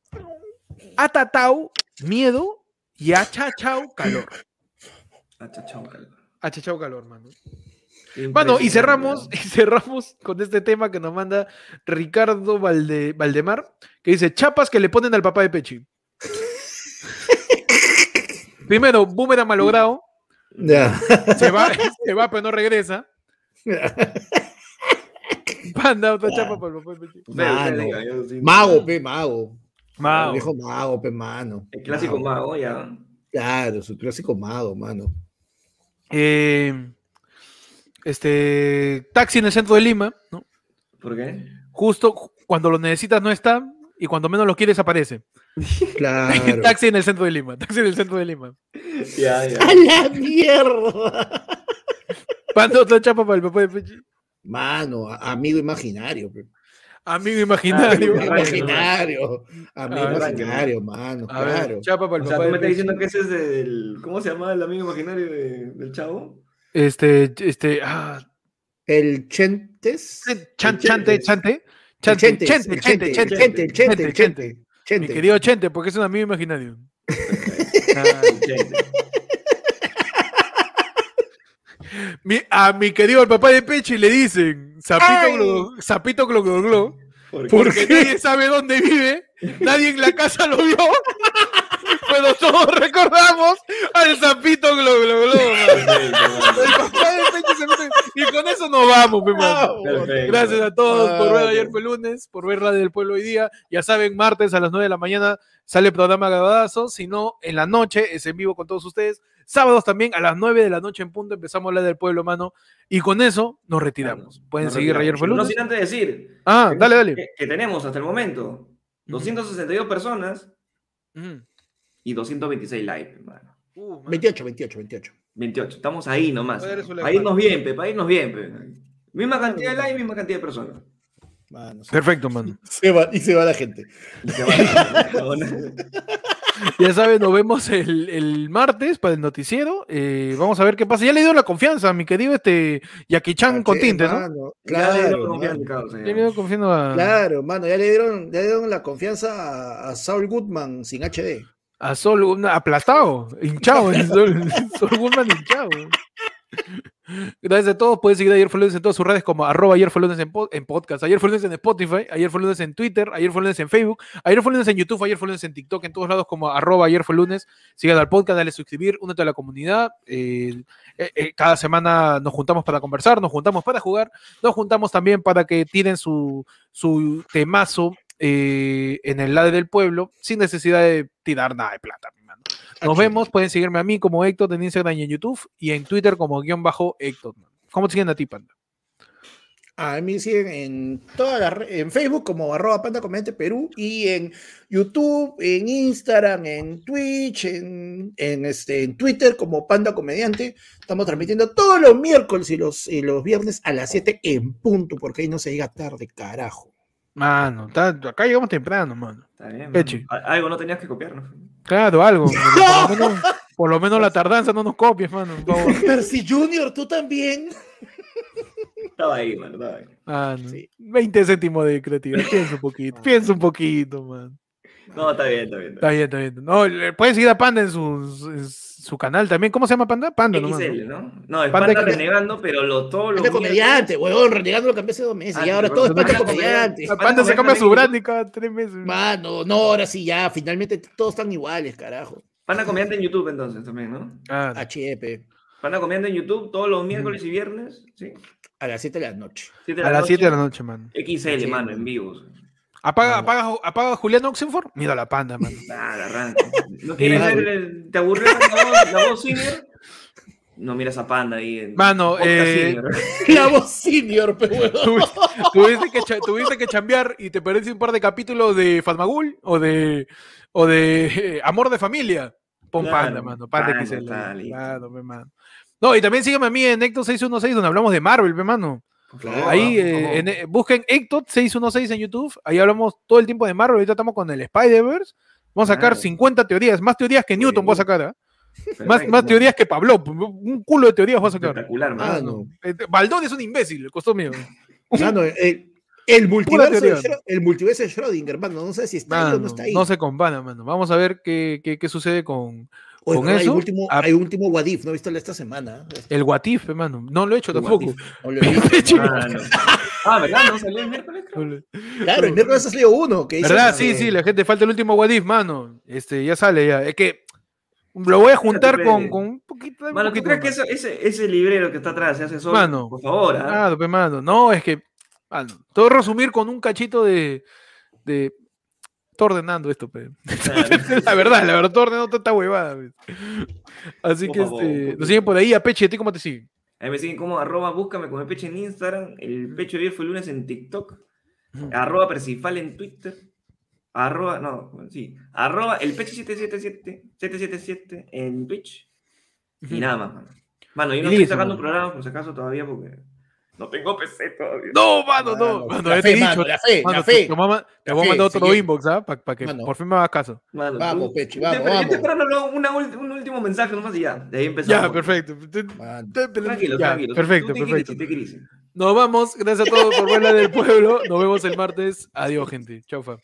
Speaker 1: atatau, miedo y achachau, calor.
Speaker 3: Achachao, calor.
Speaker 1: Achachau, calor, mano. Bueno, y cerramos, (laughs) y cerramos con este tema que nos manda Ricardo Valde- Valdemar, que dice, chapas que le ponen al papá de Pechi. (laughs) Primero, boomerang malogrado, se va, se va pero no regresa. (laughs) Panda, otra chapa para el papá de Pechi.
Speaker 2: Mano. Mago, pe, mago.
Speaker 1: Mao.
Speaker 2: El viejo mago, pe, mano.
Speaker 3: El clásico mago, ya.
Speaker 2: Claro, su clásico mago, mano.
Speaker 1: Eh, este, taxi en el centro de Lima, ¿no?
Speaker 3: ¿Por qué?
Speaker 1: Justo ju- cuando lo necesitas no está y cuando menos lo quieres aparece. (laughs) (laughs)
Speaker 2: Claro.
Speaker 1: taxi en el centro de Lima, taxi en el centro de Lima.
Speaker 3: Ya, ya.
Speaker 2: ¡A la mierda!
Speaker 1: Panda, otra chapa para el papá de Pechi.
Speaker 2: Mano, amigo imaginario.
Speaker 1: Amigo imaginario.
Speaker 3: Ah,
Speaker 2: Imaginario. Amigo imaginario, mano.
Speaker 1: A ver,
Speaker 2: Claro.
Speaker 1: chapa para el
Speaker 3: O sea,
Speaker 1: papá
Speaker 3: tú
Speaker 1: de
Speaker 3: me estás diciendo que ese es del. ¿Cómo se llama el amigo imaginario de- del chavo?
Speaker 1: Este, este, ah,
Speaker 2: El Chentes.
Speaker 1: chan-
Speaker 3: El
Speaker 1: chante, chante, chante,
Speaker 2: Chentes.
Speaker 1: Chente, chente,
Speaker 2: Chente.
Speaker 1: Chente,
Speaker 2: Chente. Chente.
Speaker 1: Chente,
Speaker 2: Chente.
Speaker 1: Mi querido Chente, porque es un amigo imaginario. Ah, mi- a mi querido el papá de Pechi le dicen sapito glo, sapito glo, glo, glo,
Speaker 3: ¿Por qué?
Speaker 1: porque nadie sabe dónde vive, nadie en la casa lo vio, pero todos (laughs) recordamos al sapito glo, glo, glo. (laughs) y con eso nos vamos, mi mano.
Speaker 3: Perfecto.
Speaker 1: Gracias a todos por ver
Speaker 2: Ah,
Speaker 1: ayer fue lunes, por ver la del pueblo hoy día. Ya saben, martes a las 9 de la mañana sale el programa grabadazo. Si no, en la noche es en vivo con todos ustedes. Sábados también a las 9 de la noche en punto empezamos a hablar del pueblo, mano. Y con eso nos retiramos. Pueden
Speaker 3: Nos
Speaker 1: seguir
Speaker 3: retiramos.
Speaker 1: ayer fue
Speaker 3: No sin antes decir
Speaker 1: Ah, dale, dale.
Speaker 3: que, que tenemos hasta el momento 262 personas
Speaker 1: Ujú.
Speaker 3: Y 226 likes, hermano.
Speaker 1: Uh, man.
Speaker 2: 28, 28, 28.
Speaker 3: 28. Estamos ahí nomás. Para irnos bien, pe, para irnos bien, pe. Misma cantidad de likes, misma cantidad de personas.
Speaker 2: Mano,
Speaker 1: Perfecto, mano. (laughs)
Speaker 2: se va, y se va la gente.
Speaker 3: Y se va. (laughs)
Speaker 1: Ya saben, nos vemos el, el martes para el noticiero. Eh, vamos a ver qué pasa. Ya le dio la confianza a mi querido este Yaquichan con
Speaker 2: Caché,
Speaker 1: tinte, ¿no?
Speaker 2: mano.
Speaker 3: Ya le dio
Speaker 2: Claro,
Speaker 3: confianza,
Speaker 1: Ya le a,
Speaker 2: Claro, mano, ya le dieron, ya le dieron la confianza a, a Saul Goodman sin HD.
Speaker 1: A Sol un- aplastado, hinchado. Sol, (laughs) Sol Goodman hinchado. Gracias a todos. Pueden seguir Ayer fue lunes en todas sus redes como arroba ayer fue lunes en, en podcast, ayer fue lunes en Spotify, ayer fue lunes en Twitter, ayer fue lunes en Facebook, ayer fue lunes en YouTube, ayer fue lunes en TikTok, en todos lados como arroba ayer fue lunes. Sigan al podcast, dale suscribir, únete a la comunidad. eh, eh, cada semana nos juntamos para conversar, nos juntamos para jugar, nos juntamos también para que tiren su, su temazo eh, en el lado del pueblo sin necesidad de tirar nada de plata. mano. Nos
Speaker 2: Aquí.
Speaker 1: vemos, pueden seguirme a mí como Héctor en Instagram y en YouTube y en Twitter como guion bajo Héctor. ¿Cómo te siguen a ti, Panda?
Speaker 2: A mí me siguen en todas las en Facebook como arroba panda comediante Perú y en YouTube, en Instagram, en Twitch, en, en, este, en Twitter como panda comediante. Estamos transmitiendo todos los miércoles y los, y los viernes a las 7 en punto, porque ahí no se llega tarde, carajo.
Speaker 1: Mano, está- acá llegamos temprano, mano.
Speaker 3: Está bien. Mano. Algo no tenías que copiar, ¿no?
Speaker 1: Claro, algo. (laughs) Por lo menos, por lo menos la tardanza no nos copies, mano. (laughs)
Speaker 2: Percy Junior, tú también.
Speaker 3: Estaba ahí, mano, estaba ahí.
Speaker 1: Mano,
Speaker 2: Sí.
Speaker 1: 20 céntimos de creatividad. Piensa un poquito, piensa un poquito, man.
Speaker 3: No, está bien, está bien.
Speaker 1: Está bien, está bien. No, le- pueden seguir a Panda en su, en su canal también. ¿Cómo se llama Panda? Panda, nomás, ¿no?
Speaker 3: XL, ¿no? No, es
Speaker 1: Panda
Speaker 3: Panda renegando, pero lo, todo lo
Speaker 2: Panda comediante, huevón, renegando lo cambié hace dos meses
Speaker 3: Ah,
Speaker 2: y ahora todo es panda
Speaker 3: Panda
Speaker 2: comediante.
Speaker 3: comediante.
Speaker 1: Panda se cambia su branding cada tres meses.
Speaker 2: Mano, no, ahora sí ya, finalmente todos están iguales, carajo.
Speaker 3: Panda comediante en YouTube entonces también, ¿no?
Speaker 1: Ah,
Speaker 2: HEP,
Speaker 3: Panda comediante en YouTube todos los miércoles y viernes, ¿sí?
Speaker 2: a las 7 de la noche.
Speaker 1: A las 7 de la noche, man.
Speaker 3: XL, mano,
Speaker 2: mano.
Speaker 3: en vivo.
Speaker 1: Apaga,
Speaker 2: Mano.
Speaker 1: apaga, apaga Julián Oxenford. Mira la panda, man. (laughs)
Speaker 3: Nada, arranca. ¿No quieres
Speaker 1: Sí.
Speaker 3: ver el- ¿Te aburrió la voz, la voz senior? No miras a Panda ahí. En
Speaker 1: Mano,
Speaker 3: Podcast
Speaker 1: eh. (laughs)
Speaker 2: La voz senior, pe huevón. (laughs)
Speaker 1: Tuviste, tuviste que, cha- tuviste que chambear y te perdiste un par de capítulos de Fatmagul o de, o de eh, Amor de Familia. Pon
Speaker 3: Claro,
Speaker 1: Panda, mano. Panda,
Speaker 3: Panda,
Speaker 1: XL.
Speaker 3: está listo.
Speaker 1: Claro, pe, mano. No, y también sígueme a mí en Ecto 616 donde hablamos de Marvel, pe, mano. Ahí eh, en, eh, busquen Ecto 616 en YouTube. Ahí hablamos todo el tiempo de Marvel. Ahorita estamos con el Spider-Verse. Vamos a sacar
Speaker 3: Claro.
Speaker 1: 50 teorías. Más teorías que Newton voy a sacar. ¿ah? Más,
Speaker 3: Perfecto,
Speaker 1: más
Speaker 3: mano.
Speaker 1: teorías que Pablo. Un culo de teorías voy a sacar.
Speaker 3: Espectacular,
Speaker 2: Ah,
Speaker 3: mano.
Speaker 2: no.
Speaker 1: Eh, Baldón es un imbécil, costó mío. (laughs)
Speaker 2: Mano, el, El multiverso, de el multiverso de Schrödinger, hermano. No sé si está ahí o
Speaker 1: Mano,
Speaker 2: no está ahí.
Speaker 1: no se compara, mano. Vamos a ver qué, qué, qué sucede con,
Speaker 2: Oye,
Speaker 1: con
Speaker 2: hay
Speaker 1: eso.
Speaker 2: un último,
Speaker 1: Ah,
Speaker 2: hay último Wadif, ¿no he visto esta semana?
Speaker 1: El Watif, hermano. No lo he hecho
Speaker 2: El
Speaker 1: tampoco.
Speaker 2: What If, no lo he (laughs) visto, hermano.
Speaker 3: Ah, no. Ah, ¿verdad? ¿No salió el miércoles? creo?
Speaker 2: Claro, el miércoles ha salido uno que dice
Speaker 1: ¿Verdad? Sí, sí, la gente falta el último Wadif, mano. Este, ya sale ya. Es que lo voy a juntar con, con un poquito. un
Speaker 3: Mano, ¿tú
Speaker 1: poquito
Speaker 3: crees que eso- ese, ese librero que está atrás se hace solo?
Speaker 1: Mano.
Speaker 3: Por favor, ¿ah?
Speaker 1: Claro, pe, mano. No, es que. Mano, a resumir con un cachito de. de Ordenando esto, pe. (laughs) la verdad, la verdad, estoy ordenando toda esta huevada. pe. Así que este, nos siguen por ahí. A Peche, ¿a ti cómo te siguen?
Speaker 3: Ahí me siguen como arroba búscame con el peche en Instagram, el pecho fue el lunes en TikTok, arroba Percifal en Twitter, arroba, no, sí, arroba el peche 777, 777 en Twitch, y nada más, mano. Mano, yo no estoy sacando programas por si acaso todavía porque no tengo PC todavía.
Speaker 1: No, mano, no.
Speaker 2: Mano, la
Speaker 1: ya te he
Speaker 2: fe,
Speaker 1: dicho.
Speaker 2: mano, la fe,
Speaker 1: mano,
Speaker 2: la
Speaker 1: te-
Speaker 2: fe.
Speaker 1: Te voy a mandar otro
Speaker 2: siguiente.
Speaker 1: inbox, ¿ah? Para que
Speaker 2: Mano.
Speaker 1: por fin me hagas caso.
Speaker 3: Mano,
Speaker 2: Vamos, Pechi,
Speaker 3: yo
Speaker 2: vamos,
Speaker 3: esperando una ulti- un último mensaje nomás y ya, de ahí empezamos.
Speaker 1: Ya, perfecto.
Speaker 3: Tranquilo,
Speaker 1: ya,
Speaker 3: tranquilo.
Speaker 1: Perfecto,
Speaker 3: te
Speaker 1: perfecto.
Speaker 3: crisis, te crisis.
Speaker 1: Nos vamos. Gracias a todos por verla del pueblo. Nos vemos el martes. Adiós, gente. Chau, fam.